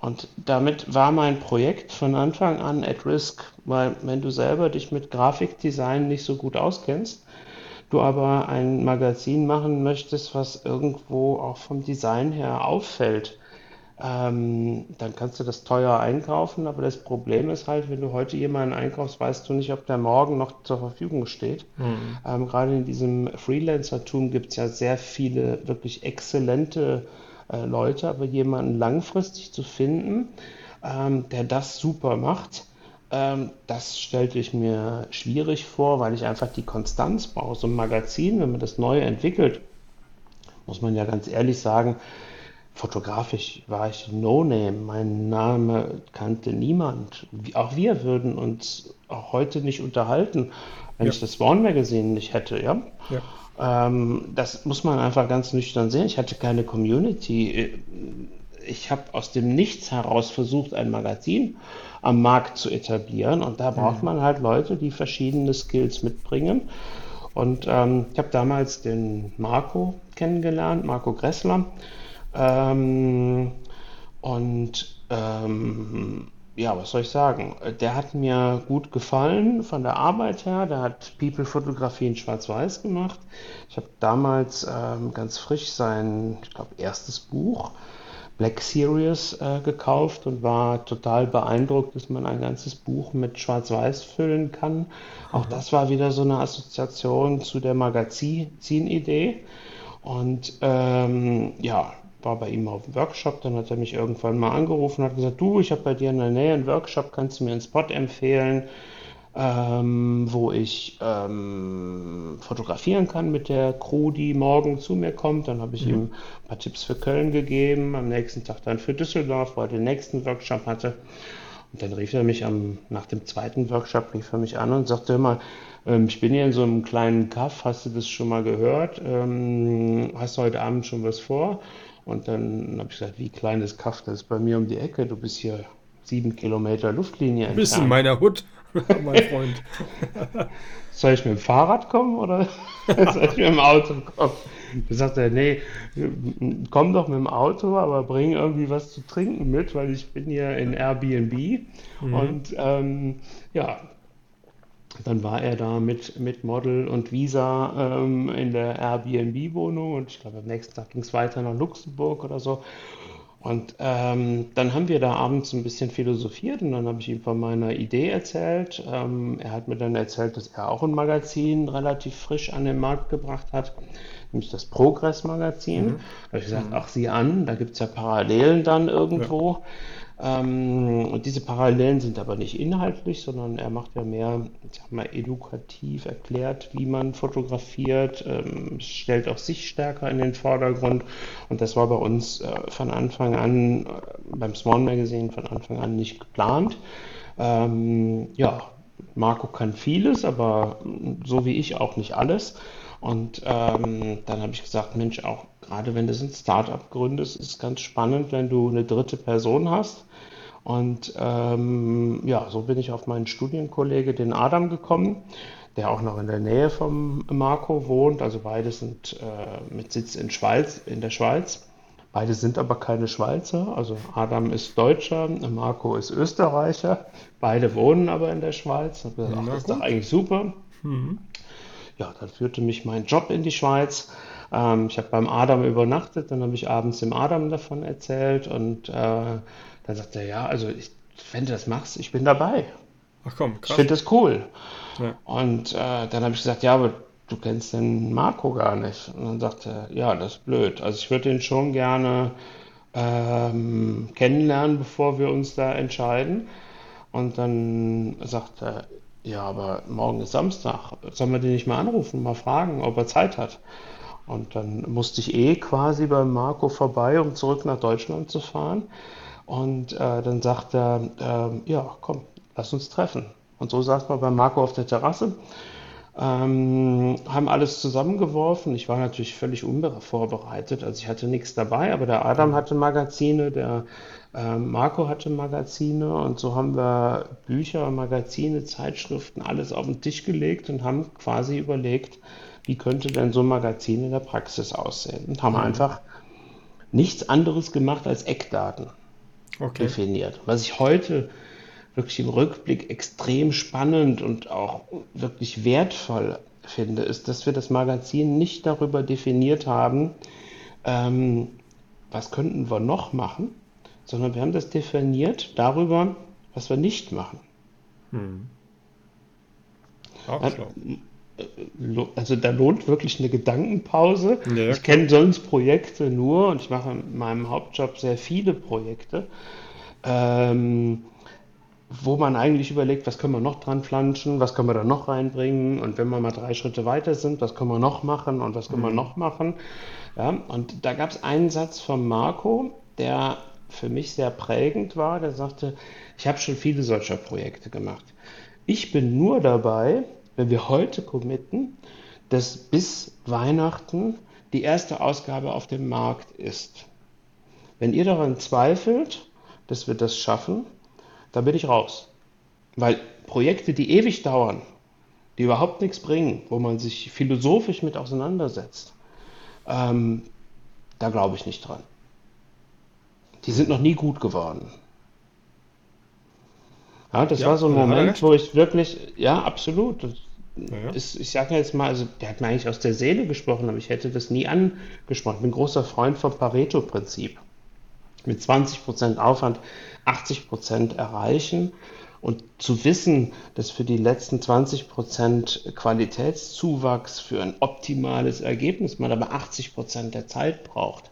Und damit war mein Projekt von Anfang an at risk, weil wenn du selber dich mit Grafikdesign nicht so gut auskennst, du aber ein Magazin machen möchtest, was irgendwo auch vom Design her auffällt, ähm, dann kannst du das teuer einkaufen, aber das Problem ist halt, wenn du heute jemanden einkaufst, weißt du nicht, ob der morgen noch zur Verfügung steht. Mhm. Ähm, gerade in diesem Freelancer-Tum gibt es ja sehr viele wirklich exzellente äh, Leute, aber jemanden langfristig zu finden, ähm, der das super macht, ähm, das stellte ich mir schwierig vor, weil ich einfach die Konstanz brauche. So ein Magazin, wenn man das neu entwickelt, muss man ja ganz ehrlich sagen, fotografisch war ich No-Name. Mein Name kannte niemand. Auch wir würden uns auch heute nicht unterhalten, wenn ja. ich das Spawn Magazine nicht hätte. Ja? ja. Ähm, das muss man einfach ganz nüchtern sehen. Ich hatte keine Community. Ich habe aus dem Nichts heraus versucht, ein Magazin am Markt zu etablieren. Und da braucht mhm. man halt Leute, die verschiedene Skills mitbringen. Und ähm, ich habe damals den Marco kennengelernt, Marco Gressler. Ähm, und ähm, ja, was soll ich sagen? Der hat mir gut gefallen von der Arbeit her. Der hat People-Fotografie in Schwarz-Weiß gemacht. Ich habe damals ähm, ganz frisch sein, ich glaube, erstes Buch, Black Series, äh, gekauft und war total beeindruckt, dass man ein ganzes Buch mit Schwarz-Weiß füllen kann. Auch das war wieder so eine Assoziation zu der Magazin-Idee. Und ähm, ja, war bei ihm auf dem Workshop, dann hat er mich irgendwann mal angerufen und hat gesagt, du, ich habe bei dir in der Nähe einen Workshop, kannst du mir einen Spot empfehlen, ähm, wo ich ähm, fotografieren kann mit der Crew, die morgen zu mir kommt. Dann habe ich mhm. ihm ein paar Tipps für Köln gegeben, am nächsten Tag dann für Düsseldorf, wo er den nächsten Workshop hatte. Und dann rief er mich am, nach dem zweiten Workshop, rief er mich an und sagte immer, ähm, ich bin hier in so einem kleinen Kaff, hast du das schon mal gehört? Ähm, hast du heute Abend schon was vor? Und dann habe ich gesagt, wie klein ist Kaff, das ist bei mir um die Ecke, du bist hier sieben Kilometer Luftlinie entfernt. Du bist in meiner Hut, (laughs) mein Freund. (laughs) soll ich mit dem Fahrrad kommen oder (laughs) soll ich mit dem Auto kommen? Da sagt er, nee, komm doch mit dem Auto, aber bring irgendwie was zu trinken mit, weil ich bin hier in Airbnb. Mhm. Und ähm, ja, dann war er da mit, mit Model und Visa ähm, in der Airbnb-Wohnung und ich glaube, am nächsten Tag ging es weiter nach Luxemburg oder so. Und ähm, dann haben wir da abends ein bisschen philosophiert und dann habe ich ihm von meiner Idee erzählt. Ähm, er hat mir dann erzählt, dass er auch ein Magazin relativ frisch an den Markt gebracht hat, nämlich das Progress-Magazin. Mhm. Da habe ich gesagt, ach sieh an, da gibt es ja Parallelen dann irgendwo. Ja. Ähm, und diese Parallelen sind aber nicht inhaltlich, sondern er macht ja mehr, sag mal, edukativ erklärt, wie man fotografiert, ähm, stellt auch sich stärker in den Vordergrund. Und das war bei uns äh, von Anfang an, äh, beim Swan Magazine von Anfang an nicht geplant. Ähm, ja, Marco kann vieles, aber so wie ich auch nicht alles. Und ähm, dann habe ich gesagt, Mensch, auch gerade wenn du ein Startup gründest, ist es ganz spannend, wenn du eine dritte Person hast, und ähm, ja, so bin ich auf meinen Studienkollege, den Adam, gekommen, der auch noch in der Nähe vom Marco wohnt. Also beide sind äh, mit Sitz in, Schweiz, in der Schweiz. Beide sind aber keine Schweizer. Also Adam ist Deutscher, Marco ist Österreicher. Beide wohnen aber in der Schweiz. Gesagt, ach, das ist doch eigentlich super. Mhm. Ja, dann führte mich mein Job in die Schweiz. Ähm, ich habe beim Adam übernachtet, dann habe ich abends dem Adam davon erzählt und äh, dann sagt er, ja, also ich, wenn du das machst, ich bin dabei. Ach komm, krass. Ich finde das cool. Ja. Und äh, dann habe ich gesagt, ja, aber du kennst den Marco gar nicht. Und dann sagt er, ja, das ist blöd. Also ich würde ihn schon gerne ähm, kennenlernen, bevor wir uns da entscheiden. Und dann sagt er, ja, aber morgen ist Samstag. Sollen wir den nicht mal anrufen, mal fragen, ob er Zeit hat? Und dann musste ich eh quasi bei Marco vorbei, um zurück nach Deutschland zu fahren. Und äh, dann sagt er, äh, ja, komm, lass uns treffen. Und so saß man bei Marco auf der Terrasse. ähm, haben alles zusammengeworfen. Ich war natürlich völlig unvorbereitet, also ich hatte nichts dabei, aber der Adam hatte Magazine, der Marco hatte Magazine und so haben wir Bücher, Magazine, Zeitschriften, alles auf den Tisch gelegt und haben quasi überlegt, wie könnte denn so ein Magazin in der Praxis aussehen und haben mhm. einfach nichts anderes gemacht als Eckdaten okay. definiert. Was ich heute wirklich im Rückblick extrem spannend und auch wirklich wertvoll finde, ist, dass wir das Magazin nicht darüber definiert haben, ähm, was könnten wir noch machen, sondern wir haben das definiert darüber, was wir nicht machen. Hm. Auch schlau. Also da lohnt wirklich eine Gedankenpause. Ja, ich kenne sonst Projekte nur und ich mache in meinem Hauptjob sehr viele Projekte. Ähm, wo man eigentlich überlegt, was können wir noch dran flanschen, was können wir da noch reinbringen und wenn wir mal drei Schritte weiter sind, was können wir noch machen und was können mhm. wir noch machen. Ja, und da gab es einen Satz von Marco, der für mich sehr prägend war, der sagte, ich habe schon viele solcher Projekte gemacht. Ich bin nur dabei, wenn wir heute committen, dass bis Weihnachten die erste Ausgabe auf dem Markt ist. Wenn ihr daran zweifelt, dass wir das schaffen, da bin ich raus. Weil Projekte, die ewig dauern, die überhaupt nichts bringen, wo man sich philosophisch mit auseinandersetzt, ähm, da glaube ich nicht dran. Die sind noch nie gut geworden. Ja, das ja, war so ein Moment, wo ich wirklich, ja, absolut. Ja. Ist, ich sage jetzt mal, also der hat mir eigentlich aus der Seele gesprochen, aber ich hätte das nie angesprochen. Ich bin großer Freund vom Pareto-Prinzip. Mit 20% Aufwand 80 Prozent erreichen. Und zu wissen, dass für die letzten 20 Prozent Qualitätszuwachs für ein optimales Ergebnis man aber 80 Prozent der Zeit braucht,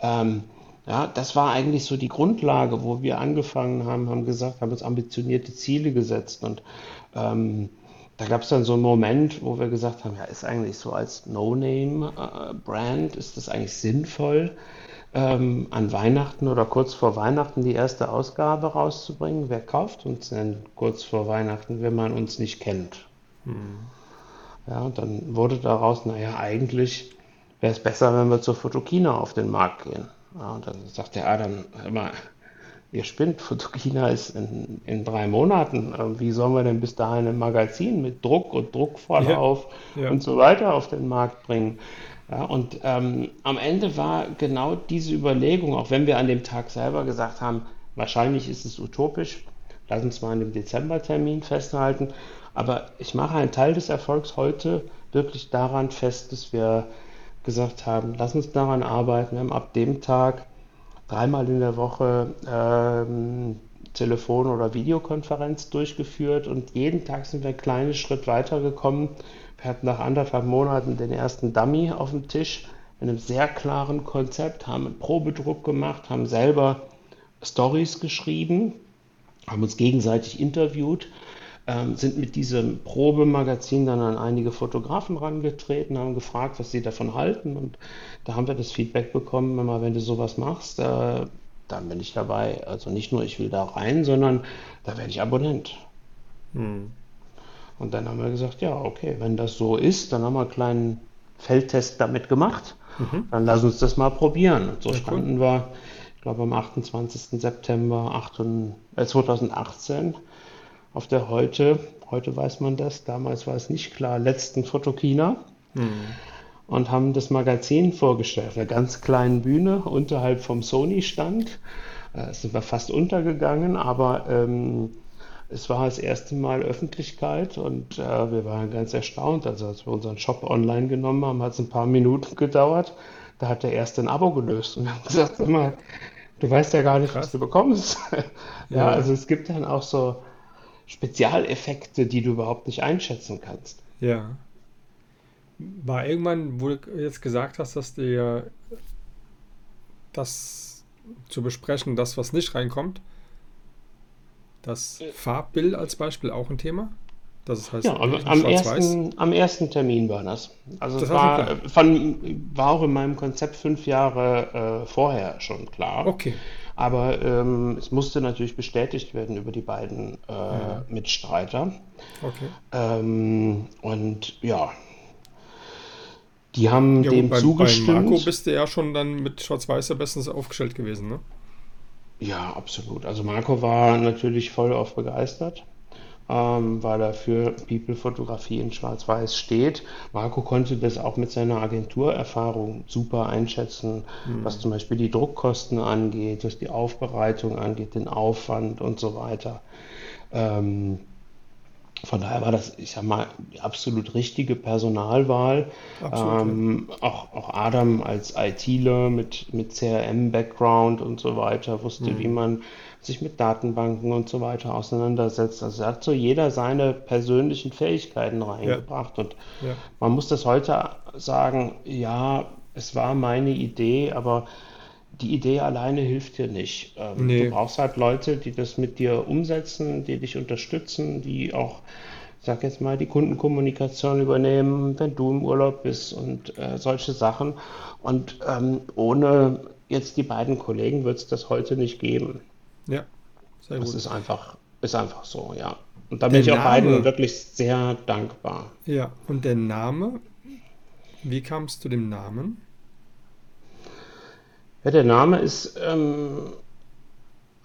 ähm, ja, das war eigentlich so die Grundlage, wo wir angefangen haben, haben gesagt, haben uns ambitionierte Ziele gesetzt und ähm, da gab es dann so einen Moment, wo wir gesagt haben, ja, ist eigentlich so als No-Name-Brand, ist das eigentlich sinnvoll? ähm, an Weihnachten oder kurz vor Weihnachten die erste Ausgabe rauszubringen. Wer kauft uns denn kurz vor Weihnachten, wenn man uns nicht kennt? Hm. Ja, und dann wurde daraus, naja, eigentlich wäre es besser, wenn wir zur Fotokina auf den Markt gehen. Ja, und dann sagt der Adam, immer, ihr spinnt, Fotokina ist in, in drei Monaten. Wie sollen wir denn bis dahin ein Magazin mit Druck und Druckvorlauf ja, ja. und so weiter auf den Markt bringen? Ja, und ähm, am Ende war genau diese Überlegung, auch wenn wir an dem Tag selber gesagt haben, wahrscheinlich ist es utopisch, lass uns mal an dem Dezembertermin festhalten, aber ich mache einen Teil des Erfolgs heute wirklich daran fest, dass wir gesagt haben, lass uns daran arbeiten. Wir haben ab dem Tag dreimal in der Woche ähm, Telefon- oder Videokonferenz durchgeführt und jeden Tag sind wir einen kleinen Schritt weitergekommen wir hatten nach anderthalb Monaten den ersten Dummy auf dem Tisch mit einem sehr klaren Konzept, haben einen Probedruck gemacht, haben selber Stories geschrieben, haben uns gegenseitig interviewt, ähm, sind mit diesem Probemagazin dann an einige Fotografen rangetreten, haben gefragt, was sie davon halten und da haben wir das Feedback bekommen, immer wenn du sowas machst, äh, dann bin ich dabei. Also nicht nur ich will da rein, sondern da werde ich Abonnent. Hm. Und dann haben wir gesagt, ja, okay, wenn das so ist, dann haben wir einen kleinen Feldtest damit gemacht. Mhm. Dann lass uns das mal probieren. Und so ja, standen cool. wir, ich glaube, am 28. September 2018 äh, auf der heute, heute weiß man das, damals war es nicht klar, letzten Fotokina. Mhm. Und haben das Magazin vorgestellt, auf einer ganz kleinen Bühne unterhalb vom Sony-Stand. Äh, sind wir fast untergegangen, aber ähm, es war das erste Mal Öffentlichkeit und äh, wir waren ganz erstaunt. Also als wir unseren Shop online genommen haben, hat es ein paar Minuten gedauert. Da hat der erste ein Abo gelöst und wir haben gesagt, immer, du weißt ja gar nicht, Krass. was du bekommst. (laughs) ja, ja, also es gibt dann auch so Spezialeffekte, die du überhaupt nicht einschätzen kannst. Ja. War irgendwann, wo du jetzt gesagt hast, dass dir das zu besprechen, das, was nicht reinkommt, das Farbbild als Beispiel auch ein Thema? Das heißt, ja, am, am, ersten, am ersten Termin war das. Also das es war, von, war auch in meinem Konzept fünf Jahre äh, vorher schon klar. Okay. Aber ähm, es musste natürlich bestätigt werden über die beiden äh, Mhm. Mitstreiter. Okay. Ähm, und ja, die haben Ja, dem bei, bei Marco zugestimmt. bist du ja schon dann mit Schwarz-Weiß ja bestens aufgestellt gewesen, ne? Ja, absolut. Also Marco war natürlich voll auf begeistert, ähm, weil er für People-Fotografie in Schwarz-Weiß steht. Marco konnte das auch mit seiner Agenturerfahrung super einschätzen, was zum Beispiel die Druckkosten angeht, was die Aufbereitung angeht, den Aufwand und so weiter. Ähm, von daher war das, ich sag mal, die absolut richtige Personalwahl. Absolut, ja. Ähm, auch, auch Adam als ITler mit, mit CRM-Background und so weiter wusste, wie man sich mit Datenbanken und so weiter auseinandersetzt. Also er hat so jeder seine persönlichen Fähigkeiten reingebracht. Und Ja. man muss das heute sagen, ja, es war meine Idee, aber die Idee alleine hilft dir nicht. Ähm, Nee. Du brauchst halt Leute, die das mit dir umsetzen, die dich unterstützen, die auch, ich sag jetzt mal, die Kundenkommunikation übernehmen, wenn du im Urlaub bist und äh, solche Sachen. Und ähm, ohne jetzt die beiden Kollegen wird es das heute nicht geben. Ja, sehr Das gut. ist einfach, ist einfach so, ja. Und da Der bin ich auch Name. beiden wirklich sehr dankbar. Ja, und der Name, wie kam es zu dem Namen? Ja, der Name ist ähm,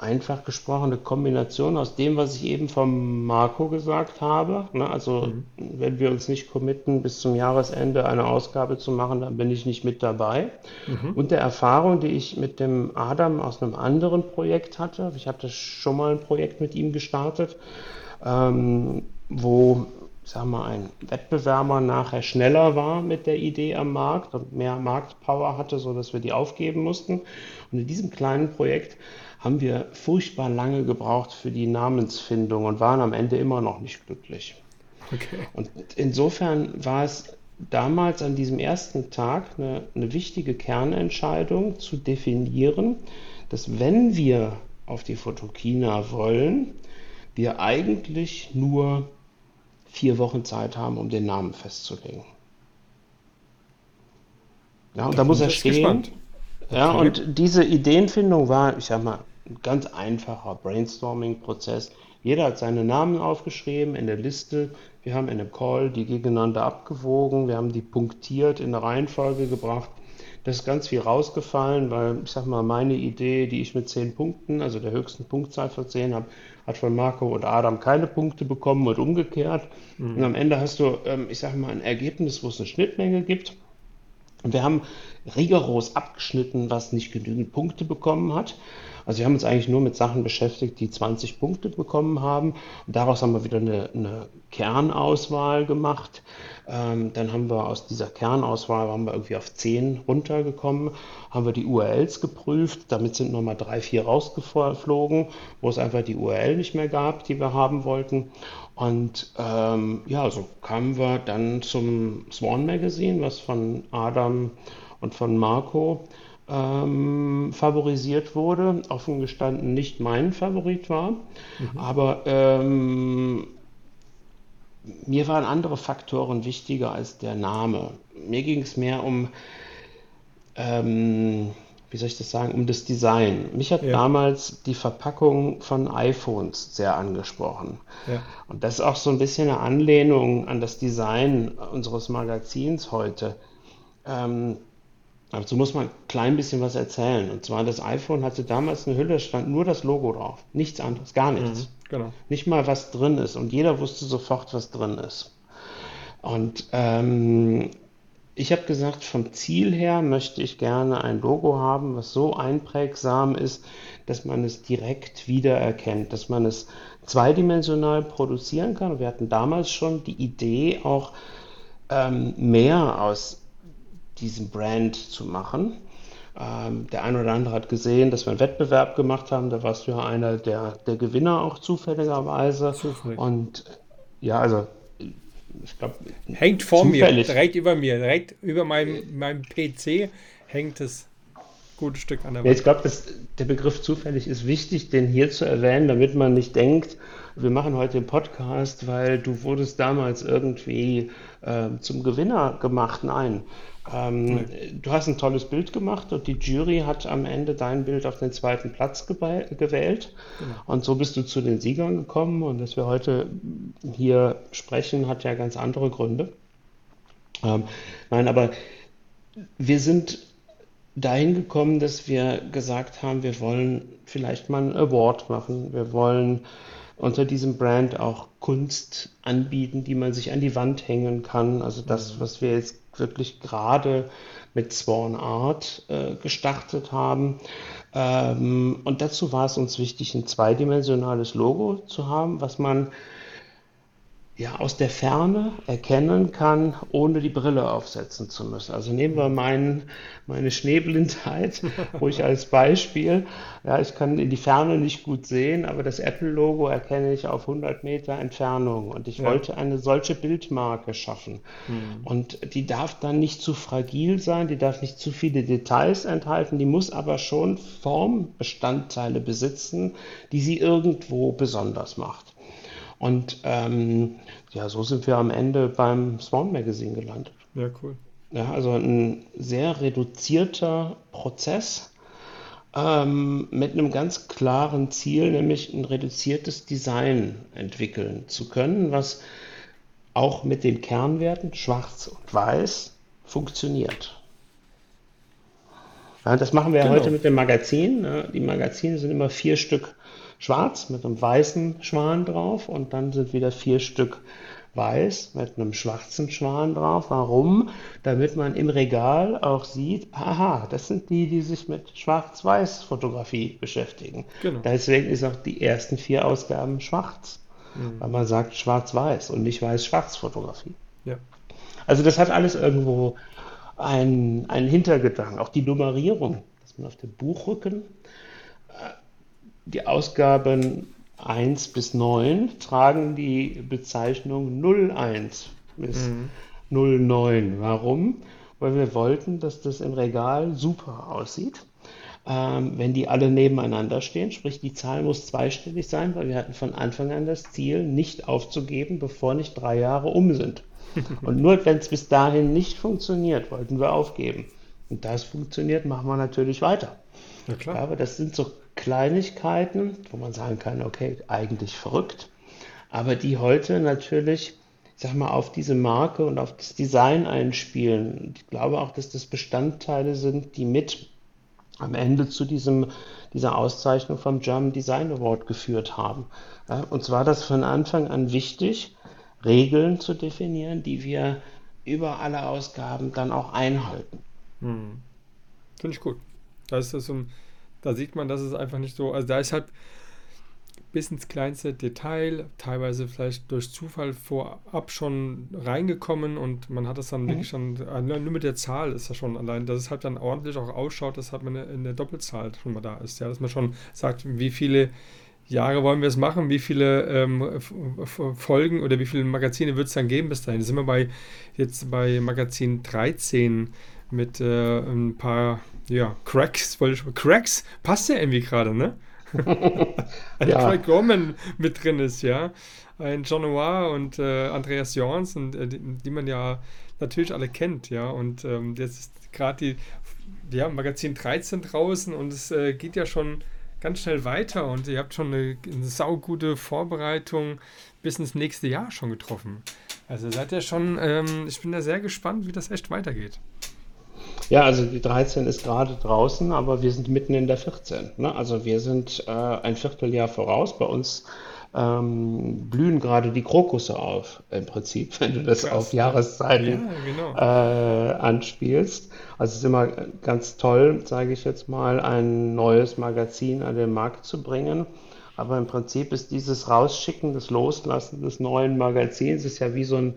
einfach gesprochen eine Kombination aus dem, was ich eben vom Marco gesagt habe. Ne? Also, wenn wir uns nicht committen, bis zum Jahresende eine Ausgabe zu machen, dann bin ich nicht mit dabei. Und der Erfahrung, die ich mit dem Adam aus einem anderen Projekt hatte. Ich hatte schon mal ein Projekt mit ihm gestartet, ähm, wo, sag mal, ein Wettbewerber nachher schneller war mit der Idee am Markt und mehr Marktpower hatte, sodass wir die aufgeben mussten. Und in diesem kleinen Projekt haben wir furchtbar lange gebraucht für die Namensfindung und waren am Ende immer noch nicht glücklich. Okay. Und insofern war es damals an diesem ersten Tag eine, eine wichtige Kernentscheidung zu definieren, dass wenn wir auf die Fotokina wollen, wir eigentlich nur vier Wochen Zeit haben, um den Namen festzulegen. Ja, und da muss bin er stehen. gespannt. Ja, Okay. und diese Ideenfindung war, ich sag mal, ganz einfacher Brainstorming-Prozess. Jeder hat seine Namen aufgeschrieben in der Liste. Wir haben in einem Call die gegeneinander abgewogen. Wir haben die punktiert in eine Reihenfolge gebracht. Da ist ganz viel rausgefallen, weil ich sag mal, meine Idee, die ich mit zehn Punkten, also der höchsten Punktzahl von zehn habe, hat von Marco und Adam keine Punkte bekommen und umgekehrt. Und am Ende hast du, ähm, ich sag mal, ein Ergebnis, wo es eine Schnittmenge gibt. Und wir haben rigoros abgeschnitten, was nicht genügend Punkte bekommen hat. Also wir haben uns eigentlich nur mit Sachen beschäftigt, die 20 Punkte bekommen haben. Und daraus haben wir wieder eine, eine Kernauswahl gemacht. Ähm, dann haben wir aus dieser Kernauswahl, waren wir irgendwie auf 10 runtergekommen, haben wir die URLs geprüft. Damit sind nochmal drei, vier rausgeflogen, wo es einfach die URL nicht mehr gab, die wir haben wollten. Und ähm, ja, so kamen wir dann zum Swan Magazine, was von Adam und von Marco ähm, favorisiert wurde. Offen gestanden nicht mein Favorit war, aber ähm, mir waren andere Faktoren wichtiger als der Name. Mir ging es mehr um, ähm, wie soll ich das sagen, um das Design. Mich hat Ja. damals die Verpackung von iPhones sehr angesprochen. Ja. Und das ist auch so ein bisschen eine Anlehnung an das Design unseres Magazins heute. Ähm, dazu muss man ein klein bisschen was erzählen. Und zwar, das iPhone hatte damals eine Hülle, stand nur das Logo drauf. Nichts anderes, gar nichts. Genau. Nicht mal, was drin ist. Und jeder wusste sofort, was drin ist. Und ähm, ich habe gesagt, vom Ziel her möchte ich gerne ein Logo haben, was so einprägsam ist, dass man es direkt wiedererkennt, dass man es zweidimensional produzieren kann. Und wir hatten damals schon die Idee, auch ähm, mehr aus diesem Brand zu machen. Ähm, der eine oder andere hat gesehen, dass wir einen Wettbewerb gemacht haben. Da warst du ja einer der, der Gewinner auch zufälligerweise. Zufällig. Und ja, also ich glaube, Hängt vor mir, Zufällig. direkt über mir, direkt über meinem, meinem PC hängt es gutes Stück an der Wand. Ich glaube, der Begriff zufällig ist wichtig, den hier zu erwähnen, damit man nicht denkt, wir machen heute den Podcast, weil du wurdest damals irgendwie äh, zum Gewinner gemacht. Nein. Ähm, nee. Du hast ein tolles Bild gemacht und die Jury hat am Ende dein Bild auf den zweiten Platz gewählt. Genau. Und so bist du zu den Siegern gekommen. Und dass wir heute hier sprechen, hat ja ganz andere Gründe. Ähm, nein, aber wir sind dahin gekommen, dass wir gesagt haben, wir wollen vielleicht mal einen Award machen. Wir wollen unter diesem Brand auch Kunst anbieten, die man sich an die Wand hängen kann. Also das, mhm. was wir jetzt wirklich gerade mit Sworn Art äh, gestartet haben. Ähm, und dazu war es uns wichtig, ein zweidimensionales Logo zu haben, was man ja, aus der Ferne erkennen kann, ohne die Brille aufsetzen zu müssen. Also nehmen wir mein, meine Schneeblindheit, (laughs) wo ich als Beispiel, ja, ich kann in die Ferne nicht gut sehen, aber das Apple-Logo erkenne ich auf 100 Meter Entfernung und ich ja. wollte eine solche Bildmarke schaffen. Mhm. Und die darf dann nicht zu fragil sein, die darf nicht zu viele Details enthalten, die muss aber schon Formbestandteile besitzen, die sie irgendwo besonders macht. Und ähm, ja, so sind wir am Ende beim Swan Magazine gelandet. Ja, cool. Ja, also ein sehr reduzierter Prozess ähm, mit einem ganz klaren Ziel, nämlich ein reduziertes Design entwickeln zu können, was auch mit den Kernwerten Schwarz und Weiß funktioniert. Ja, das machen wir genau. heute mit dem Magazin. Die Magazine sind immer vier Stück schwarz mit einem weißen Schwan drauf und dann sind wieder vier Stück weiß mit einem schwarzen Schwan drauf. Warum? Damit man im Regal auch sieht, aha, das sind die, die sich mit Schwarz-Weiß-Fotografie beschäftigen. Genau. Deswegen ist auch die ersten vier Ausgaben schwarz, mhm. weil man sagt Schwarz-Weiß und nicht Weiß-Schwarz-Fotografie. Ja. Also das hat alles irgendwo einen, einen Hintergedanken. Auch die Nummerierung, dass man auf dem Buchrücken die Ausgaben 1 bis 9 tragen die Bezeichnung 01 bis mhm. 09. Warum? Weil wir wollten, dass das im Regal super aussieht. Ähm, wenn die alle nebeneinander stehen, sprich die Zahl muss zweistellig sein, weil wir hatten von Anfang an das Ziel, nicht aufzugeben, bevor nicht drei Jahre um sind. (laughs) Und nur wenn es bis dahin nicht funktioniert, wollten wir aufgeben. Und das funktioniert, machen wir natürlich weiter. Ja, aber das sind so Kleinigkeiten, wo man sagen kann, okay, eigentlich verrückt, aber die heute natürlich, ich sag mal, auf diese Marke und auf das Design einspielen. Ich glaube auch, dass das Bestandteile sind, die mit am Ende zu diesem, dieser Auszeichnung vom German Design Award geführt haben. Ja, uns war das von Anfang an wichtig, Regeln zu definieren, die wir über alle Ausgaben dann auch einhalten. Hm. Finde ich gut. Da ist das so ein da sieht man, dass es einfach nicht so, also da ist halt bis ins kleinste Detail, teilweise vielleicht durch Zufall vorab schon reingekommen und man hat das dann mhm. wirklich schon, äh, nur mit der Zahl ist das schon allein, dass es halt dann ordentlich auch ausschaut, dass halt man in der Doppelzahl schon mal da ist, ja, dass man schon sagt, wie viele Jahre wollen wir es machen, wie viele ähm, Folgen oder wie viele Magazine wird es dann geben bis dahin. Da sind wir bei jetzt bei Magazin 13 mit äh, ein paar ja, Cracks, Cracks passt ja irgendwie gerade, ne? (laughs) Ein ja. Craig Gorman mit drin ist, ja. Ein John Noir und äh, Andreas Jorns, und, äh, die, die, man ja natürlich alle kennt, ja. Und ähm, jetzt ist gerade die, ja, Magazin 13 draußen und es äh, geht ja schon ganz schnell weiter und ihr habt schon eine, eine saugute Vorbereitung bis ins nächste Jahr schon getroffen. Also seid ihr schon, ähm, ich bin da sehr gespannt, wie das echt weitergeht. Ja, also die 13 ist gerade draußen, aber wir sind mitten in der 14. Ne? Also wir sind äh, ein Vierteljahr voraus. Bei uns ähm, blühen gerade die Krokusse auf, im Prinzip, (laughs) wenn du das Krass. auf Jahreszeiten ja, genau. äh, anspielst. Also es ist immer ganz toll, sage ich jetzt mal, ein neues Magazin an den Markt zu bringen. Aber im Prinzip ist dieses Rausschicken, das Loslassen des neuen Magazins, ist ja wie so ein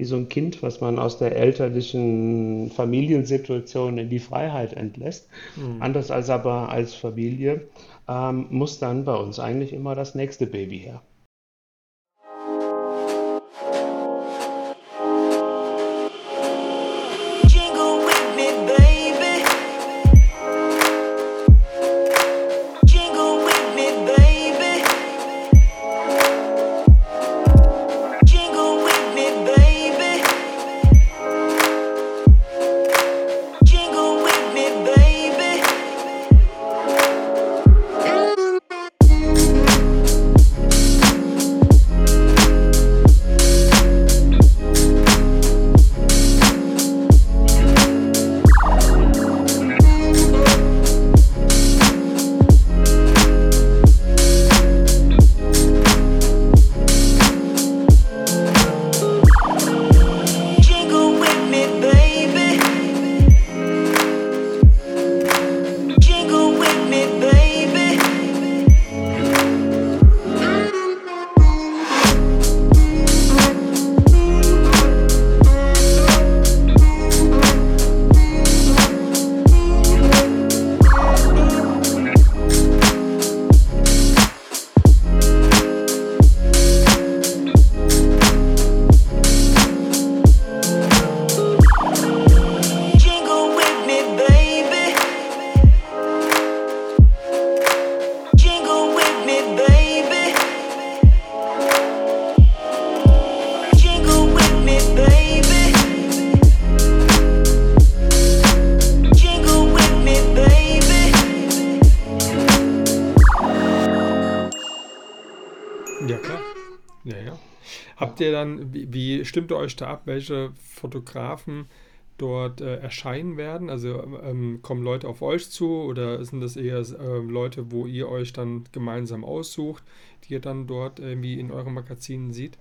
wie so ein Kind, was man aus der elterlichen Familiensituation in die Freiheit entlässt. Mhm. Anders als aber als Familie ähm, muss dann bei uns eigentlich immer das nächste Baby her. Dann, wie, wie stimmt ihr euch da ab, welche Fotografen dort äh, erscheinen werden? Also ähm, kommen Leute auf euch zu oder sind das eher äh, Leute, wo ihr euch dann gemeinsam aussucht, die ihr dann dort irgendwie in euren Magazinen sieht?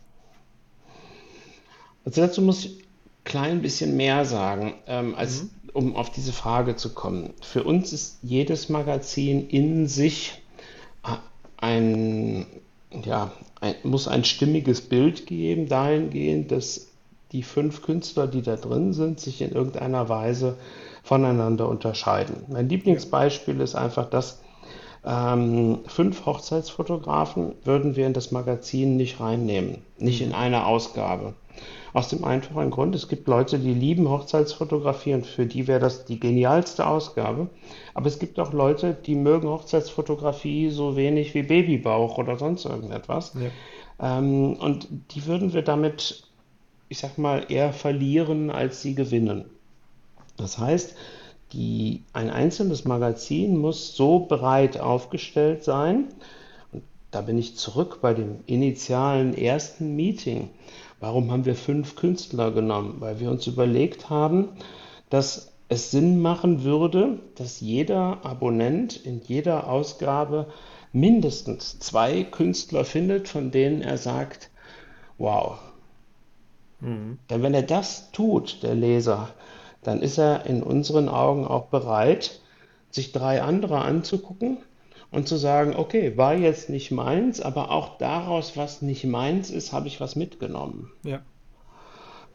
Also dazu muss ich ein klein bisschen mehr sagen, ähm, als mhm. um auf diese Frage zu kommen. Für uns ist jedes Magazin in sich äh, ein, ja, ein, muss ein stimmiges Bild geben, dahingehend, dass die fünf Künstler, die da drin sind, sich in irgendeiner Weise voneinander unterscheiden. Mein Lieblingsbeispiel ist einfach das, ähm, fünf Hochzeitsfotografen würden wir in das Magazin nicht reinnehmen, nicht in eine Ausgabe. Aus dem einfachen Grund, es gibt Leute, die lieben Hochzeitsfotografie und für die wäre das die genialste Ausgabe. Aber es gibt auch Leute, die mögen Hochzeitsfotografie so wenig wie Babybauch oder sonst irgendetwas. Ja. Ähm, und die würden wir damit, ich sag mal, eher verlieren, als sie gewinnen. Das heißt, die, ein einzelnes Magazin muss so breit aufgestellt sein, und da bin ich zurück bei dem initialen ersten Meeting. Warum haben wir fünf Künstler genommen? Weil wir uns überlegt haben, dass es Sinn machen würde, dass jeder Abonnent in jeder Ausgabe mindestens zwei Künstler findet, von denen er sagt, wow. Mhm. Denn wenn er das tut, der Leser, dann ist er in unseren Augen auch bereit, sich drei andere anzugucken und zu sagen, okay, war jetzt nicht meins, aber auch daraus, was nicht meins ist, habe ich was mitgenommen. Ja.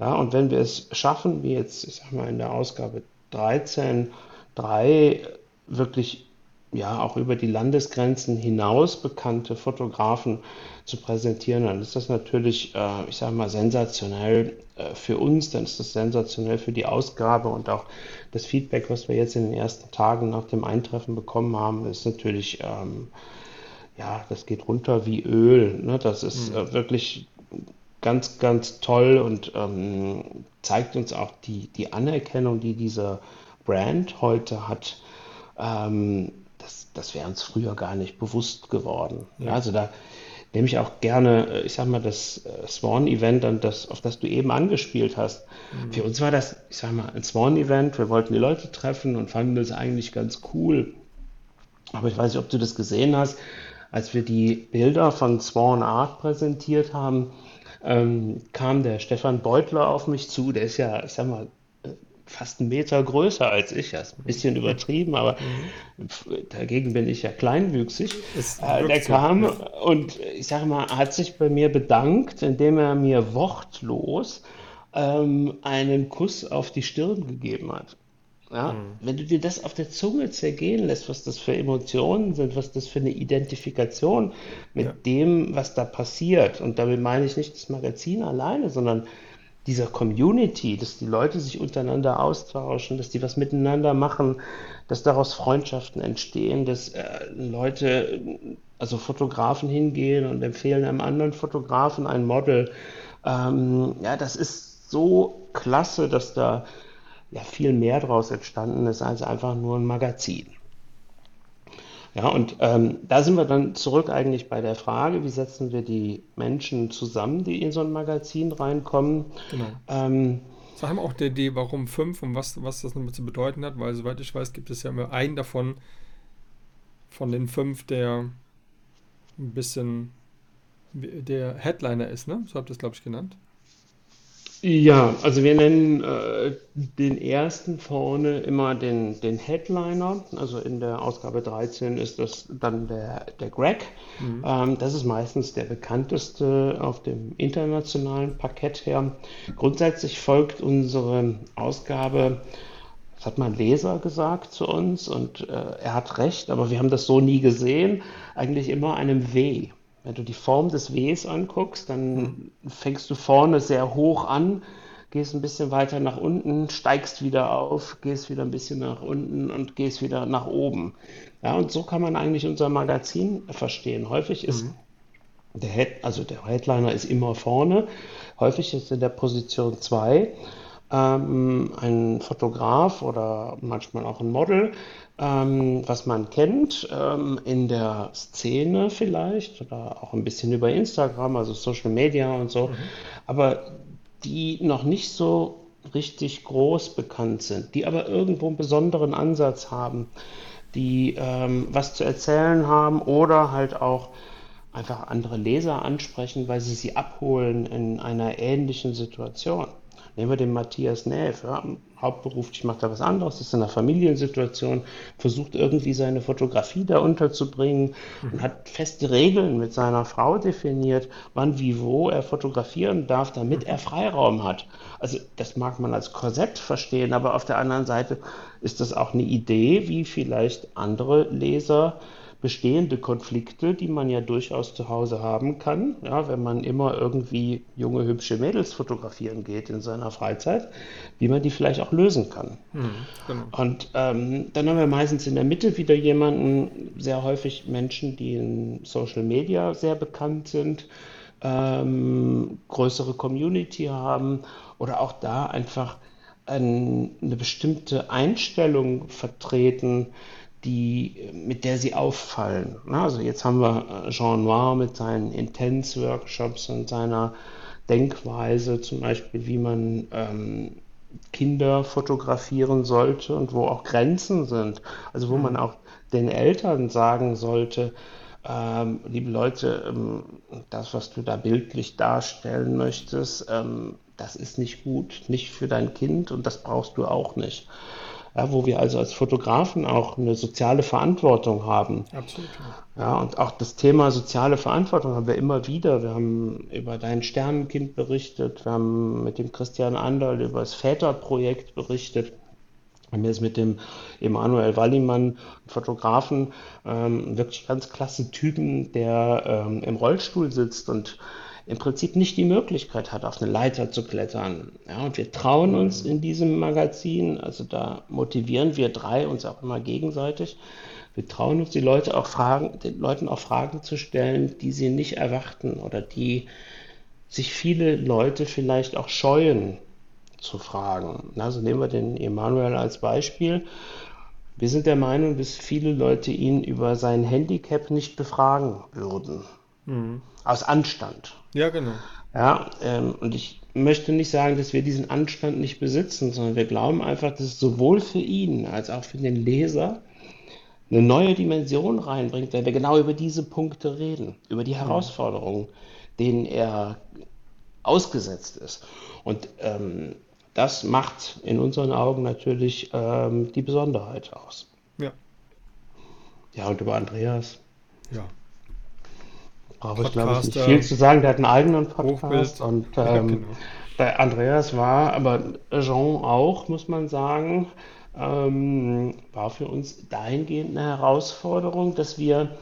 Ja, und wenn wir es schaffen, wie jetzt, ich sag mal, in der Ausgabe 13, drei wirklich ja auch über die Landesgrenzen hinaus bekannte Fotografen zu präsentieren, dann ist das natürlich, äh, ich sage mal, sensationell äh, für uns, dann ist das sensationell für die Ausgabe und auch das Feedback, was wir jetzt in den ersten Tagen nach dem Eintreffen bekommen haben, ist natürlich, ähm, ja, das geht runter wie Öl. Ne? Das ist mhm. äh, wirklich ganz, ganz toll und ähm, zeigt uns auch die, die Anerkennung, die dieser Brand heute hat. Ähm, das, das wäre uns früher gar nicht bewusst geworden. Ja. Also da nehme ich auch gerne, äh, ich sag mal, das äh, Swan-Event, auf das du eben angespielt hast. Mhm. Für uns war das, ich sag mal, ein Swan-Event. Wir wollten die Leute treffen und fanden das eigentlich ganz cool. Aber ich weiß nicht, ob du das gesehen hast, als wir die Bilder von Swan Art präsentiert haben, ähm, kam der Stefan Beutler auf mich zu. Der ist ja, ich sag mal, fast einen Meter größer als ich. Das ist ein bisschen übertrieben, aber mhm. dagegen bin ich ja kleinwüchsig. Äh, der kam und ich sage mal, hat sich bei mir bedankt, indem er mir wortlos ähm, einen Kuss auf die Stirn gegeben hat. Ja, mhm. Wenn du dir das auf der Zunge zergehen lässt, was das für Emotionen sind, was das für eine Identifikation mit ja. dem, was da passiert, und damit meine ich nicht das Magazin alleine, sondern dieser Community, dass die Leute sich untereinander austauschen, dass die was miteinander machen, dass daraus Freundschaften entstehen, dass äh, Leute, also Fotografen hingehen und empfehlen einem anderen Fotografen ein Model. Ähm, ja, das ist so klasse, dass da ja viel mehr daraus entstanden ist als einfach nur ein Magazin. Ja, und ähm, da sind wir dann zurück eigentlich bei der Frage, wie setzen wir die Menschen zusammen, die in so ein Magazin reinkommen. Genau. Ähm, Sag mal auch die Idee, warum fünf und was, was das damit zu bedeuten hat, weil soweit ich weiß, gibt es ja immer einen davon, von den fünf, der ein bisschen der Headliner ist, ne? So habt ihr es, glaube ich, genannt. Ja, also wir nennen äh, den ersten vorne immer den, den Headliner. Also in der Ausgabe 13 ist das dann der, der Greg. Mhm. Ähm, das ist meistens der bekannteste auf dem internationalen Parkett her. Grundsätzlich folgt unsere Ausgabe, das hat mein Leser gesagt zu uns und äh, er hat recht, aber wir haben das so nie gesehen, eigentlich immer einem W. Wenn du die Form des Ws anguckst, dann mhm. fängst du vorne sehr hoch an, gehst ein bisschen weiter nach unten, steigst wieder auf, gehst wieder ein bisschen nach unten und gehst wieder nach oben. Ja, und so kann man eigentlich unser Magazin verstehen. Häufig ist mhm. der Head, also der Headliner ist immer vorne, häufig ist in der Position 2 ähm, ein Fotograf oder manchmal auch ein Model, ähm, was man kennt ähm, in der Szene vielleicht oder auch ein bisschen über Instagram, also Social Media und so, mhm. aber die noch nicht so richtig groß bekannt sind, die aber irgendwo einen besonderen Ansatz haben, die ähm, was zu erzählen haben oder halt auch einfach andere Leser ansprechen, weil sie sie abholen in einer ähnlichen Situation. Nehmen wir den Matthias Näf, ja, hauptberuflich macht er was anderes, ist in einer Familiensituation, versucht irgendwie seine Fotografie da unterzubringen und hat feste Regeln mit seiner Frau definiert, wann, wie, wo er fotografieren darf, damit er Freiraum hat. Also das mag man als Korsett verstehen, aber auf der anderen Seite ist das auch eine Idee, wie vielleicht andere Leser bestehende Konflikte, die man ja durchaus zu Hause haben kann, ja, wenn man immer irgendwie junge, hübsche Mädels fotografieren geht in seiner Freizeit, wie man die vielleicht auch lösen kann. Mhm, genau. Und ähm, dann haben wir meistens in der Mitte wieder jemanden, sehr häufig Menschen, die in Social Media sehr bekannt sind, ähm, größere Community haben oder auch da einfach ein, eine bestimmte Einstellung vertreten, die, mit der sie auffallen. Also jetzt haben wir äh, Jean Noir mit seinen Intense-Workshops und seiner Denkweise, zum Beispiel, wie man ähm, Kinder fotografieren sollte und wo auch Grenzen sind. Also wo man mhm. auch den Eltern sagen sollte, ähm, liebe Leute, ähm, das, was du da bildlich darstellen möchtest, ähm, das ist nicht gut, nicht für dein Kind und das brauchst du auch nicht ja, wo wir also als Fotografen auch eine soziale Verantwortung haben. Absolut. Ja, und auch das Thema soziale Verantwortung haben wir immer wieder. Wir haben über dein Sternenkind berichtet, wir haben mit dem Christian Anderl über das Väterprojekt berichtet. Wir haben jetzt mit dem Emanuel Wallimann, Fotografen, ähm, wirklich ganz klasse Typen, der ähm, im Rollstuhl sitzt und im Prinzip nicht die Möglichkeit hat, auf eine Leiter zu klettern. Ja, und wir trauen uns in diesem Magazin, also da motivieren wir drei uns auch immer gegenseitig. Wir trauen uns, die Leute auch Fragen, den Leuten auch Fragen zu stellen, die sie nicht erwarten oder die sich viele Leute vielleicht auch scheuen zu fragen. Also nehmen wir den Emanuel als Beispiel. Wir sind der Meinung, dass viele Leute ihn über sein Handicap nicht befragen würden. Mhm. Aus Anstand. Ja, genau. Ja, ähm, und ich möchte nicht sagen, dass wir diesen Anstand nicht besitzen, sondern wir glauben einfach, dass es sowohl für ihn als auch für den Leser eine neue Dimension reinbringt, wenn wir genau über diese Punkte reden, über die Herausforderungen, denen er ausgesetzt ist. Und ähm, das macht in unseren Augen natürlich ähm, die Besonderheit aus. Ja. Ja, und über Andreas. Ja brauche ich glaube ich nicht viel zu sagen. Der hat einen eigenen Podcast Hochbild. und (laughs) ähm, ja, genau. der Andreas war, aber Jean auch, muss man sagen, ähm, war für uns dahingehend eine Herausforderung, dass wir,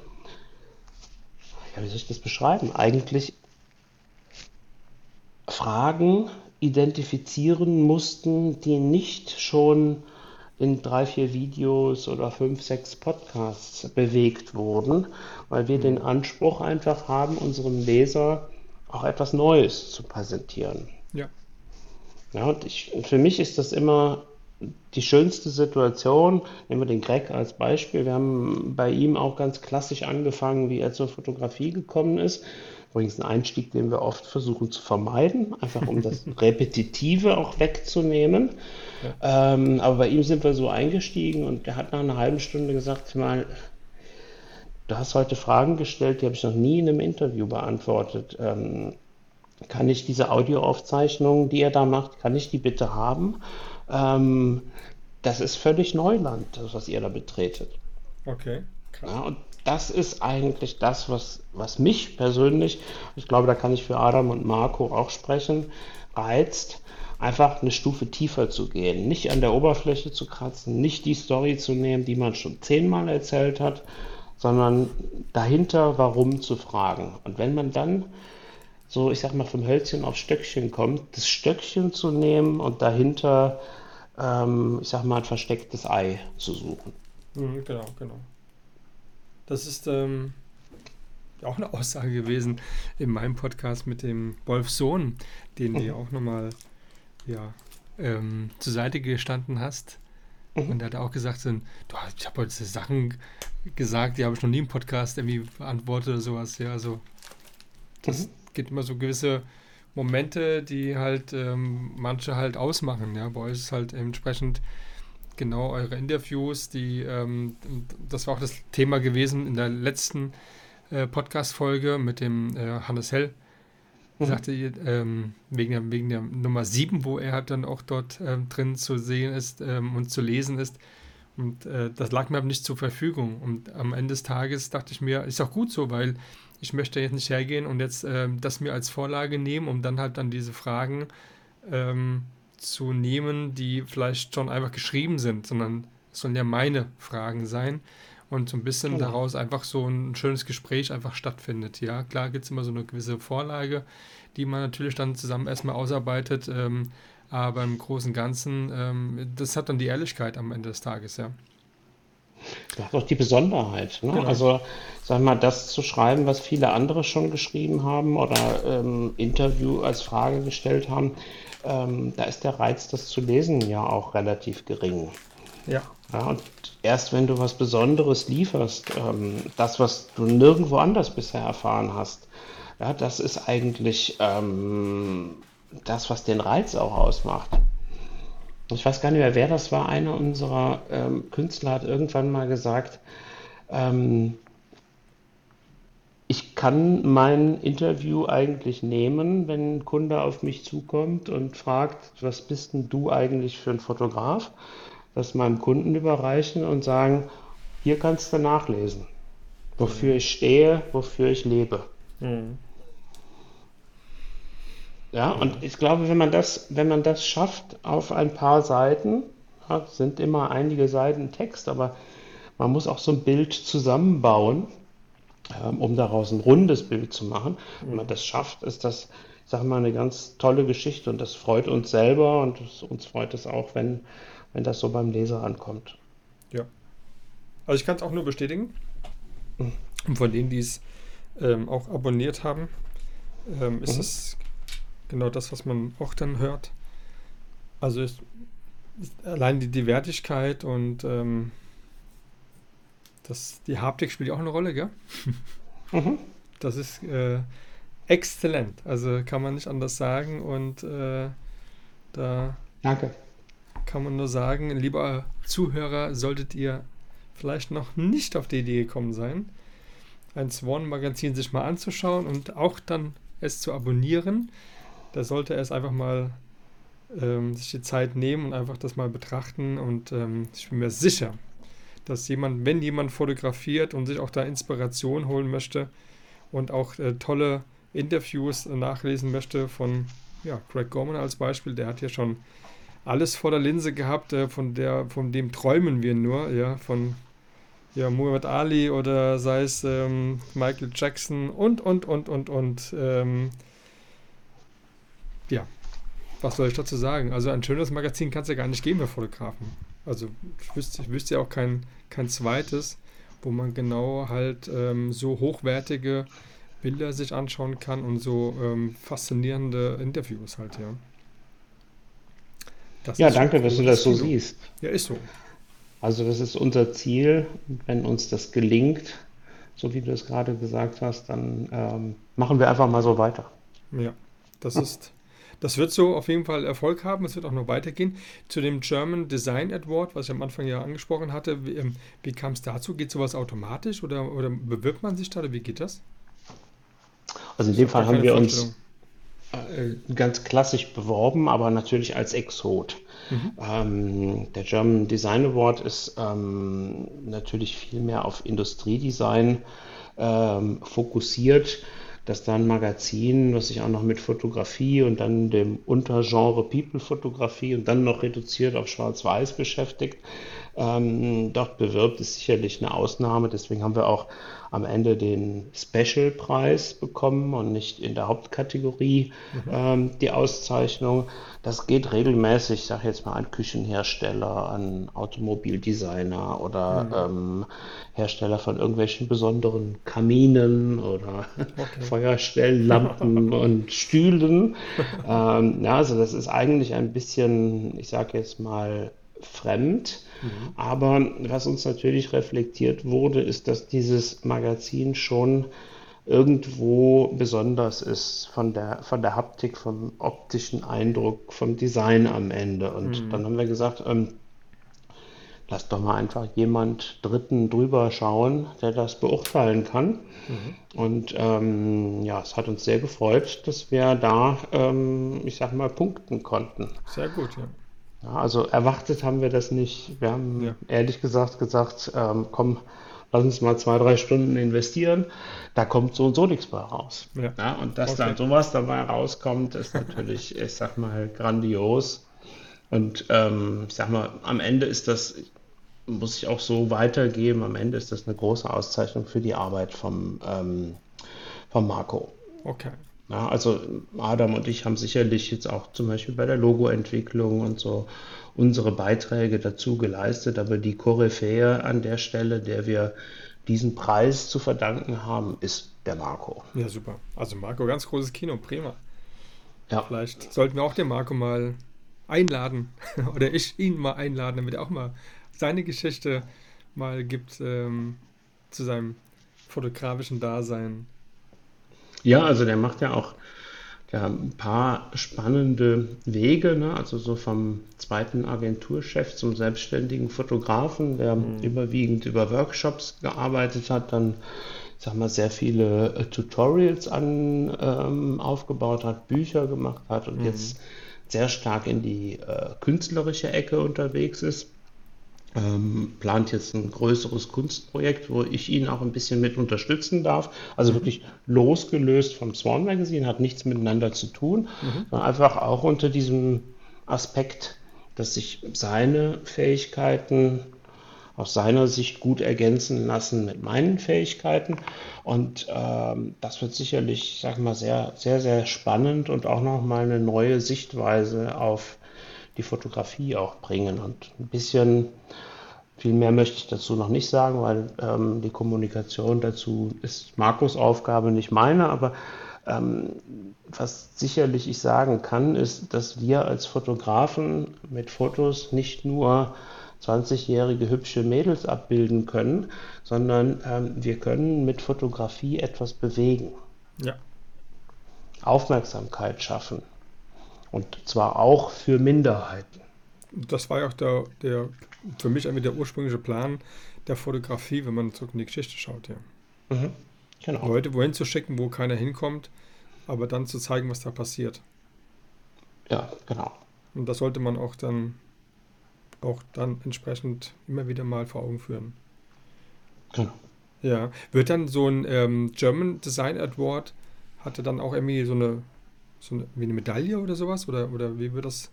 ja, wie soll ich das beschreiben, eigentlich Fragen identifizieren mussten, die nicht schon in drei, vier Videos oder fünf, sechs Podcasts bewegt wurden, weil wir den Anspruch einfach haben, unserem Leser auch etwas Neues zu präsentieren. Ja. Ja, und ich, für mich ist das immer die schönste Situation. Nehmen wir den Greg als Beispiel. Wir haben bei ihm auch ganz klassisch angefangen, wie er zur Fotografie gekommen ist. Übrigens ein Einstieg, den wir oft versuchen zu vermeiden, einfach um das (laughs) Repetitive auch wegzunehmen. Ja. Ähm, aber bei ihm sind wir so eingestiegen und er hat nach einer halben Stunde gesagt, mal, du hast heute Fragen gestellt, die habe ich noch nie in einem Interview beantwortet. Ähm, kann ich diese Audioaufzeichnung, die er da macht, kann ich die bitte haben? Ähm, das ist völlig Neuland, das, was ihr da betretet. Okay. Krass. Ja, und das ist eigentlich das, was, was mich persönlich, ich glaube, da kann ich für Adam und Marco auch sprechen, reizt, einfach eine Stufe tiefer zu gehen. Nicht an der Oberfläche zu kratzen, nicht die Story zu nehmen, die man schon zehnmal erzählt hat, sondern dahinter warum zu fragen. Und wenn man dann so, ich sag mal, vom Hölzchen auf Stöckchen kommt, das Stöckchen zu nehmen und dahinter, ähm, ich sag mal, ein verstecktes Ei zu suchen. Mhm, genau, genau. Das ist ähm, auch eine Aussage gewesen in meinem Podcast mit dem Wolf Sohn, den mhm. auch nochmal ja, ähm, zur Seite gestanden hast. Mhm. Und er hat auch gesagt, du, ich habe heute Sachen gesagt, die habe ich noch nie im Podcast irgendwie beantwortet oder sowas. Ja, also das mhm. gibt immer so gewisse Momente, die halt ähm, manche halt ausmachen. Ja, bei euch ist halt entsprechend genau eure Interviews, die ähm, das war auch das Thema gewesen in der letzten äh, Podcast-Folge mit dem äh, Hannes Hell. Mhm. Sagte ähm, wegen, der, wegen der Nummer 7, wo er halt dann auch dort ähm, drin zu sehen ist ähm, und zu lesen ist. Und äh, das lag mir aber nicht zur Verfügung. Und am Ende des Tages dachte ich mir, ist auch gut so, weil ich möchte jetzt nicht hergehen und jetzt äh, das mir als Vorlage nehmen, um dann halt dann diese Fragen ähm, zu nehmen, die vielleicht schon einfach geschrieben sind, sondern es sollen ja meine Fragen sein und so ein bisschen genau. daraus einfach so ein schönes Gespräch einfach stattfindet. Ja, klar gibt es immer so eine gewisse Vorlage, die man natürlich dann zusammen erstmal ausarbeitet, ähm, aber im Großen und Ganzen, ähm, das hat dann die Ehrlichkeit am Ende des Tages, ja. Das ist auch die Besonderheit. Ne? Genau. Also, sag mal, das zu schreiben, was viele andere schon geschrieben haben oder ähm, Interview als Frage gestellt haben, ähm, da ist der Reiz, das zu lesen, ja auch relativ gering. Ja. ja und erst wenn du was Besonderes lieferst, ähm, das, was du nirgendwo anders bisher erfahren hast, ja, das ist eigentlich ähm, das, was den Reiz auch ausmacht. Ich weiß gar nicht mehr, wer das war. Einer unserer ähm, Künstler hat irgendwann mal gesagt, ähm, ich kann mein Interview eigentlich nehmen, wenn ein Kunde auf mich zukommt und fragt, was bist denn du eigentlich für ein Fotograf? Das meinem Kunden überreichen und sagen, hier kannst du nachlesen, wofür ich stehe, wofür ich lebe. Mhm. Ja, und ich glaube, wenn man das, wenn man das schafft auf ein paar Seiten, ja, sind immer einige Seiten Text, aber man muss auch so ein Bild zusammenbauen um daraus ein rundes Bild zu machen. Wenn man das schafft, ist das, ich sage mal, eine ganz tolle Geschichte und das freut uns selber und uns freut es auch, wenn, wenn das so beim Leser ankommt. Ja. Also ich kann es auch nur bestätigen. Mhm. Und von denen, die es ähm, auch abonniert haben, ähm, ist mhm. es genau das, was man auch dann hört. Also ist, ist allein die, die Wertigkeit und ähm, das, die Haptik spielt ja auch eine Rolle, gell? (laughs) Mhm. Das ist äh, exzellent. Also kann man nicht anders sagen. Und äh, da Danke. kann man nur sagen, lieber Zuhörer, solltet ihr vielleicht noch nicht auf die Idee gekommen sein, ein Swan-Magazin sich mal anzuschauen und auch dann es zu abonnieren. Da sollte er es einfach mal ähm, sich die Zeit nehmen und einfach das mal betrachten. Und ähm, ich bin mir sicher, dass jemand, wenn jemand fotografiert und sich auch da Inspiration holen möchte und auch äh, tolle Interviews nachlesen möchte von ja, Greg Gorman als Beispiel, der hat ja schon alles vor der Linse gehabt, äh, von der, von dem träumen wir nur, ja, von ja, Muhammad Ali oder sei es ähm, Michael Jackson und, und, und, und, und. Ähm, ja, was soll ich dazu sagen? Also ein schönes Magazin kann es ja gar nicht geben für Fotografen. Also ich wüsste, ich wüsste ja auch kein, kein zweites, wo man genau halt ähm, so hochwertige Bilder sich anschauen kann und so ähm, faszinierende Interviews halt, ja. Das ja, danke, dass du das so siehst. Ja, ist so. Also das ist unser Ziel. Wenn uns das gelingt, so wie du es gerade gesagt hast, dann ähm, machen wir einfach mal so weiter. Ja, das ja. ist das wird so auf jeden Fall Erfolg haben. Es wird auch noch weitergehen. Zu dem German Design Award, was ich am Anfang ja angesprochen hatte, wie, ähm, wie kam es dazu? Geht sowas automatisch oder, oder bewirbt man sich da oder wie geht das? Also in dem Fall haben wir uns äh, ganz klassisch beworben, aber natürlich als Exot. Mhm. Ähm, der German Design Award ist ähm, natürlich viel mehr auf Industriedesign ähm, fokussiert dass da ein Magazin, was sich auch noch mit Fotografie und dann dem Untergenre People-Fotografie und dann noch reduziert auf Schwarz-Weiß beschäftigt, ähm, dort bewirbt, ist sicherlich eine Ausnahme. Deswegen haben wir auch am Ende den Special-Preis bekommen und nicht in der Hauptkategorie mhm. ähm, die Auszeichnung. Das geht regelmäßig, ich sage jetzt mal an Küchenhersteller, an Automobildesigner oder mhm. ähm, Hersteller von irgendwelchen besonderen Kaminen oder okay. (laughs) Feuerstelllampen (laughs) und Stühlen. ähm, ja, also das ist eigentlich ein bisschen, ich sage jetzt mal, fremd. Mhm. Aber was uns natürlich reflektiert wurde, ist, dass dieses Magazin schon irgendwo besonders ist von der, von der Haptik, vom optischen Eindruck, vom Design am Ende. Und mhm. dann haben wir gesagt, ähm, lass doch mal einfach jemand Dritten drüber schauen, der das beurteilen kann. Mhm. Und ähm, ja, es hat uns sehr gefreut, dass wir da, ähm, ich sag mal, punkten konnten. Sehr gut, ja. Ja, also erwartet haben wir das nicht. Wir haben ja. ehrlich gesagt gesagt, ähm, komm, lass uns mal zwei, drei Stunden investieren. Da kommt so und so nichts bei raus. Ja. ja und dass okay. dann sowas dabei rauskommt, ist natürlich, ich sag mal, grandios. Und ähm, ich sag mal, am Ende ist das, muss ich auch so weitergeben, am Ende ist das eine große Auszeichnung für die Arbeit vom, ähm, vom Marco. Okay. Ja, also Adam und ich haben sicherlich jetzt auch zum Beispiel bei der Logoentwicklung und so unsere Beiträge dazu geleistet, aber die Koryphäe an der Stelle, der wir diesen Preis zu verdanken haben, ist der Marco. Ja, super. Also Marco, ganz großes Kino, prima. Ja. Vielleicht sollten wir auch den Marco mal einladen (laughs) oder ich ihn mal einladen, damit er auch mal seine Geschichte mal gibt ähm, zu seinem fotografischen Dasein. Ja, also der macht ja auch ja, ein paar spannende Wege, ne? also so vom zweiten Agenturchef zum selbstständigen Fotografen, der mhm. überwiegend über Workshops gearbeitet hat, dann sag mal, sehr viele äh, Tutorials an, ähm, aufgebaut hat, Bücher gemacht hat und mhm. jetzt sehr stark in die äh, künstlerische Ecke unterwegs ist ähm, plant jetzt ein größeres Kunstprojekt, wo ich ihn auch ein bisschen mit unterstützen darf. Also mhm. wirklich losgelöst vom Swan Magazine, hat nichts miteinander zu tun, mhm. sondern einfach auch unter diesem Aspekt, dass sich seine Fähigkeiten aus seiner Sicht gut ergänzen lassen mit meinen Fähigkeiten. Und ähm, das wird sicherlich, sag mal, sehr, sehr, sehr spannend und auch nochmal eine neue Sichtweise auf die Fotografie auch bringen. Und ein bisschen viel mehr möchte ich dazu noch nicht sagen, weil ähm, die Kommunikation dazu ist Markus Aufgabe, nicht meine. Aber ähm, was sicherlich ich sagen kann, ist, dass wir als Fotografen mit Fotos nicht nur 20-jährige hübsche Mädels abbilden können, sondern ähm, wir können mit Fotografie etwas bewegen. Ja. Aufmerksamkeit schaffen. Und zwar auch für Minderheiten. Das war ja auch der, der für mich einfach der ursprüngliche Plan der Fotografie, wenn man zurück in die Geschichte schaut, ja. Mhm, genau. Leute wohin zu schicken, wo keiner hinkommt, aber dann zu zeigen, was da passiert. Ja, genau. Und das sollte man auch dann auch dann entsprechend immer wieder mal vor Augen führen. Genau. Ja. Wird dann so ein ähm, German Design Award, hatte dann auch irgendwie so eine so eine, wie eine Medaille oder sowas? Oder, oder wie wird das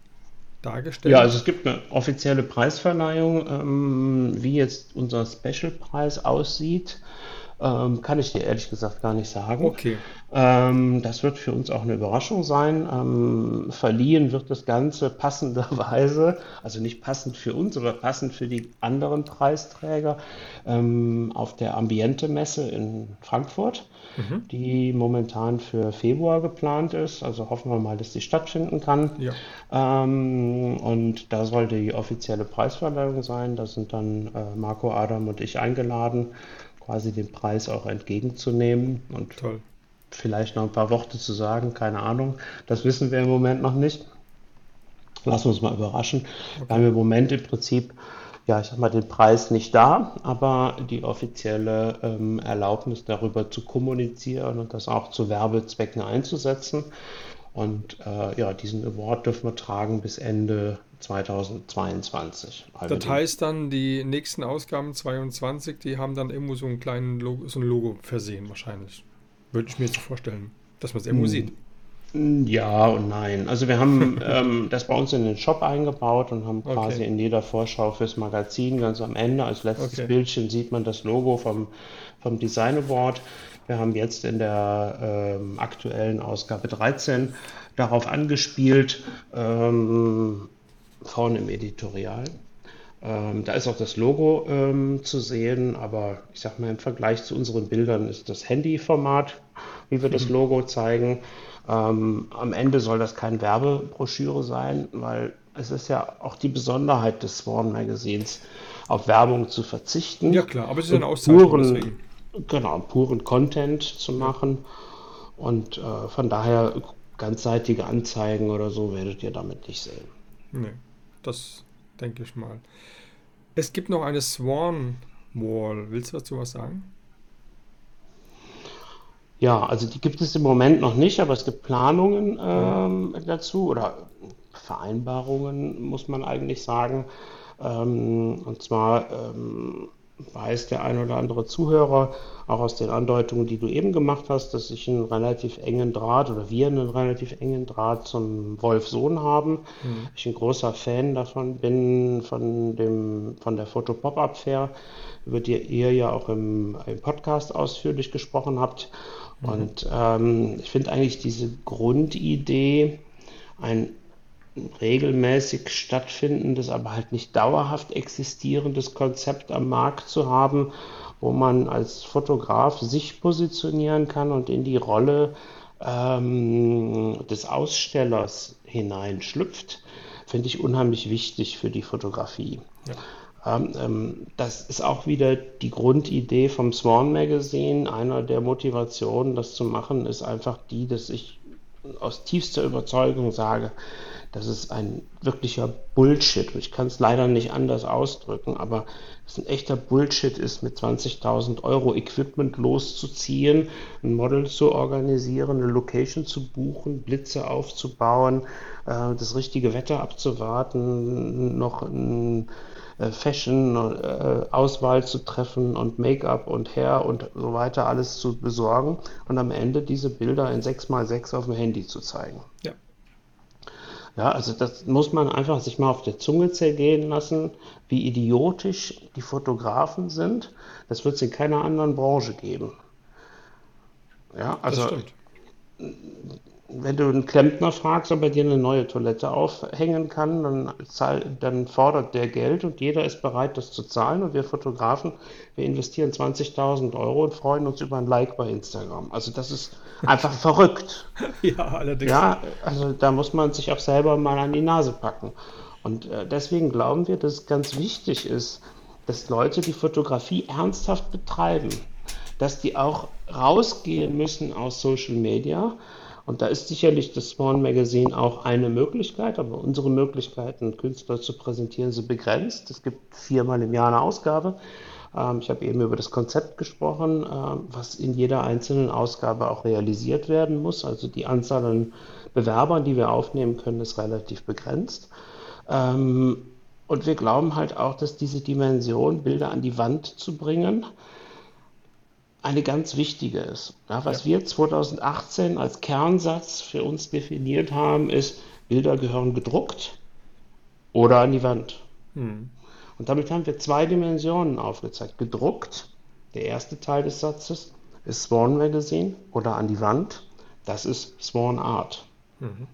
dargestellt? Ja, also es gibt eine offizielle Preisverleihung, ähm, wie jetzt unser Special-Preis aussieht. Ähm, kann ich dir ehrlich gesagt gar nicht sagen. Okay. Ähm, das wird für uns auch eine Überraschung sein. Ähm, verliehen wird das Ganze passenderweise, also nicht passend für uns, aber passend für die anderen Preisträger, ähm, auf der Ambiente-Messe in Frankfurt, mhm. die momentan für Februar geplant ist. Also hoffen wir mal, dass die stattfinden kann. Ja. Ähm, und da sollte die offizielle Preisverleihung sein. Da sind dann äh, Marco, Adam und ich eingeladen quasi den Preis auch entgegenzunehmen und Toll. vielleicht noch ein paar Worte zu sagen, keine Ahnung. Das wissen wir im Moment noch nicht. Lassen wir uns mal überraschen. Okay. Wir haben im Moment im Prinzip, ja, ich sag mal, den Preis nicht da, aber die offizielle ähm, Erlaubnis darüber zu kommunizieren und das auch zu Werbezwecken einzusetzen. Und äh, ja, diesen Award dürfen wir tragen bis Ende 2022. Das heißt dann, die nächsten Ausgaben 22, die haben dann irgendwo so einen kleinen Logo, so ein Logo versehen wahrscheinlich. Würde ich mir so vorstellen, dass man es irgendwo hm. sieht. Ja und nein. Also wir haben (laughs) ähm, das bei uns in den Shop eingebaut und haben quasi Okay, in jeder Vorschau fürs Magazin ganz am Ende als letztes okay. Bildchen sieht man das Logo vom, vom Design Award. Wir haben jetzt in der ähm, aktuellen Ausgabe 13 darauf angespielt, ähm, vorne im Editorial. Ähm, da ist auch das Logo ähm, zu sehen, aber ich sag mal, im Vergleich zu unseren Bildern ist das Handyformat, wie wir das Logo zeigen. Ähm, am Ende soll das keine Werbebroschüre sein, weil es ist ja auch die Besonderheit des Swan Magazins, auf Werbung zu Ja verzichten klar, aber es ist ja eine Auszeichnung, puren, deswegen. genau, puren Content zu Ja. machen. Und äh, von daher ganzseitige Anzeigen oder so werdet ihr damit nicht sehen. Nee, das denke ich mal. Es gibt noch eine Swan Wall. Willst du dazu was sagen? Ja, also die gibt es im Moment noch nicht, aber es gibt Planungen ähm, dazu oder Vereinbarungen, muss man eigentlich sagen. Ähm, und zwar ähm, weiß der ein oder andere Zuhörer auch aus den Andeutungen, die du eben gemacht hast, dass ich einen relativ engen Draht oder wir einen relativ engen Draht zum Wolf-Sohn haben. Mhm. Ich ein großer Fan davon bin, von dem, von der Foto-Pop-Up-Fair, über die ihr ja auch im, im Podcast ausführlich gesprochen habt. Mhm. Und ähm, ich finde eigentlich diese Grundidee, ein regelmäßig stattfindendes, aber halt nicht dauerhaft existierendes Konzept am Markt zu haben, wo man als Fotograf sich positionieren kann und in die Rolle ähm, des Ausstellers hineinschlüpft, finde ich unheimlich wichtig für die Fotografie. Ja. Ähm, das ist auch wieder die Grundidee vom Swan Magazine. Einer der Motivationen, das zu machen, ist einfach die, dass ich aus tiefster Überzeugung sage, das ist ein wirklicher Bullshit. Ich kann es leider nicht anders ausdrücken, aber es ein echter Bullshit ist, mit 20.000 Euro Equipment loszuziehen, ein Model zu organisieren, eine Location zu buchen, Blitze aufzubauen, äh, das richtige Wetter abzuwarten, noch ein äh, Fashion-Auswahl zu treffen und Make-up und Hair und so weiter alles zu besorgen und am Ende diese Bilder in 6x6 auf dem Handy zu zeigen. Ja. Ja, also das muss man einfach sich mal auf der Zunge zergehen lassen, wie idiotisch die Fotografen sind. Das wird es in keiner anderen Branche geben. Ja, also. Wenn du einen Klempner fragst, ob er dir eine neue Toilette aufhängen kann, dann, zahl, dann fordert der Geld und jeder ist bereit, das zu zahlen. Und wir Fotografen, wir investieren 20.000 Euro und freuen uns über ein Like bei Instagram. Also das ist einfach (laughs) verrückt. Ja, allerdings. Ja, also da muss man sich auch selber mal an die Nase packen. Und äh, deswegen glauben wir, dass es ganz wichtig ist, dass Leute die Fotografie ernsthaft betreiben, dass die auch rausgehen müssen aus Social Media. Und da ist sicherlich das Swan Magazine auch eine Möglichkeit, aber unsere Möglichkeiten, Künstler zu präsentieren, sind begrenzt. Es gibt viermal im Jahr eine Ausgabe. Ähm, ich habe eben über das Konzept gesprochen, ähm, was in jeder einzelnen Ausgabe auch realisiert werden muss. Also die Anzahl an Bewerbern, die wir aufnehmen können, ist relativ begrenzt. Ähm, und wir glauben halt auch, dass diese Dimension, Bilder an die Wand zu bringen, eine ganz wichtige ist. Ja, Ja. was wir 2018 als Kernsatz für uns definiert haben, ist, Bilder gehören gedruckt oder an die Wand. Hm. Und damit haben wir zwei Dimensionen aufgezeigt. Gedruckt, der erste Teil des Satzes, ist Swan Magazine oder an die Wand, das ist Swan Art. Mhm.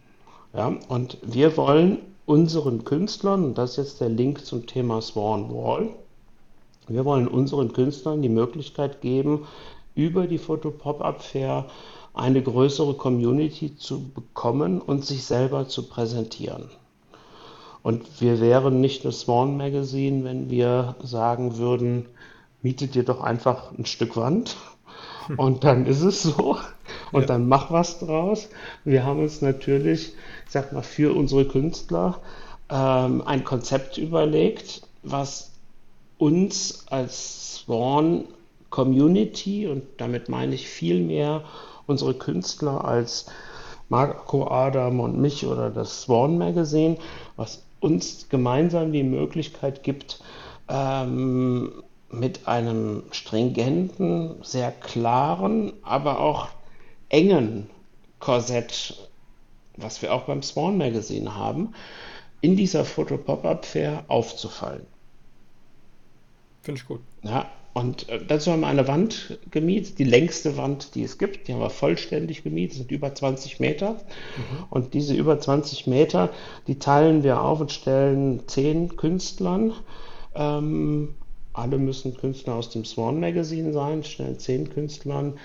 Ja, und wir wollen unseren Künstlern, und das ist jetzt der Link zum Thema Swan Wall, wir wollen unseren Künstlern die Möglichkeit geben, über die Photo Pop-Up Fair eine größere Community zu bekommen und sich selber zu präsentieren. Und wir wären nicht das Swan Magazine, wenn wir sagen würden, mietet dir doch einfach ein Stück Wand und dann ist es so und Ja. dann mach was draus. Wir haben uns natürlich, ich sag mal, für unsere Künstler ähm, ein Konzept überlegt, was uns als Swan Community, und damit meine ich viel mehr unsere Künstler als Marco Adam und mich oder das Swan Magazine, was uns gemeinsam die Möglichkeit gibt, ähm, mit einem stringenten, sehr klaren, aber auch engen Korsett was wir auch beim Swan Magazine haben, in dieser Foto-Pop-Up-Fair aufzufallen. Finde ich gut. Ja, und äh, dazu haben wir eine Wand gemietet, die längste Wand, die es gibt. Die haben wir vollständig gemietet, sind über 20 Meter. Mhm. Und diese über 20 Meter, die teilen wir auf und stellen zehn Künstlern. Ähm, alle müssen Künstler aus dem Swan Magazine sein, stellen zehn Künstlern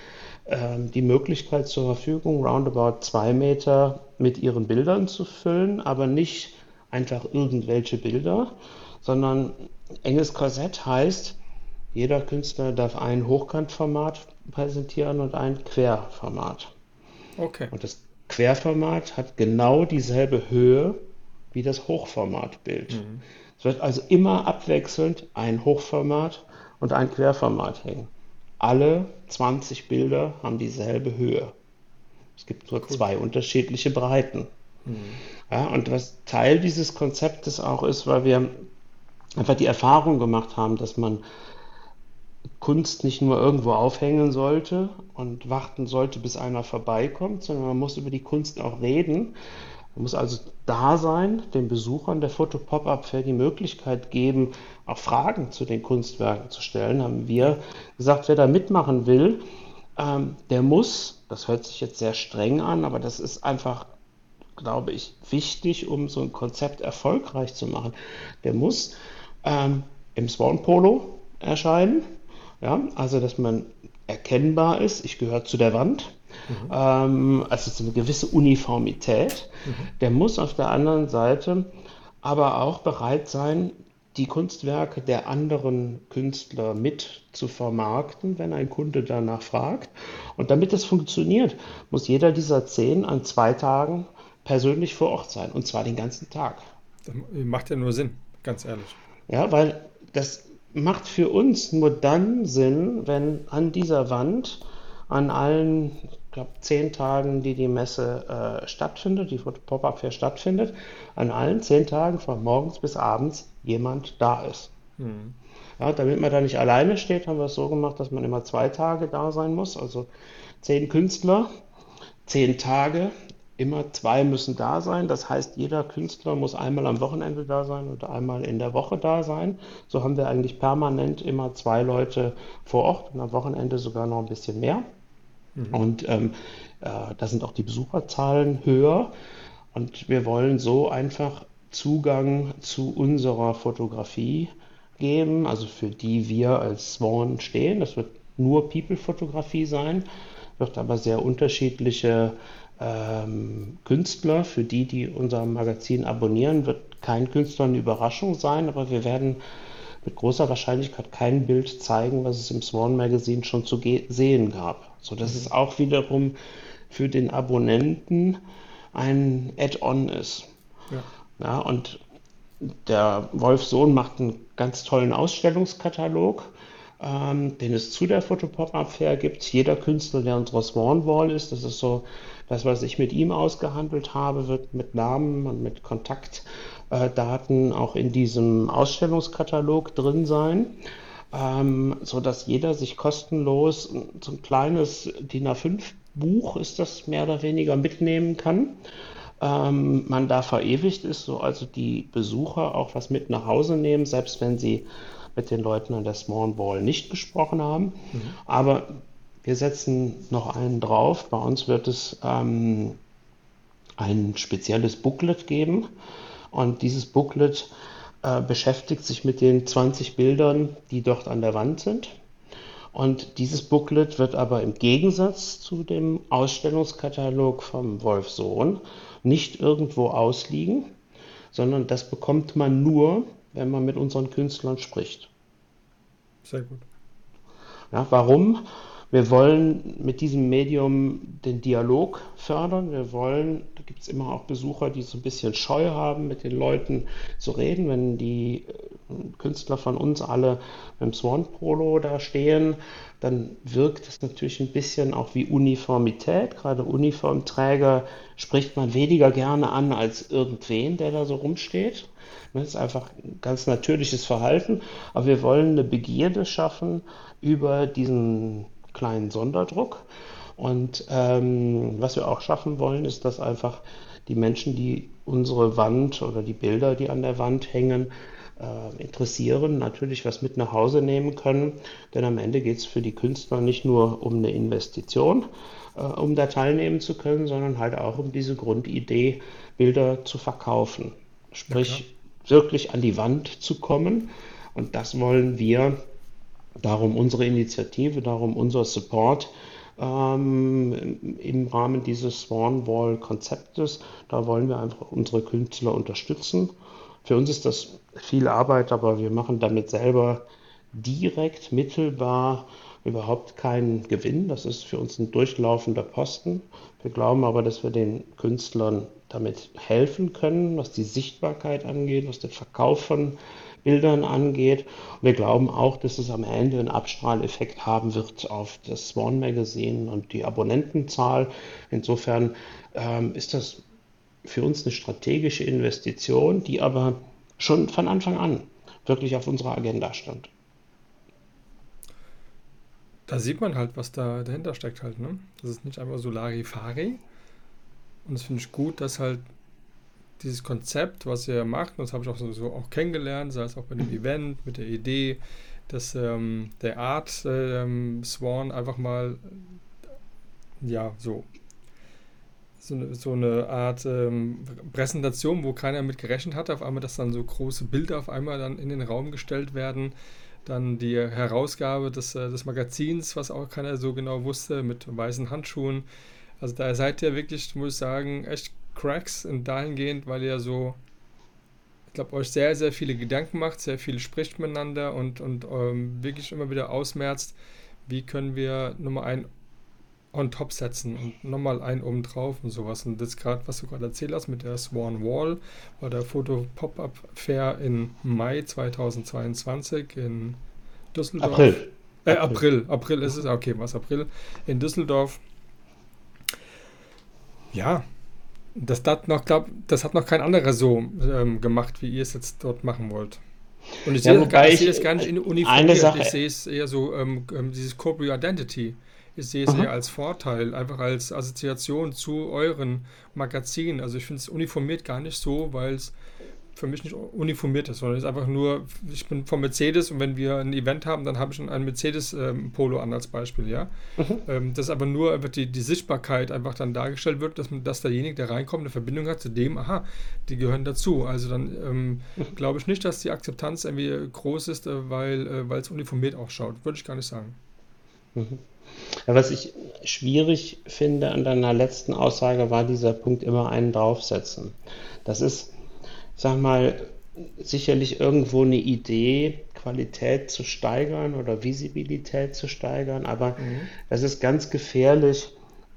ähm, die Möglichkeit zur Verfügung, roundabout zwei Meter mit ihren Bildern zu füllen, aber nicht einfach irgendwelche Bilder, sondern enges Korsett heißt, jeder Künstler darf ein Hochkantformat präsentieren und ein Querformat. Okay. Und das Querformat hat genau dieselbe Höhe wie das Hochformatbild. Mhm. Es wird also immer abwechselnd ein Hochformat und ein Querformat hängen. Alle 20 Bilder haben dieselbe Höhe. Es gibt nur cool. zwei unterschiedliche Breiten. Mhm. Ja, und was Teil dieses Konzeptes auch ist, weil wir einfach die Erfahrung gemacht haben, dass man Kunst nicht nur irgendwo aufhängen sollte und warten sollte, bis einer vorbeikommt, sondern man muss über die Kunst auch reden. Man muss also da sein, den Besuchern der Foto-Pop-Up-Fair die Möglichkeit geben, auch Fragen zu den Kunstwerken zu stellen. Haben wir gesagt, wer da mitmachen will, ähm, der muss, das hört sich jetzt sehr streng an, aber das ist einfach, glaube ich, wichtig, um so ein Konzept erfolgreich zu machen. Der muss ähm, im Swan Polo erscheinen. Ja, also dass man erkennbar ist, ich gehöre zu der Wand. Mhm. Ähm, also so eine gewisse Uniformität. Mhm. Der muss auf der anderen Seite aber auch bereit sein, die Kunstwerke der anderen Künstler mit zu vermarkten, wenn ein Kunde danach fragt. Und damit das funktioniert, muss jeder dieser zehn an zwei Tagen persönlich vor Ort sein, und zwar den ganzen Tag. Das macht ja nur Sinn, ganz ehrlich. Ja, weil das macht für uns nur dann Sinn, wenn an dieser Wand an allen, ich glaube, zehn Tagen, die die Messe äh, stattfindet, die Pop-Up Fair stattfindet, an allen zehn Tagen von morgens bis abends jemand da ist. Mhm. Ja, damit man da nicht alleine steht, haben wir es so gemacht, dass man immer zwei Tage da sein muss. Also zehn Künstler, zehn Tage, immer zwei müssen da sein. Das heißt, jeder Künstler muss einmal am Wochenende da sein und einmal in der Woche da sein. So haben wir eigentlich permanent immer zwei Leute vor Ort und am Wochenende sogar noch ein bisschen mehr. Mhm. Und ähm, äh, da sind auch die Besucherzahlen höher. Und wir wollen so einfach Zugang zu unserer Fotografie geben, also für die wir als Swan stehen. Das wird nur People-Fotografie sein, wird aber sehr unterschiedliche ähm, Künstler. Für die, die unser Magazin abonnieren, wird kein Künstler eine Überraschung sein, aber wir werden mit großer Wahrscheinlichkeit kein Bild zeigen, was es im Swan Magazine schon zu sehen gab. So dass es auch wiederum für den Abonnenten ein Add-on ist. Ja. ja. und der Wolf Sohn macht einen ganz tollen Ausstellungskatalog ähm, den es zu der Fotopop-Up-Fair gibt. Jeder Künstler, der unserer Swan Wall ist, das ist so das, was ich mit ihm ausgehandelt habe, wird mit Namen und mit Kontaktdaten auch in diesem Ausstellungskatalog drin sein. Ähm, so dass jeder sich kostenlos so ein kleines DIN A5 Buch ist das mehr oder weniger mitnehmen kann. Ähm, man da verewigt ist, so also die Besucher auch was mit nach Hause nehmen, selbst wenn sie mit den Leuten an der Small Ball nicht gesprochen haben. Mhm. Aber wir setzen noch einen drauf. Bei uns wird es ähm, ein spezielles Booklet geben. Und dieses Booklet äh, beschäftigt sich mit den 20 Bildern, die dort an der Wand sind. Und dieses Booklet wird aber im Gegensatz zu dem Ausstellungskatalog vom Wolf Sohn nicht irgendwo ausliegen, sondern das bekommt man nur, wenn man mit unseren Künstlern spricht. Sehr gut. Ja, warum? Wir wollen mit diesem Medium den Dialog fördern. Wir wollen, da gibt es immer auch Besucher, die so ein bisschen Scheu haben, mit den Leuten zu reden. Wenn die äh, Künstler von uns alle mit dem Swan Polo da stehen, dann wirkt es natürlich ein bisschen auch wie Uniformität. Gerade Uniformträger spricht man weniger gerne an als irgendwen, der da so rumsteht. Das ist einfach ein ganz natürliches Verhalten. Aber wir wollen eine Begierde schaffen über diesen kleinen Sonderdruck. Und ähm, was wir auch schaffen wollen, ist, dass einfach die Menschen, die unsere Wand oder die Bilder, die an der Wand hängen, äh, interessieren, natürlich was mit nach Hause nehmen können. Denn am Ende geht es für die Künstler nicht nur um eine Investition, äh, um da teilnehmen zu können, sondern halt auch um diese Grundidee, Bilder zu verkaufen. Sprich, ja, wirklich an die Wand zu kommen. Und das wollen wir, darum unsere Initiative, darum unser Support ähm, im Rahmen dieses Swan Wall Konzeptes. Da wollen wir einfach unsere Künstler unterstützen. Für uns ist das viel Arbeit, aber wir machen damit selber direkt, mittelbar überhaupt keinen Gewinn. Das ist für uns ein durchlaufender Posten. Wir glauben aber, dass wir den Künstlern damit helfen können, was die Sichtbarkeit angeht, was den Verkauf von Bildern angeht. Und wir glauben auch, dass es am Ende einen Abstrahleffekt haben wird auf das Swan Magazine und die Abonnentenzahl. Insofern ähm, ist das für uns eine strategische Investition, die aber schon von Anfang an wirklich auf unserer Agenda stand. Da sieht man halt, was da dahinter steckt halt, ne? Das ist nicht einfach so Larifari. Und das finde ich gut, dass halt dieses Konzept, was ihr macht, und das habe ich auch so auch kennengelernt, sei es auch bei dem Event, mit der Idee, dass ähm, der Art ähm, Swan einfach mal ja so so eine, so eine Art ähm, Präsentation, wo keiner mit gerechnet hat, auf einmal, dass dann so große Bilder auf einmal dann in den Raum gestellt werden. Dann die Herausgabe des, äh, des Magazins, was auch keiner so genau wusste, mit weißen Handschuhen. Also da seid ihr wirklich, muss ich sagen, echt Cracks und dahingehend, weil ihr so, ich glaube, euch sehr, sehr viele Gedanken macht, sehr viel spricht miteinander und, und ähm, wirklich immer wieder ausmerzt, wie können wir Nummer ein on top setzen und nochmal einen oben drauf und sowas. Und das gerade, was du gerade erzählt hast mit der Swan Wall, war der Foto Pop-Up Fair in Mai 2022 in Düsseldorf. April. Äh, April. April ist es, okay, was April in Düsseldorf. Ja, das, das, noch, glaub, das hat noch kein anderer so ähm, gemacht, wie ihr es jetzt dort machen wollt. Und ich, ja, sehe, gar, ich, ich sehe es gar nicht in uniformiert, ich sehe es eher so, ähm, ähm dieses Corporate Identity. Ich sehe es Aha. eher als Vorteil, einfach als Assoziation zu euren Magazinen. Also ich finde es uniformiert gar nicht so, weil es für mich nicht uniformiert ist, sondern es ist einfach nur, ich bin vom Mercedes und wenn wir ein Event haben, dann habe ich ein Mercedes-Polo ähm, an als Beispiel, ja. Mhm. Ähm, dass aber nur einfach die, die Sichtbarkeit einfach dann dargestellt wird, dass, dass derjenige, der reinkommt, eine Verbindung hat zu dem, aha, die gehören dazu. Also dann ähm, mhm. glaube ich nicht, dass die Akzeptanz irgendwie groß ist, äh, weil äh, es uniformiert ausschaut. Würde ich gar nicht sagen. Mhm. Ja, was ich schwierig finde an deiner letzten Aussage, war dieser Punkt immer einen draufsetzen. Das ist, sag mal, sicherlich irgendwo eine Idee, Qualität zu steigern oder Visibilität zu steigern, aber mhm. das ist ganz gefährlich,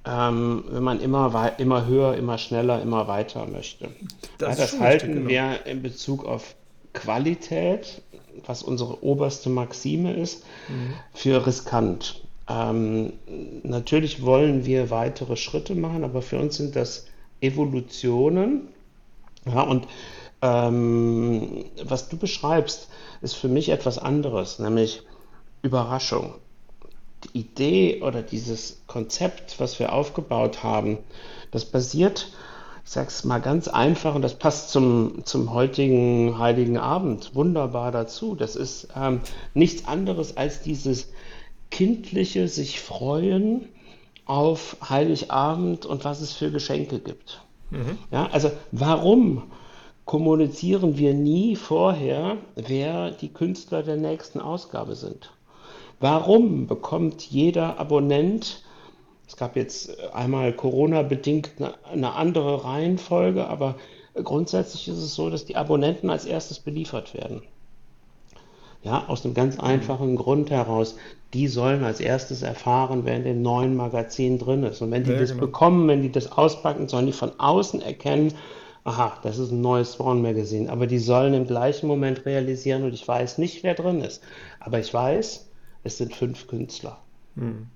ähm, wenn man immer, immer höher, immer schneller, immer weiter möchte. Das, ja, das halten genau. wir in Bezug auf Qualität, was unsere oberste Maxime ist, mhm. für riskant. Ähm, natürlich wollen wir weitere Schritte machen, aber für uns sind das Evolutionen. Ja, und ähm, was du beschreibst, ist für mich etwas anderes, nämlich Überraschung. Die Idee oder dieses Konzept, was wir aufgebaut haben, das basiert, ich sage es mal ganz einfach, und das passt zum, zum heutigen Heiligen Abend wunderbar dazu. Das ist ähm, nichts anderes als dieses kindliche sich freuen auf Heiligabend und was es für Geschenke gibt. Mhm. Ja, also warum kommunizieren wir nie vorher, wer die Künstler der nächsten Ausgabe sind? Warum bekommt jeder Abonnent, es gab jetzt einmal Corona-bedingt eine, eine andere Reihenfolge, aber grundsätzlich ist es so, dass die Abonnenten als erstes beliefert werden. Ja, aus einem ganz einfachen Grund heraus. Die sollen als erstes erfahren, wer in dem neuen Magazin drin ist. Und wenn die ja, das genau. bekommen, wenn die das auspacken, sollen die von außen erkennen, aha, das ist ein neues Spawn Magazin. Aber die sollen im gleichen Moment realisieren und ich weiß nicht, wer drin ist. Aber ich weiß, es sind fünf Künstler. Hm.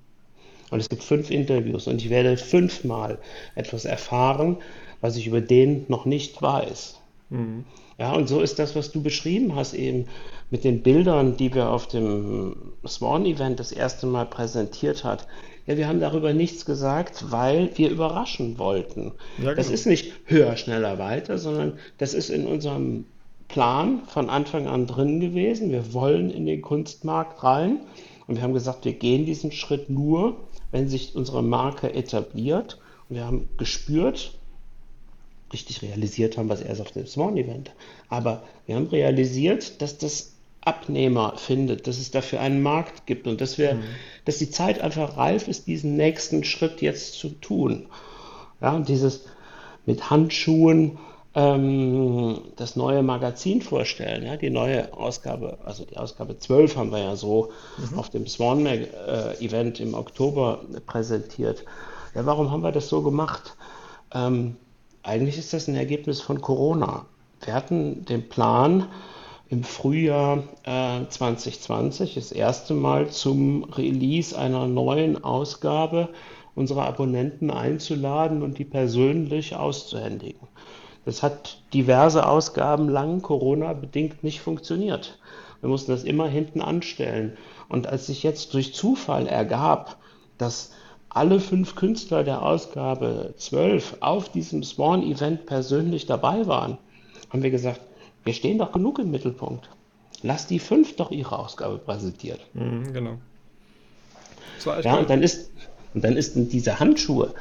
Und es gibt fünf Interviews und ich werde fünfmal etwas erfahren, was ich über den noch nicht weiß. Mhm. Ja, und so ist das, was du beschrieben hast, eben mit den Bildern, die wir auf dem Swan-Event das erste Mal präsentiert hat. Ja, wir haben darüber nichts gesagt, weil wir überraschen wollten. Ja, Das genau. ist nicht höher, schneller, weiter, sondern das ist in unserem Plan von Anfang an drin gewesen. Wir wollen in den Kunstmarkt rein und wir haben gesagt, wir gehen diesen Schritt nur, wenn sich unsere Marke etabliert. Und wir haben gespürt, richtig realisiert haben wir es erst auf dem Swan-Event. Aber wir haben realisiert, dass das Abnehmer findet, dass es dafür einen Markt gibt und dass wir, dass die Zeit einfach reif ist, diesen nächsten Schritt jetzt zu tun. Ja, und dieses mit Handschuhen ähm, das neue Magazin vorstellen, ja, die neue Ausgabe, also die Ausgabe 12 haben wir ja so auf dem Swan Mag äh, Event im Oktober präsentiert. Ja, warum haben wir das so gemacht? Ähm, eigentlich ist das ein Ergebnis von Corona. Wir hatten den Plan, im Frühjahr äh, 2020 das erste Mal zum Release einer neuen Ausgabe unsere Abonnenten einzuladen und die persönlich auszuhändigen. Das hat diverse Ausgaben lang Corona-bedingt nicht funktioniert. Wir mussten das immer hinten anstellen. Und als sich jetzt durch Zufall ergab, dass alle fünf Künstler der Ausgabe 12 auf diesem Swan-Event persönlich dabei waren, haben wir gesagt, wir stehen doch genug im Mittelpunkt. Lass die fünf doch ihre Ausgabe präsentieren. Mhm, genau. Ja, cool. und dann ist, und dann ist diese Handschuhe,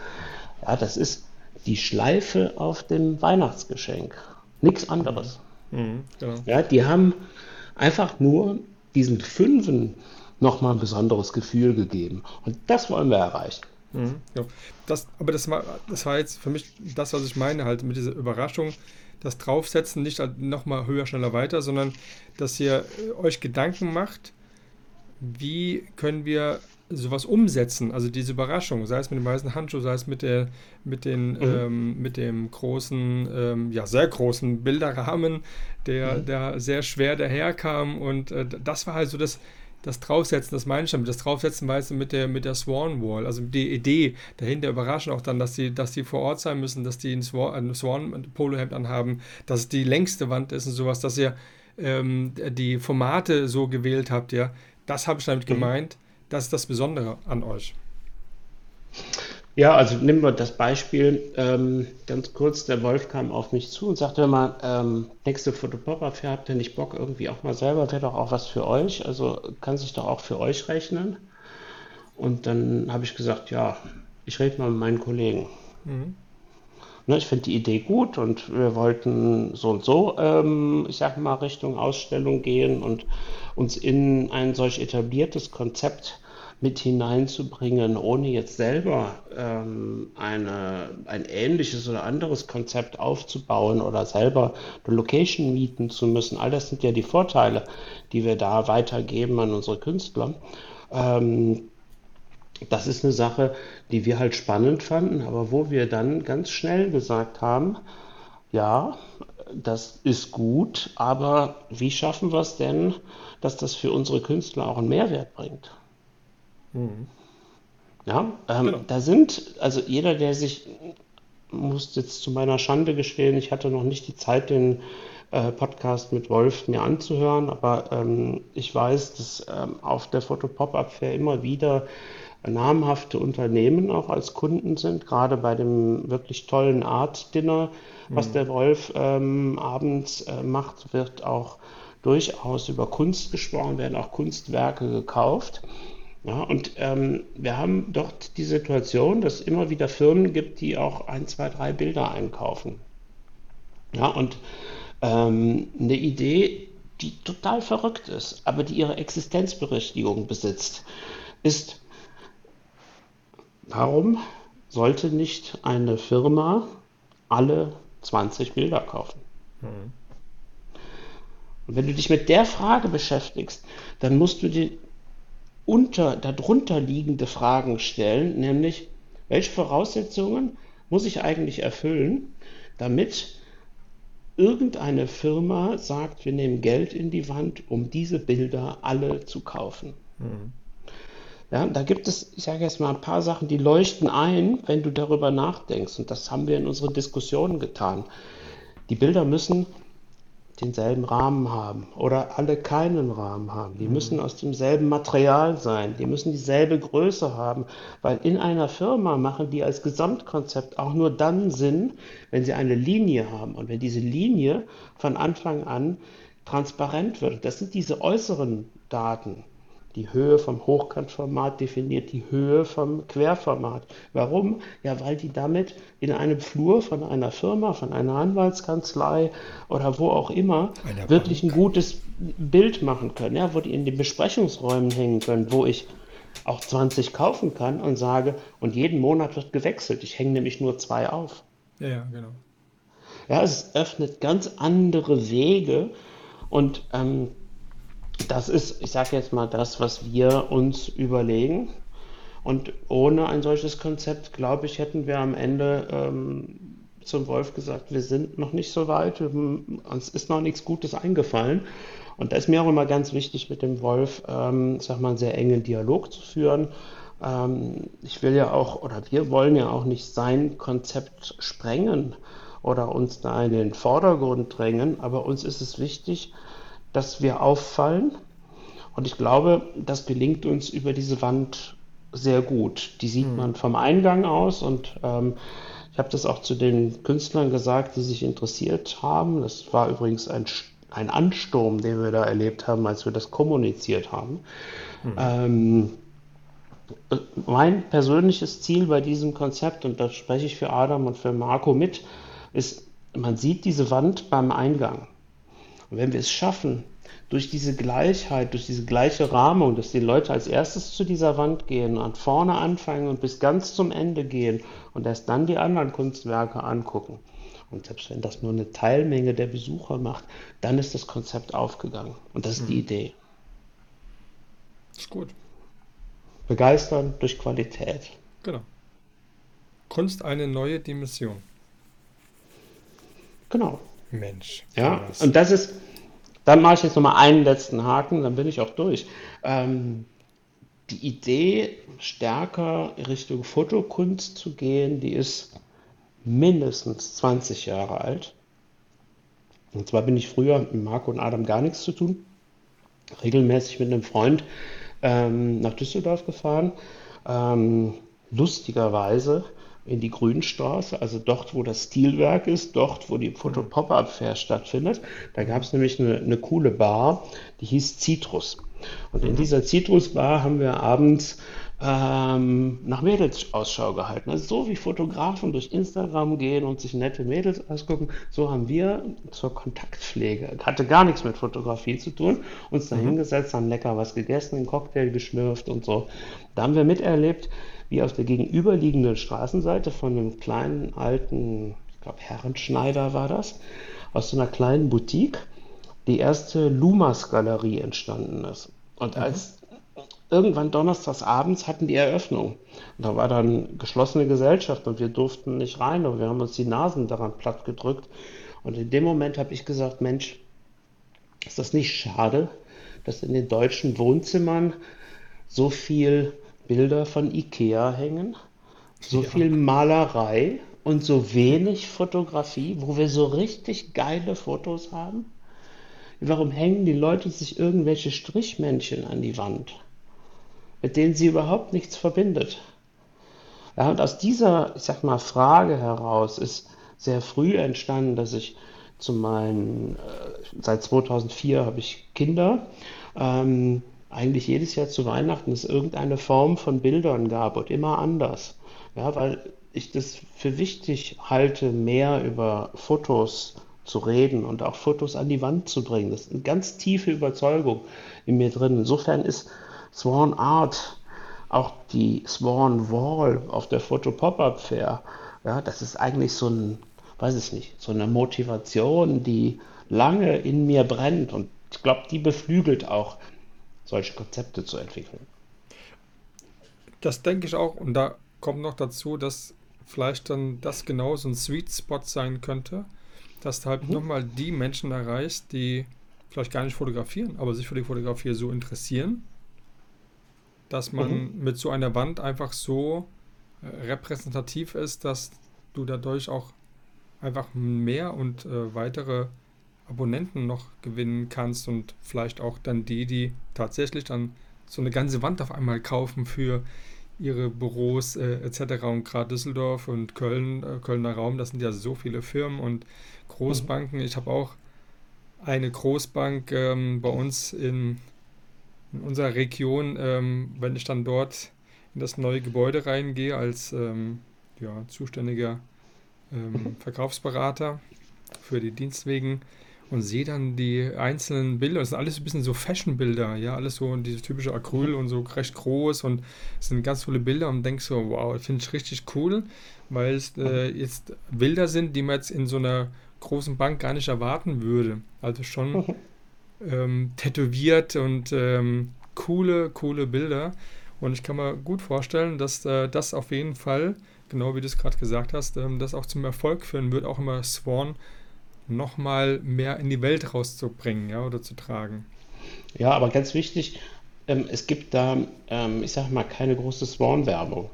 ja, das ist die Schleife auf dem Weihnachtsgeschenk. Nichts anderes. Mhm, genau. Ja, die haben einfach nur diesen Fünfen nochmal ein besonderes Gefühl gegeben. Und das wollen wir erreichen. Mhm, ja. Das, aber das war, das war jetzt für mich das, was ich meine, halt mit dieser Überraschung, das Draufsetzen, nicht nochmal höher, schneller, weiter, sondern dass ihr äh, euch Gedanken macht, wie können wir sowas umsetzen, also diese Überraschung, sei es mit dem weißen Handschuh, sei es mit der, mit den, ähm, mit dem großen, ähm, ja, sehr großen Bilderrahmen, der, der sehr schwer daherkam und äh, das war halt so das, das Draufsetzen, das meine ich damit, das Draufsetzen weißt du mit der, mit der Swan Wall, also die Idee dahinter überraschen auch dann, dass die, dass die vor Ort sein müssen, dass die ein ein Swan Polohemd anhaben, dass es die längste Wand ist und sowas, dass ihr ähm, die Formate so gewählt habt, ja, das habe ich damit gemeint, das ist das Besondere an euch. Ja, also nehmen wir das Beispiel ähm, ganz kurz. Der Wolf kam auf mich zu und sagte mal, ähm, nächste Fotopop-Up-Fair, habt ihr nicht Bock irgendwie auch mal selber? Wäre doch auch was für euch. Also kann sich doch auch für euch rechnen. Und dann habe ich gesagt, ja, ich rede mal mit meinen Kollegen. Ne, ich finde die Idee gut und wir wollten so und so, ähm, ich sag mal, Richtung Ausstellung gehen und uns in ein solch etabliertes Konzept mit hineinzubringen, ohne jetzt selber ähm, eine, ein ähnliches oder anderes Konzept aufzubauen oder selber eine Location mieten zu müssen. All das sind ja die Vorteile, die wir da weitergeben an unsere Künstler. Ähm, das ist eine Sache, die wir halt spannend fanden, aber wo wir dann ganz schnell gesagt haben, ja, das ist gut, aber wie schaffen wir es denn, dass das für unsere Künstler auch einen Mehrwert bringt? Ja, ähm, Genau. da sind, also jeder, der sich, muss jetzt zu meiner Schande gestehen, ich hatte noch nicht die Zeit, den äh, Podcast mit Wolf mir anzuhören, aber ähm, ich weiß, dass ähm, auf der Fotopop-Up-Fair immer wieder namhafte Unternehmen auch als Kunden sind, gerade bei dem wirklich tollen Art-Dinner, was der Wolf ähm, abends äh, macht, wird auch durchaus über Kunst gesprochen, werden auch Kunstwerke gekauft. Ja, und ähm, wir haben dort die Situation, dass es immer wieder Firmen gibt, die auch ein, zwei, drei Bilder einkaufen. Ja, und ähm, eine Idee, die total verrückt ist, aber die ihre Existenzberechtigung besitzt, ist, warum sollte nicht eine Firma alle 20 Bilder kaufen? Und wenn du dich mit der Frage beschäftigst, dann musst du dir unter, darunter liegende Fragen stellen, nämlich, welche Voraussetzungen muss ich eigentlich erfüllen, damit irgendeine Firma sagt, wir nehmen Geld in die Wand, um diese Bilder alle zu kaufen. Ja, da gibt es, ich sage jetzt mal, ein paar Sachen, die leuchten ein, wenn du darüber nachdenkst. Und das haben wir in unseren Diskussionen getan. Die Bilder müssen denselben Rahmen haben oder alle keinen Rahmen haben. Die müssen aus demselben Material sein, die müssen dieselbe Größe haben, weil in einer Firma machen die als Gesamtkonzept auch nur dann Sinn, wenn sie eine Linie haben und wenn diese Linie von Anfang an transparent wird. Das sind diese äußeren Daten. Die Höhe vom Hochkantformat definiert die Höhe vom Querformat. Warum? Ja, weil die damit in einem Flur von einer Firma, von einer Anwaltskanzlei oder wo auch immer wirklich ein gutes Bild machen können. Ja, wo die in den Besprechungsräumen hängen können, wo ich auch 20 kaufen kann und sage, und jeden Monat wird gewechselt. Ich hänge nämlich nur zwei auf. Ja, ja, genau. Ja, es öffnet ganz andere Wege und ähm, das ist, ich sage jetzt mal, das, was wir uns überlegen. Und ohne ein solches Konzept, glaube ich, hätten wir am Ende ähm, zum Wolf gesagt, wir sind noch nicht so weit, uns ist noch nichts Gutes eingefallen. Und da ist mir auch immer ganz wichtig, mit dem Wolf, ähm, sag mal, einen sehr engen Dialog zu führen. Ähm, ich will ja auch, oder wir wollen ja auch nicht sein Konzept sprengen oder uns da in den Vordergrund drängen, aber uns ist es wichtig, dass wir auffallen. Und ich glaube, das gelingt uns über diese Wand sehr gut. Die sieht mhm. man vom Eingang aus und ähm, ich habe das auch zu den Künstlern gesagt, die sich interessiert haben. Das war übrigens ein, ein Ansturm, den wir da erlebt haben, als wir das kommuniziert haben. Mhm. Ähm, mein persönliches Ziel bei diesem Konzept, und da spreche ich für Adam und für Marco mit, ist, man sieht diese Wand beim Eingang. Und wenn wir es schaffen, durch diese Gleichheit, durch diese gleiche Rahmung, dass die Leute als erstes zu dieser Wand gehen und vorne anfangen und bis ganz zum Ende gehen und erst dann die anderen Kunstwerke angucken. Und selbst wenn das nur eine Teilmenge der Besucher macht, dann ist das Konzept aufgegangen. Und das ist mhm. die Idee. Ist gut. Begeistern durch Qualität. Genau. Kunst eine neue Dimension. Genau. Mensch. Ja, und das ist, dann mache ich jetzt nochmal einen letzten Haken, dann bin ich auch durch. Ähm, die Idee, stärker Richtung Fotokunst zu gehen, die ist mindestens 20 Jahre alt. Und zwar bin ich früher mit Marco und Adam gar nichts zu tun, regelmäßig mit einem Freund ähm, nach Düsseldorf gefahren. Ähm, lustigerweise in die Grünstraße, also dort, wo das Stilwerk ist, dort, wo die Foto-Pop-Up-Fair stattfindet. Da gab es nämlich eine, eine, coole Bar, die hieß Citrus. Und in dieser Citrus-Bar haben wir abends ähm, nach Mädels Ausschau gehalten. Also so wie Fotografen durch Instagram gehen und sich nette Mädels ausgucken, so haben wir zur Kontaktpflege, hatte gar nichts mit Fotografie zu tun, uns da mhm. hingesetzt, haben lecker was gegessen, einen Cocktail geschlürft und so. Da haben wir miterlebt, wie auf der gegenüberliegenden Straßenseite von einem kleinen alten, ich glaube Herrenschneider war das, aus so einer kleinen Boutique die erste Lumas Galerie entstanden ist. Und mhm. als irgendwann donnerstags abends hatten die Eröffnung. Und da war dann geschlossene Gesellschaft und wir durften nicht rein und wir haben uns die Nasen daran platt gedrückt. Und in dem Moment habe ich gesagt, Mensch, ist das nicht schade, dass in den deutschen Wohnzimmern so viel Bilder von Ikea hängen, so ja. viel Malerei und so wenig Fotografie, wo wir so richtig geile Fotos haben? Warum hängen die Leute sich irgendwelche Strichmännchen an die Wand, mit denen sie überhaupt nichts verbindet? Ja, und aus dieser, ich sag mal, Frage heraus ist sehr früh entstanden, dass ich zu meinen, äh, seit 2004 habe ich Kinder, ähm, eigentlich jedes Jahr zu Weihnachten es irgendeine Form von Bildern gab und immer anders. Ja, weil ich das für wichtig halte, mehr über Fotos zu reden und auch Fotos an die Wand zu bringen. Das ist eine ganz tiefe Überzeugung in mir drin. Insofern ist Swan Art, auch die Swan Wall auf der Foto Pop-Up Fair, ja, das ist eigentlich so ein, weiß ich nicht, so eine Motivation, die lange in mir brennt und ich glaube, die beflügelt auch solche Konzepte zu entwickeln. Das denke ich auch. Und da kommt noch dazu, dass vielleicht dann das genau so ein Sweet Spot sein könnte, dass du halt mhm. nochmal die Menschen erreichst, die vielleicht gar nicht fotografieren, aber sich für die Fotografie so interessieren, dass man mhm. mit so einer Wand einfach so äh, repräsentativ ist, dass du dadurch auch einfach mehr und äh, weitere Abonnenten noch gewinnen kannst und vielleicht auch dann die, die tatsächlich dann so eine ganze Wand auf einmal kaufen für ihre Büros äh, etc. Und gerade Düsseldorf und Köln, äh, Kölner Raum, das sind ja so viele Firmen und Großbanken. Ich habe auch eine Großbank ähm, bei uns in, in unserer Region, ähm, wenn ich dann dort in das neue Gebäude reingehe als ähm, ja, zuständiger ähm, Verkaufsberater für die Dienstwegen und sehe dann die einzelnen Bilder. Das sind alles ein bisschen so Fashion-Bilder, ja, alles so diese typische Acryl und so recht groß und es sind ganz tolle Bilder und denkst so, wow, finde ich richtig cool, weil es äh, jetzt Bilder sind, die man jetzt in so einer großen Bank gar nicht erwarten würde. Also schon ähm, tätowiert und ähm, coole, coole Bilder. Und ich kann mir gut vorstellen, dass äh, das auf jeden Fall, genau wie du es gerade gesagt hast, ähm, das auch zum Erfolg führen wird, auch immer Swan nochmal mehr in die Welt rauszubringen ja, oder zu tragen. Ja, aber ganz wichtig, ähm, es gibt da, ähm, ich sag mal, keine große Swan-Werbung.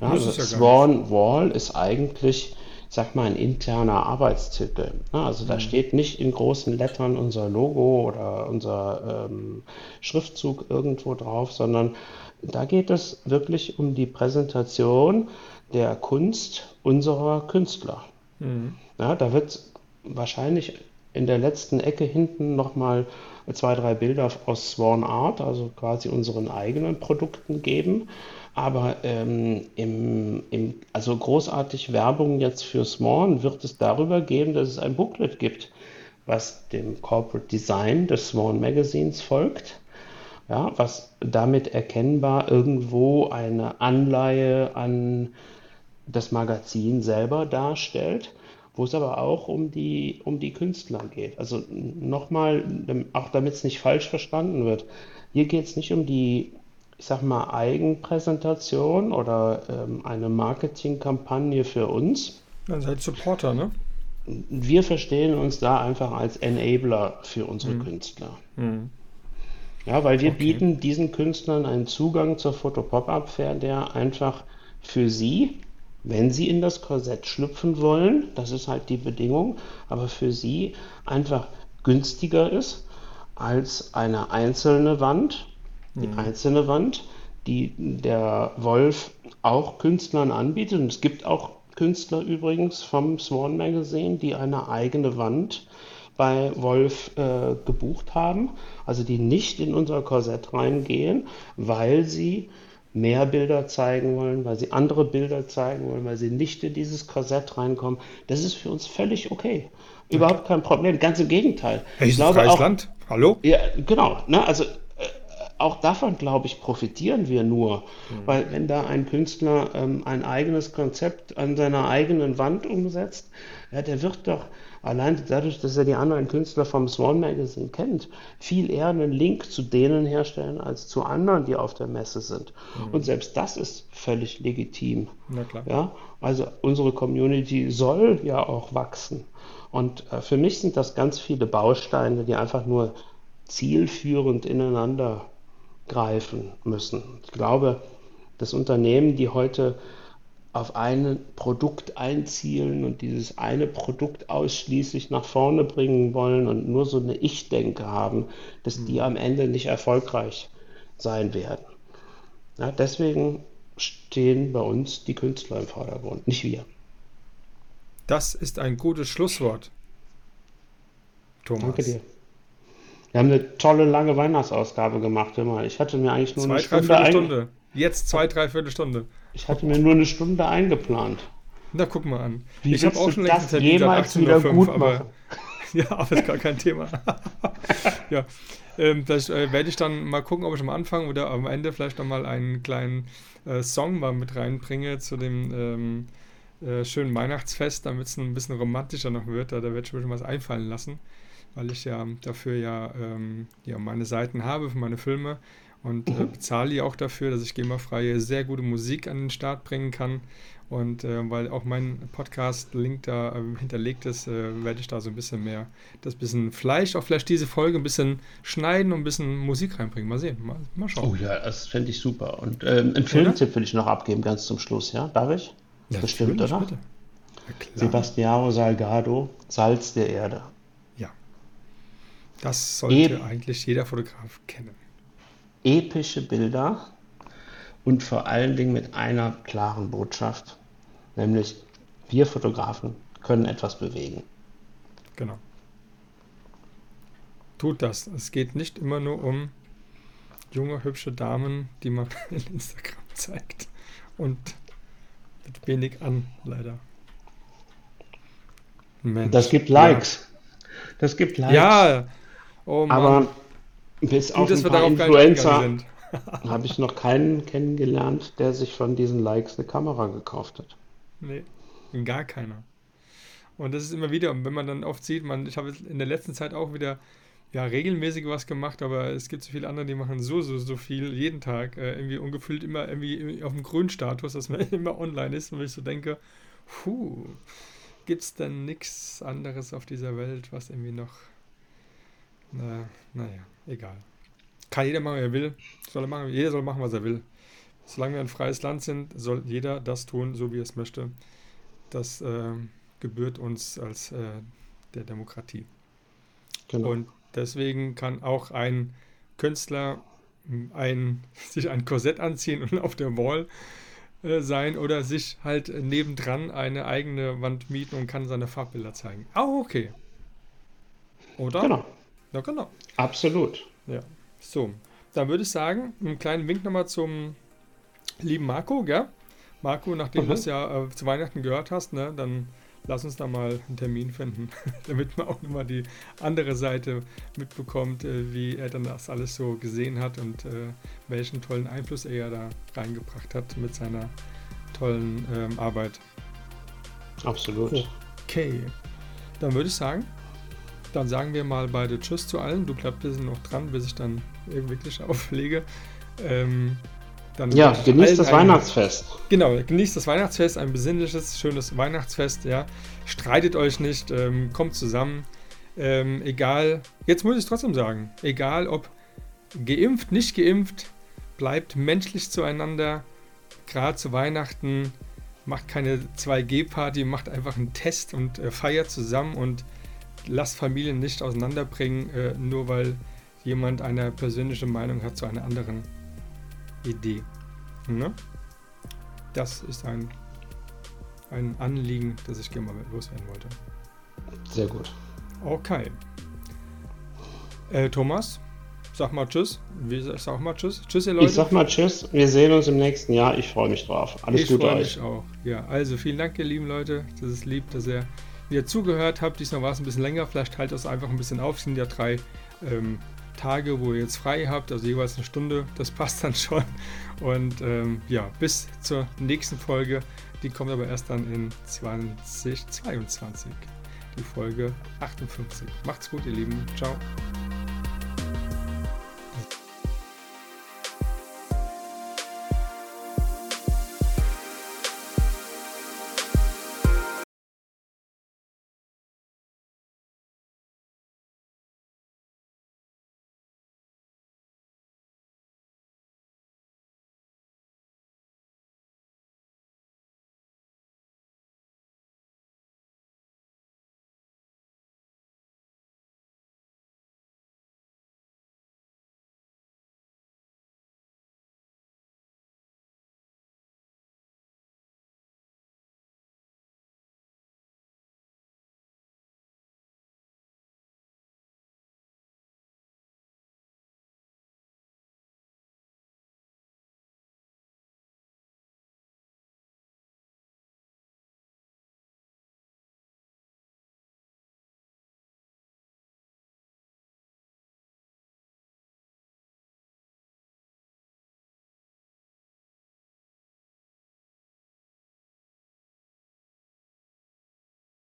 Ja, also ja Swan Wall ist eigentlich, ich sag mal, ein interner Arbeitstitel. Ja, also da mhm. steht nicht in großen Lettern unser Logo oder unser ähm, Schriftzug irgendwo drauf, sondern da geht es wirklich um die Präsentation der Kunst unserer Künstler. Mhm. Ja, da wird wahrscheinlich in der letzten Ecke hinten nochmal zwei, drei Bilder aus Swan Art, also quasi unseren eigenen Produkten geben. Aber ähm, im, im, also großartig Werbung jetzt für Swan wird es darüber geben, dass es ein Booklet gibt, was dem Corporate Design des Swan Magazines folgt. Ja, was damit erkennbar irgendwo eine Anleihe an das Magazin selber darstellt wo es aber auch um die, um die Künstler geht. Also nochmal, auch damit es nicht falsch verstanden wird, hier geht es nicht um die, ich sag mal, Eigenpräsentation oder ähm, eine Marketingkampagne für uns. Dann seid Supporter, ne? Wir verstehen uns da einfach als Enabler für unsere mhm. Künstler. Mhm. Ja, weil wir okay. bieten diesen Künstlern einen Zugang zur Foto-Pop-Up-Fair, der einfach für sie wenn sie in das Korsett schlüpfen wollen, das ist halt die Bedingung, aber für sie einfach günstiger ist als eine einzelne Wand, die mhm. einzelne Wand, die der Wolf auch Künstlern anbietet. Und es gibt auch Künstler übrigens vom Swan Magazine, die eine eigene Wand bei Wolf äh, gebucht haben, also die nicht in unser Korsett reingehen, weil sie mehr Bilder zeigen wollen, weil sie andere Bilder zeigen wollen, weil sie nicht in dieses Korsett reinkommen. Das ist für uns völlig okay. Überhaupt kein Problem. Ganz im Gegenteil. Ich glaube auch, Land. Hallo? Ja, genau. Ne, also äh, auch davon, glaube ich, profitieren wir nur. Mhm. Weil wenn da ein Künstler ähm, ein eigenes Konzept an seiner eigenen Wand umsetzt, ja, der wird doch allein dadurch, dass er die anderen Künstler vom Swan Magazine kennt, viel eher einen Link zu denen herstellen als zu anderen, die auf der Messe sind. Mhm. Und selbst das ist völlig legitim. Na klar. Ja? Also unsere Community soll ja auch wachsen. Und äh, für mich sind das ganz viele Bausteine, die einfach nur zielführend ineinander greifen müssen. Ich glaube, dass Unternehmen, die heute auf ein Produkt einzielen und dieses eine Produkt ausschließlich nach vorne bringen wollen und nur so eine Ich-Denke haben, dass die mhm. am Ende nicht erfolgreich sein werden. Ja, deswegen stehen bei uns die Künstler im Vordergrund, nicht wir. Das ist ein gutes Schlusswort. Thomas. Danke dir. Wir haben eine tolle lange Weihnachtsausgabe gemacht. Immer. Ich hatte mir eigentlich nur zwei, eine Stunde. Stunde. Jetzt zwei, dreiviertel Stunde. Ich hatte mir nur eine Stunde eingeplant. Na, guck mal an. Wie ich habe auch schon längst Termin jemals wieder gut aber, (laughs) Ja, aber ist gar kein Thema. (laughs) ja, ähm, das äh, werde ich dann mal gucken, ob ich am Anfang oder am Ende vielleicht nochmal einen kleinen äh, Song mal mit reinbringe zu dem ähm, äh, schönen Weihnachtsfest, damit es ein bisschen romantischer noch wird. Da, da werde ich mir schon was einfallen lassen, weil ich ja dafür ja, ähm, ja meine Seiten habe für meine Filme und äh, mhm. bezahle ihr auch dafür, dass ich GEMA-freie sehr gute Musik an den Start bringen kann. Und äh, weil auch mein Podcast-Link da äh, hinterlegt ist, äh, werde ich da so ein bisschen mehr, das bisschen Fleisch, auch vielleicht diese Folge ein bisschen schneiden und ein bisschen Musik reinbringen. Mal sehen, mal, mal schauen. Oh ja, das fände ich super. Und ähm, einen Filmtipp will ich noch abgeben, ganz zum Schluss, ja? Darf ich? Ja, Bestimmt, oder? Bitte. Sebastiano Salgado, Salz der Erde. Ja, Das sollte e eigentlich jeder Fotograf kennen. Epische Bilder und vor allen Dingen mit einer klaren Botschaft, nämlich wir Fotografen können etwas bewegen. Genau. Tut das. Es geht nicht immer nur um junge, hübsche Damen, die man (laughs) in Instagram zeigt. Und mit wenig an, leider. Mensch. Das gibt Likes. Ja. Das gibt Likes. Ja, oh Mann. aber bis auf Gut, ein paar Influencer (laughs) (laughs) habe ich noch keinen kennengelernt, der sich von diesen Likes eine Kamera gekauft hat. Nee, gar keiner. Und das ist immer wieder, wenn man dann oft sieht, man, ich habe in der letzten Zeit auch wieder ja, regelmäßig was gemacht, aber es gibt so viele andere, die machen so, so, so viel jeden Tag, äh, irgendwie ungefüllt immer irgendwie auf dem grünen Status, dass man (laughs) immer online ist und ich so denke, puh, gibt es denn nichts anderes auf dieser Welt, was irgendwie noch, na, naja, egal. Kann jeder machen, was er will, soll er machen, jeder soll machen, was er will. Solange wir ein freies Land sind, soll jeder das tun, so wie er es möchte. Das äh, gebührt uns als äh, der Demokratie. Genau. Und Deswegen kann auch ein Künstler ein, (laughs) sich ein Korsett anziehen und auf der Wall äh, sein oder sich halt nebendran eine eigene Wand mieten und kann seine Farbbilder zeigen. Auch okay. Oder? Genau. Ja, genau. Absolut. Ja. So, dann würde ich sagen, einen kleinen Wink nochmal zum lieben Marco, gell? Marco, nachdem mhm. du es ja äh, zu Weihnachten gehört hast, ne, dann lass uns da mal einen Termin finden, (laughs) damit man auch nochmal die andere Seite mitbekommt, äh, wie er dann das alles so gesehen hat und äh, welchen tollen Einfluss er da reingebracht hat mit seiner tollen ähm, Arbeit. Absolut. Okay, dann würde ich sagen, dann sagen wir mal beide Tschüss zu allen. Du bleibst noch dran, bis ich dann wirklich (laughs) auflege. Ähm, dann ja, genießt das Weihnachtsfest. Genau, genießt das Weihnachtsfest, ein besinnliches, schönes Weihnachtsfest, ja. Streitet euch nicht, ähm, kommt zusammen. Ähm, egal, jetzt muss ich es trotzdem sagen, egal ob geimpft, nicht geimpft, bleibt menschlich zueinander. Gerade zu Weihnachten macht keine 2G-Party, macht einfach einen Test und äh, feiert zusammen und lasst Familien nicht auseinanderbringen, äh, nur weil jemand eine persönliche Meinung hat zu einer anderen Idee. Ne? Das ist ein, ein Anliegen, das ich gerne mal loswerden wollte. Sehr gut. Okay. Äh, Thomas, sag mal Tschüss. Ich sag mal Tschüss. Tschüss, ihr Leute. Ich sag mal Tschüss. Wir sehen uns im nächsten Jahr. Ich freue mich drauf. Alles ich Gute euch. Ich freue mich auch. Ja, also vielen Dank, ihr lieben Leute. Das ist lieb, dass ihr wieder zugehört habt. Diesmal war es ein bisschen länger. Vielleicht teilt das einfach ein bisschen auf. Es sind ja drei ähm, Tage, wo ihr jetzt frei habt, also jeweils eine Stunde, das (laughs) passt dann schon. Und ähm, ja, bis zur nächsten Folge. Die kommt aber erst dann in 2022. Die Folge 58. Macht's gut, ihr Lieben. Ciao.